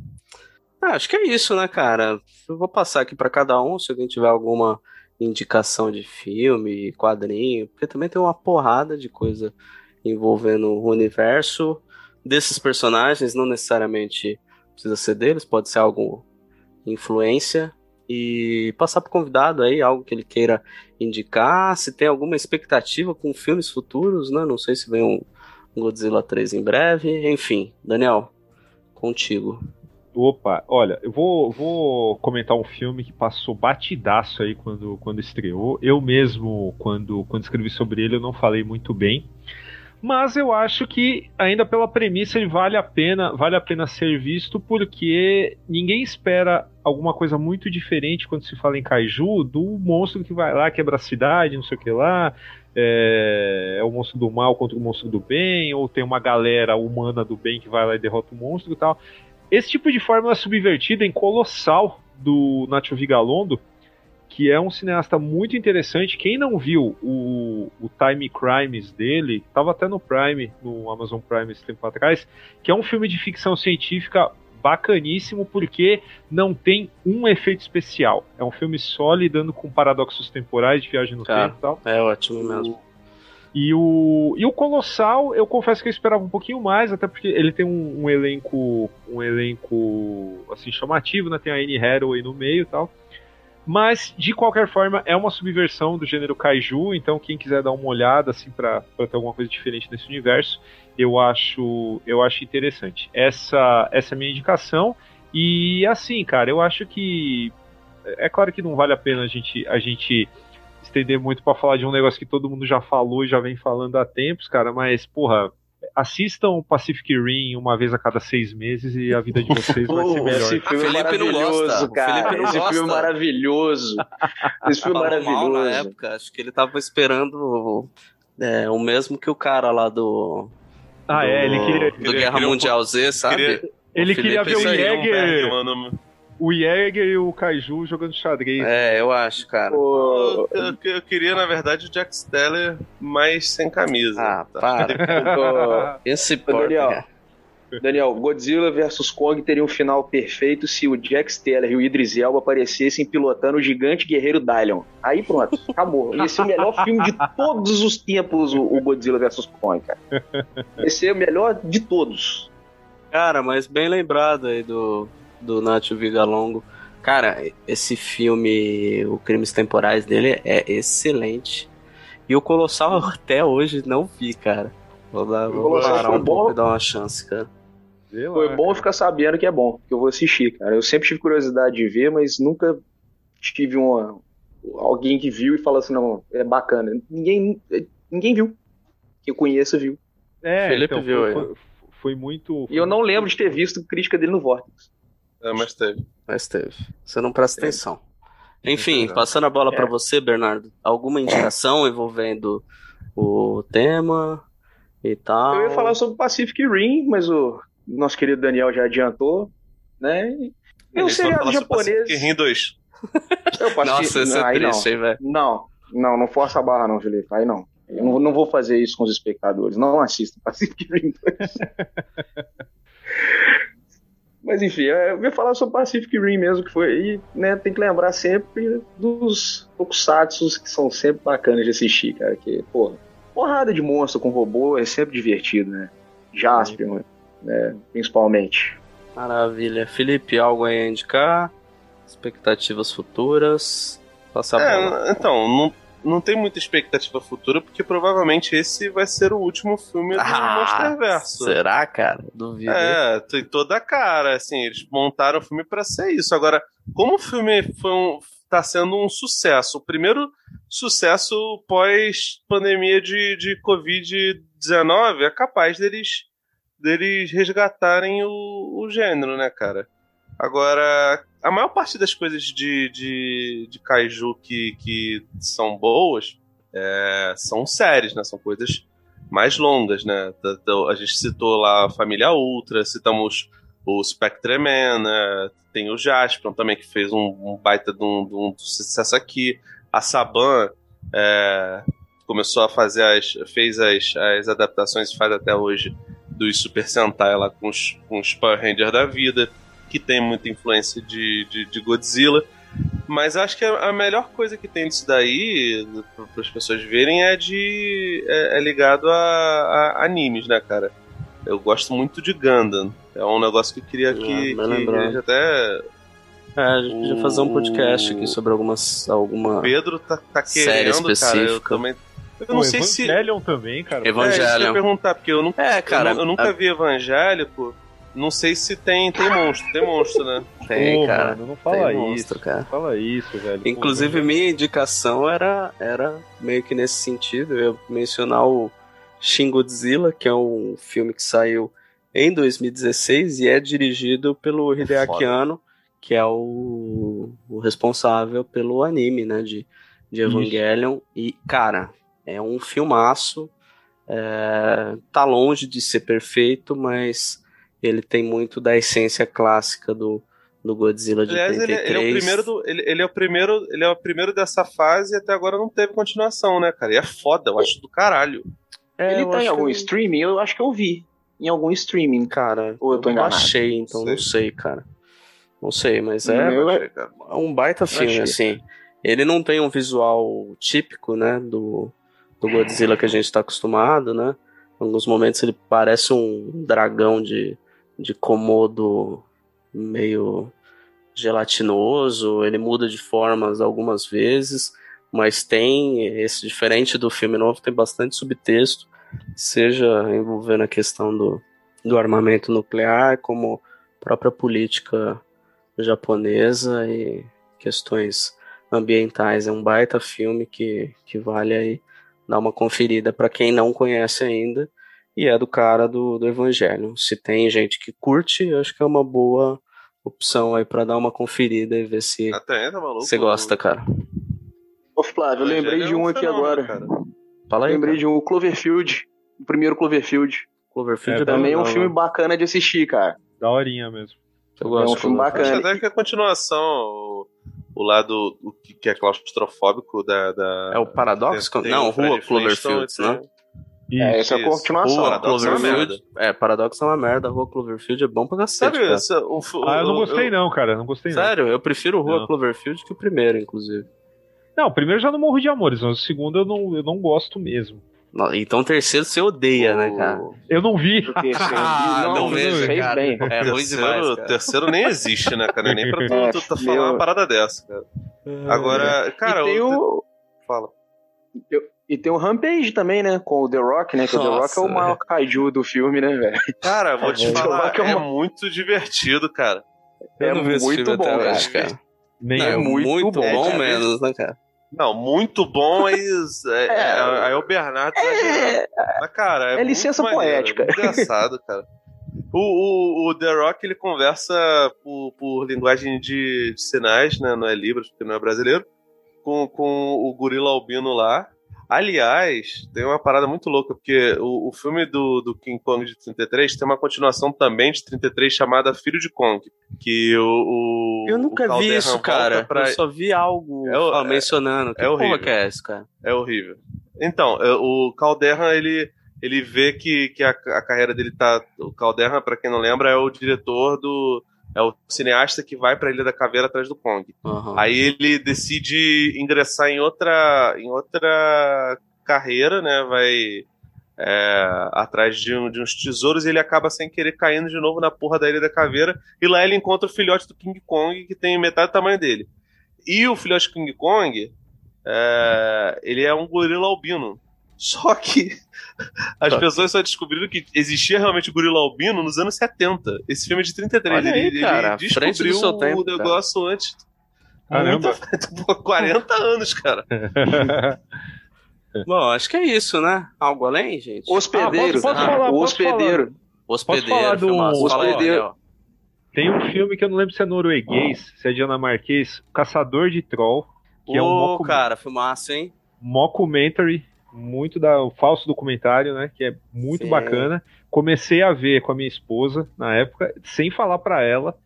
Speaker 2: ah, acho que é isso, né, cara? Eu vou passar aqui pra cada um, se alguém tiver alguma indicação de filme, quadrinho, porque também tem uma porrada de coisa envolvendo o universo desses personagens, não necessariamente precisa ser deles, pode ser algo influência. E passar pro convidado aí algo que ele queira indicar, se tem alguma expectativa com filmes futuros, né? Não sei se vem um Godzilla 3 em breve, enfim. Daniel, contigo.
Speaker 5: Opa, olha, eu vou, vou comentar um filme que passou batidaço aí quando, quando estreou. Eu mesmo, quando, quando escrevi sobre ele, eu não falei muito bem. Mas eu acho que, ainda pela premissa, ele vale a pena, vale a pena ser visto, porque ninguém espera alguma coisa muito diferente quando se fala em Kaiju do monstro que vai lá, quebra a cidade, não sei o que lá. É, é o monstro do mal contra o monstro do bem, ou tem uma galera humana do bem que vai lá e derrota o monstro e tal. Esse tipo de fórmula subvertida em Colossal do Nacho Vigalondo, que é um cineasta muito interessante. Quem não viu o, o Time Crimes dele, estava até no Prime, no Amazon Prime esse tempo atrás, que é um filme de ficção científica bacaníssimo porque não tem um efeito especial. É um filme só lidando com paradoxos temporais de viagem no
Speaker 2: Cara,
Speaker 5: tempo e tal.
Speaker 2: É ótimo mesmo.
Speaker 5: E o, e o Colossal, eu confesso que eu esperava um pouquinho mais, até porque ele tem um, um elenco um elenco assim chamativo, né? Tem a Anne Hathaway no meio e tal. Mas de qualquer forma é uma subversão do gênero kaiju, então quem quiser dar uma olhada assim para ter alguma coisa diferente nesse universo, eu acho eu acho interessante. Essa essa é a minha indicação e assim, cara, eu acho que é claro que não vale a pena a gente a gente estender muito para falar de um negócio que todo mundo já falou e já vem falando há tempos, cara, mas, porra, assistam Pacific Rim uma vez a cada seis meses e a vida de vocês vai ser melhor.
Speaker 3: Esse filme é
Speaker 2: Felipe não gosta.
Speaker 3: maravilhoso,
Speaker 2: O
Speaker 3: cara.
Speaker 2: Felipe não
Speaker 3: Esse
Speaker 2: gosta.
Speaker 3: filme é maravilhoso. Esse filme é
Speaker 2: Falou mal na
Speaker 3: maravilhoso.
Speaker 2: época, acho que ele tava esperando é, o mesmo que o cara lá do.
Speaker 5: Ah, é, ele queria,
Speaker 2: do
Speaker 4: Queria-
Speaker 2: Guerra
Speaker 4: queria um
Speaker 2: Mundial Z, sabe?
Speaker 4: queria-
Speaker 5: ele queria ver o
Speaker 4: um
Speaker 5: Jäger, o Jäger e o Kaiju jogando xadrez.
Speaker 2: É, eu acho, cara.
Speaker 3: Pô,
Speaker 4: Eu, eu- eu queria, na verdade, o Jack Steller, mas sem camisa.
Speaker 2: Ah,
Speaker 4: Tá?
Speaker 2: para. Esse.
Speaker 3: Daniel. Daniel, Godzilla vs Kong teria um final perfeito se o Jack Steller e o Idris Elba aparecessem pilotando o gigante guerreiro Dylion. Aí pronto, acabou. Esse é o melhor filme de todos os tempos, o o Godzilla vs Kong, cara. Esse é o melhor de todos.
Speaker 2: Cara, mas bem lembrado aí do, do Nacho Vigalongo. Cara, esse filme, o Crimes Temporais dele é excelente. E o Colossal até hoje não vi, cara. Vou, dar, vou
Speaker 3: Colossal
Speaker 2: parar um pouco
Speaker 3: bom.
Speaker 2: e dar uma chance, cara.
Speaker 5: Lá,
Speaker 3: Foi bom
Speaker 5: cara.
Speaker 3: ficar sabendo que é bom, que eu vou assistir, cara. Eu sempre tive curiosidade de ver, mas nunca tive uma, alguém que viu e falou assim, não, é bacana. Ninguém, ninguém viu. Que eu conheça viu.
Speaker 5: É,
Speaker 2: Felipe
Speaker 5: então,
Speaker 2: viu
Speaker 5: foi, foi, foi muito.
Speaker 3: E eu não lembro de ter visto crítica dele no Vortex.
Speaker 4: É, mas teve.
Speaker 2: Mas teve. Você não presta atenção. Enfim, passando a bola
Speaker 3: É.
Speaker 2: pra você, Bernardo. Alguma indicação envolvendo o tema e tal?
Speaker 3: Eu ia falar sobre Pacific Rim, mas o nosso querido Daniel já adiantou, né? E um seriado
Speaker 4: fala sobre
Speaker 3: japonês.
Speaker 4: Pacific Rim 2.
Speaker 3: Eu
Speaker 2: Nossa, isso
Speaker 3: não,
Speaker 2: é
Speaker 3: aí
Speaker 2: triste, hein, velho?
Speaker 3: Não, não, não força a barra não, Felipe. Aí não. Eu não, não vou fazer isso com os espectadores. Não assistam Pacific Rim 2. Mas enfim, eu ia falar sobre Pacific Rim mesmo, que foi. E né, tem que lembrar sempre dos tokusatsu que são sempre bacanas de assistir, cara. Que, pô, porrada de monstro com robô é sempre divertido, né? Jasper, né? Principalmente.
Speaker 2: Maravilha. Felipe, algo aí a indicar? Expectativas futuras? Passa a bola.
Speaker 4: É, então, não, não tem muita expectativa futura, porque provavelmente esse vai ser o último filme do
Speaker 2: Ah,
Speaker 4: Monsterverso.
Speaker 2: Será, cara? Duvido.
Speaker 4: É, tem toda a cara, assim, eles montaram o filme pra ser isso. Agora, como o filme foi um, tá sendo um sucesso, o primeiro sucesso pós-pandemia de, de Covid-19, é capaz deles, deles resgatarem o, o gênero, né, cara? Agora, a maior parte das coisas de, de, de kaiju que, que são boas é, são séries, né? São coisas mais longas, né? A gente citou lá a Família Ultra, citamos o Spectreman, né? tem o Jaspion também, que fez um, um baita de um, de um sucesso aqui. A Saban é, começou a fazer as. fez as, as adaptações e faz até hoje dos Super Sentai lá com os, com os Power Rangers da vida, que tem muita influência de, de, de Godzilla. Mas acho que a a melhor coisa que tem disso daí, para as pessoas verem, é de. é, é ligado a, a animes, né, cara? Eu gosto muito de Gundam. É um negócio que eu queria que,
Speaker 2: bem
Speaker 4: que
Speaker 2: lembrado.
Speaker 4: a gente até.
Speaker 2: É, a gente podia fazer um podcast
Speaker 4: O-
Speaker 2: aqui sobre algumas. alguma.
Speaker 4: Pedro tá, tá
Speaker 2: Série
Speaker 4: querendo, cara. Eu também. Eu não sei se.
Speaker 5: Evangelion também, cara.
Speaker 2: Evan-
Speaker 4: É, isso que eu ia
Speaker 2: Evangelion.
Speaker 4: perguntar, porque eu nunca,
Speaker 2: É, cara.
Speaker 4: eu, eu nunca
Speaker 2: a-
Speaker 4: vi evangélico. Não sei se tem, tem monstro, tem monstro, né?
Speaker 2: Tem,
Speaker 5: Pô,
Speaker 2: cara.
Speaker 5: mano, não fala
Speaker 2: tem
Speaker 5: isso.
Speaker 2: monstro, cara.
Speaker 5: Não fala isso, velho.
Speaker 2: Inclusive, minha indicação era, era meio que nesse sentido. Eu ia mencionar o Shin Godzilla, que é um filme que saiu em 2016 e é dirigido pelo Hideaki. Anno, que é o, o responsável pelo anime, né, de, de
Speaker 5: Isso.
Speaker 2: Evangelion. E, cara, é um filmaço. É, tá longe de ser perfeito, mas ele tem muito da essência clássica do, do Godzilla de
Speaker 4: Aliás, ele,
Speaker 2: 33.
Speaker 4: ele é o primeiro do, ele, ele é o primeiro, ele é o primeiro dessa fase e até agora não teve continuação, né, cara? E é foda, eu acho do caralho.
Speaker 2: É,
Speaker 3: Ele
Speaker 2: eu
Speaker 3: tá em
Speaker 2: acho
Speaker 3: algum
Speaker 2: que-
Speaker 3: streaming? Eu acho que eu vi. Em algum streaming.
Speaker 2: Cara,
Speaker 3: Ou eu tô
Speaker 2: não
Speaker 3: enganado?
Speaker 2: achei, então
Speaker 4: Sei.
Speaker 2: não sei, cara. Não sei, mas é,
Speaker 3: eu-
Speaker 4: cara.
Speaker 2: é um baita filme,
Speaker 3: achei.
Speaker 2: assim. Ele não tem um visual típico, né, do, do Godzilla que a gente tá acostumado, né? Em alguns momentos ele parece um dragão de, de Komodo meio gelatinoso, ele muda de formas algumas vezes, mas tem esse diferente do filme novo, tem bastante subtexto, seja envolvendo a questão do, do armamento nuclear, como própria política japonesa e questões ambientais. É um baita filme que, que vale aí dar uma conferida para quem não conhece ainda. E é do cara do, do Evangelho. Se tem gente que curte, eu acho que é uma boa opção aí para dar uma conferida e ver se
Speaker 4: tá maluco.
Speaker 2: você gosta, cara.
Speaker 3: Ô, Flávio, eu lembrei
Speaker 4: Evangelho
Speaker 3: de
Speaker 4: é
Speaker 3: um aqui
Speaker 4: fenômeno,
Speaker 3: agora.
Speaker 4: cara.
Speaker 2: Fala aí.
Speaker 3: lembrei
Speaker 2: cara.
Speaker 3: de um Cloverfield. O primeiro Cloverfield.
Speaker 2: Cloverfield
Speaker 5: É,
Speaker 2: é,
Speaker 3: Também é um filme bacana de assistir, cara.
Speaker 5: Da horinha mesmo.
Speaker 2: Eu gosto
Speaker 3: é um filme
Speaker 2: Cloverfield.
Speaker 4: Acho
Speaker 3: bacana.
Speaker 4: até que é a continuação, o, o lado o que, é claustrofóbico da. da
Speaker 2: É o Paradox?
Speaker 4: tem- tem
Speaker 2: não,
Speaker 4: o
Speaker 2: Rua Cloverfield, né?
Speaker 5: Isso.
Speaker 3: É, essa é a
Speaker 4: isso.
Speaker 3: continuação.
Speaker 2: Rua
Speaker 4: é
Speaker 2: Cloverfield. É, Paradox é uma merda. Rua Cloverfield é bom pra cacete,
Speaker 4: esse- o, o-
Speaker 5: Ah, eu não
Speaker 4: o-
Speaker 5: gostei
Speaker 4: eu-
Speaker 5: não, cara. Não gostei não.
Speaker 2: Sério, eu prefiro Rua
Speaker 5: Não.
Speaker 2: Cloverfield que o primeiro, inclusive.
Speaker 5: Não, o primeiro eu já não morro de amores, mas o segundo eu não, eu não gosto mesmo.
Speaker 2: Não, Então o terceiro você odeia, né, cara?
Speaker 5: Eu não vi.
Speaker 3: O terceiro.
Speaker 2: Ah,
Speaker 3: não,
Speaker 2: não
Speaker 3: não
Speaker 2: vejo, cara.
Speaker 3: bem.
Speaker 2: É ruim
Speaker 4: terceiro,
Speaker 2: cara.
Speaker 4: terceiro nem existe, né, cara? Nem pra tu,
Speaker 3: É,
Speaker 4: tu tá
Speaker 3: meu-
Speaker 4: falando uma parada dessa, cara. Agora, cara,
Speaker 3: e tem
Speaker 4: o-
Speaker 3: o...
Speaker 4: fala.
Speaker 3: E tem o Rampage também, né? Com o The Rock, né? Que o The Rock é o
Speaker 2: Nossa,
Speaker 3: maior kaiju do filme, né, velho?
Speaker 4: Cara, vou te
Speaker 3: É.
Speaker 4: falar,
Speaker 3: Que é
Speaker 4: é
Speaker 3: uma-
Speaker 4: muito divertido, cara.
Speaker 2: Eu
Speaker 3: É
Speaker 2: esse
Speaker 3: muito bom, cara.
Speaker 2: hoje, cara.
Speaker 5: Nem
Speaker 2: é muito,
Speaker 3: muito
Speaker 2: bom, menos, né, cara?
Speaker 4: Não, muito bom, mas é, é,
Speaker 3: É.
Speaker 4: aí o Bernardo.
Speaker 3: É,
Speaker 4: Mas, cara, é,
Speaker 3: é licença
Speaker 4: maneiro,
Speaker 3: poética.
Speaker 4: É engraçado, cara. O, o, o The Rock ele conversa por, por linguagem de, de sinais, né? Não é Libras, porque não é brasileiro. Com, com o gorila albino lá. Aliás, tem uma parada muito louca, porque o, o filme do, do King Kong de 33 tem uma continuação também de 33 chamada Filho de Kong. Que o. o
Speaker 2: Eu nunca
Speaker 4: o
Speaker 2: vi isso, cara.
Speaker 4: pra-
Speaker 2: Eu só vi algo
Speaker 4: É
Speaker 2: ah,
Speaker 4: é-
Speaker 2: mencionando. Que
Speaker 4: é horrível.
Speaker 2: que é esse, cara?
Speaker 4: É horrível. Então, é, o Calderra, ele, ele vê que, que a, a carreira dele tá. O Calderra, pra quem não lembra, é o diretor do. É o cineasta que vai pra Ilha da Caveira atrás do Kong.
Speaker 2: Aham.
Speaker 4: Aí ele decide ingressar em outra, em outra carreira, né? Vai é, atrás de, um- de uns tesouros e ele acaba sem querer caindo de novo na porra da Ilha da Caveira. E lá ele encontra o filhote do King Kong, que tem metade do tamanho dele. E o filhote do King Kong, é, ele é um gorila albino. Só que as
Speaker 2: Tá.
Speaker 4: pessoas só descobriram que existia realmente gorila albino nos anos 70. Esse filme é de 33.
Speaker 2: Olha aí,
Speaker 4: ele,
Speaker 2: cara,
Speaker 4: ele descobriu
Speaker 2: seu tempo,
Speaker 4: o negócio antes.
Speaker 5: Caramba.
Speaker 4: Muito- Pô, 40 anos, cara.
Speaker 2: Bom, acho que é isso, né? Algo além, gente?
Speaker 3: Hospedeiro.
Speaker 5: Ah, posso- posso falar,
Speaker 3: o
Speaker 5: posso
Speaker 3: hospedeiro.
Speaker 2: Hospedeiro,
Speaker 5: Posso falar do-.
Speaker 2: Fala
Speaker 3: Hospedeiro.
Speaker 5: Tem um filme que eu não lembro se é norueguês, se é dinamarquês, Caçador de Troll, que é um mocu-
Speaker 2: cara, filmaço, hein?
Speaker 5: mockumentary, muito da o falso documentário, né, que é muito
Speaker 2: Sim.
Speaker 5: bacana. Comecei a ver com a minha esposa na época, sem falar pra ela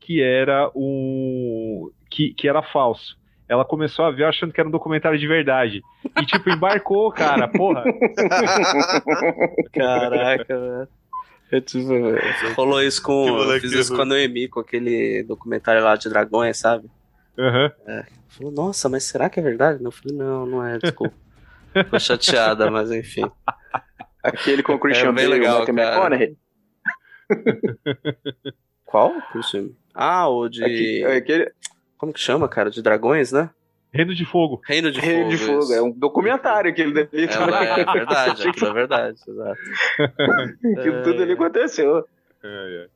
Speaker 5: que era um que, que era falso. Ela começou a ver achando que era um documentário de verdade. E tipo, embarcou, cara, porra.
Speaker 2: Caraca, velho. Eu tive- Rolou isso com. Eu fiz isso com a Noemi, com aquele documentário lá de dragões, sabe?
Speaker 5: Aham.
Speaker 2: Falou, nossa, mas será que é verdade? Eu falei, não, não é, desculpa. Ficou chateada, mas enfim.
Speaker 3: Aquele com o Christian
Speaker 2: É bem
Speaker 3: Bale,
Speaker 2: legal, cara.
Speaker 3: McConaughey.
Speaker 2: Qual? Que? Ah, o de.
Speaker 3: Aqui- é aquele
Speaker 2: Como que chama, cara? De dragões, né?
Speaker 5: Reino de Fogo.
Speaker 2: Reino de
Speaker 3: Reino
Speaker 2: Fogo.
Speaker 3: de Fogo.
Speaker 2: isso.
Speaker 3: É um documentário aquele dali
Speaker 2: É,
Speaker 3: também.
Speaker 2: é verdade, aquilo é verdade, exato.
Speaker 3: Aquilo tudo ali aconteceu.
Speaker 5: É,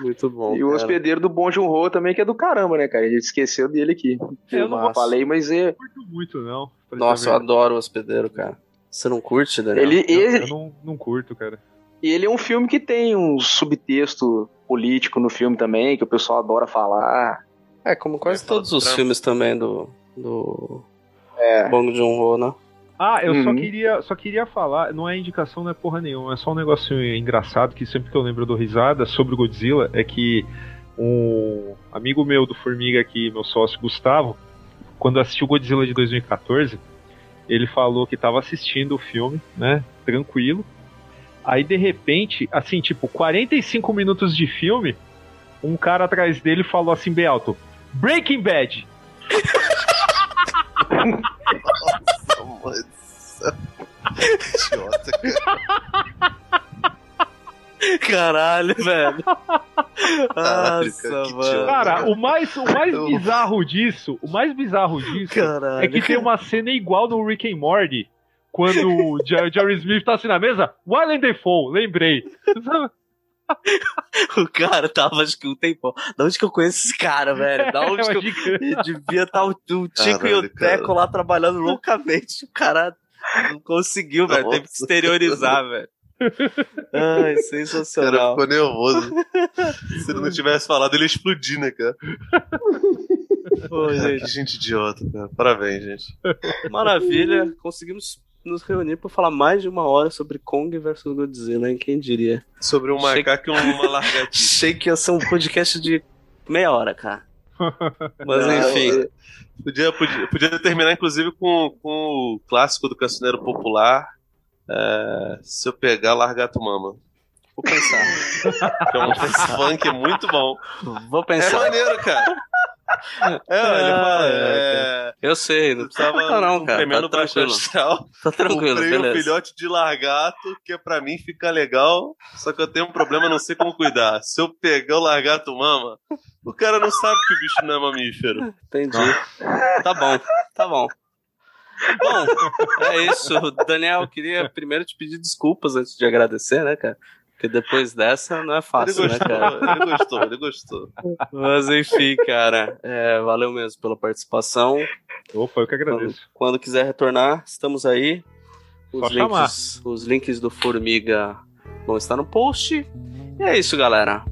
Speaker 2: Muito bom.
Speaker 3: e o
Speaker 2: cara.
Speaker 3: hospedeiro do Bom Joon Ho também, que é do caramba, né, cara? A gente esqueceu dele aqui.
Speaker 5: Eu não.
Speaker 3: Falei, mas é.
Speaker 5: Não curto muito, não.
Speaker 2: Nossa, eu adoro o hospedeiro, cara. Você não curte, Daniel?
Speaker 3: Ele,
Speaker 5: verdade. eu,
Speaker 3: ele,
Speaker 5: eu não, não curto, cara.
Speaker 3: E ele é um filme que tem um subtexto político no filme também, que o pessoal adora falar.
Speaker 2: É, como quase
Speaker 4: falar
Speaker 2: todos
Speaker 4: do
Speaker 2: os
Speaker 4: Trump.
Speaker 2: filmes também do, do
Speaker 3: É.
Speaker 2: Bong Joon-ho, né?
Speaker 5: Ah, eu só
Speaker 3: Uhum.
Speaker 5: queria, só queria falar, não é indicação, não é porra nenhuma, é só um negocinho engraçado que sempre que eu lembro do risada sobre o Godzilla é que um amigo meu do Formiga aqui, meu sócio Gustavo, quando assistiu o Godzilla de 2014, ele falou que tava assistindo o filme, né, tranquilo. Aí de repente, assim, tipo, 45 minutos de filme, um cara atrás dele falou assim bem alto: Breaking Bad.
Speaker 4: Nossa, Idiota, cara.
Speaker 2: Caralho, velho.
Speaker 4: Caralho,
Speaker 2: Nossa,
Speaker 4: cara,
Speaker 2: mano.
Speaker 5: Cara, o mais, o mais
Speaker 4: Eu-
Speaker 5: bizarro disso, o mais bizarro disso
Speaker 2: Caralho.
Speaker 5: é que tem uma cena igual no Rick and Morty, quando o Jer- Jerry Smith tá assim na mesa, Willem Dafoe, lembrei.
Speaker 2: O cara tava, acho que um tempão. Da onde que eu conheço esse cara, velho? Da onde que eu... Devia estar o, o Tico e o. Teco lá trabalhando loucamente. O cara não conseguiu, velho. Teve que exteriorizar, velho. Ai,
Speaker 4: O cara
Speaker 2: sensacional.
Speaker 4: ficou nervoso. Se ele não tivesse falado, ele ia explodir, né, cara?
Speaker 2: Pô,
Speaker 4: Cara,
Speaker 2: gente,
Speaker 4: que gente idiota, cara. Parabéns, gente.
Speaker 2: maravilha. Conseguimos nos reunir pra falar mais de uma hora sobre Kong versus Godzilla, hein? Quem diria?
Speaker 4: Sobre um
Speaker 2: Achei-
Speaker 4: macaco e uma lagartixa.
Speaker 2: Achei que ia ser um podcast de meia hora, cara. Mas
Speaker 3: Não,
Speaker 2: enfim.
Speaker 4: Podia, podia, podia terminar, inclusive, com, com o clássico do Cancioneiro Popular. é, se eu pegar, largar tu mama.
Speaker 2: Vou pensar.
Speaker 4: Que é um funk muito bom.
Speaker 2: Vou
Speaker 4: É
Speaker 2: pensar.
Speaker 4: maneiro, cara. É, ele fala.
Speaker 2: Ah,
Speaker 4: É,
Speaker 2: Eu sei, não precisa
Speaker 4: Tava
Speaker 2: não,
Speaker 4: um
Speaker 2: cara. Tá tranquilo.
Speaker 4: astral.
Speaker 2: Tá tranquilo,
Speaker 4: Comprei um
Speaker 2: beleza.
Speaker 4: filhote de largato, que é pra mim ficar legal, só que eu tenho um problema, não sei como cuidar. Se eu pegar o largato mama, o cara não sabe que o bicho não é mamífero.
Speaker 2: Entendi. Tá bom, tá bom. Bom, é isso. Daniel, queria primeiro te pedir desculpas antes de agradecer, né, cara? Porque depois dessa não é
Speaker 4: Ele
Speaker 2: fácil, né,
Speaker 4: gostou,
Speaker 2: cara?
Speaker 4: ele gostou, ele gostou.
Speaker 2: Mas enfim, cara, é, valeu mesmo pela participação.
Speaker 5: Opa, eu que
Speaker 2: Quando,
Speaker 5: agradeço.
Speaker 2: quando quiser retornar, estamos aí. Os
Speaker 5: Só chamar.
Speaker 2: links, os links do Formiga vão estar no post. E é isso, galera.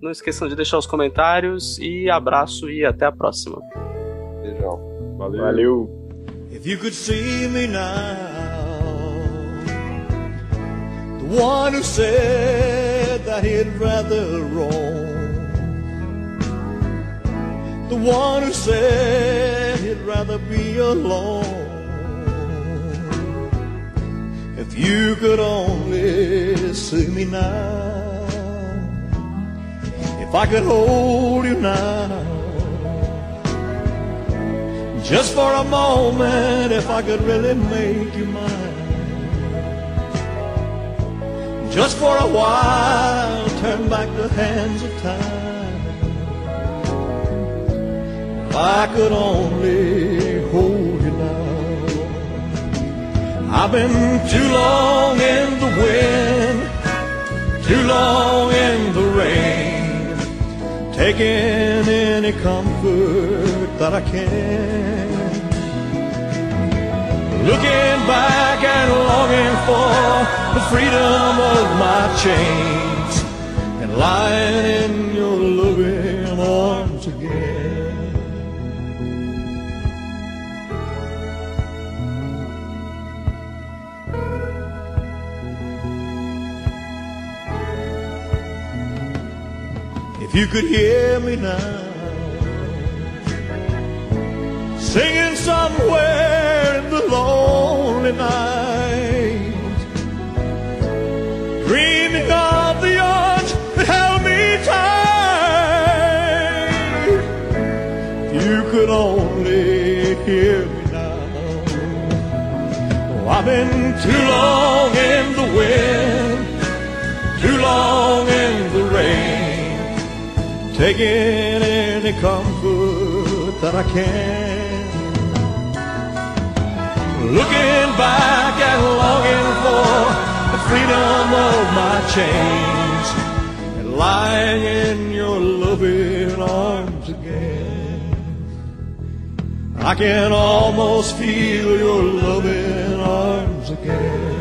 Speaker 2: Não esqueçam de deixar os comentários e abraço e até a próxima.
Speaker 4: Beijão.
Speaker 5: Valeu.
Speaker 3: Valeu.
Speaker 6: One who said that he'd rather roam, the one who said he'd rather be alone. If you could only see me now, if I could hold you now. Just for a moment, if I could really make you mine. Just for a while, turn back the hands of time. I could only hold you now. I've been too long in the wind, too long in the rain taking any comfort that I can. Looking back and longing for the freedom of my chains and lying in your loving arms again. If you could hear me now, singing somewhere in the lonely night, been too long in the wind, too long in the rain taking any comfort that I can. Looking back and longing for the freedom of my chains and lying in your loving arms again. I can almost feel your loving again.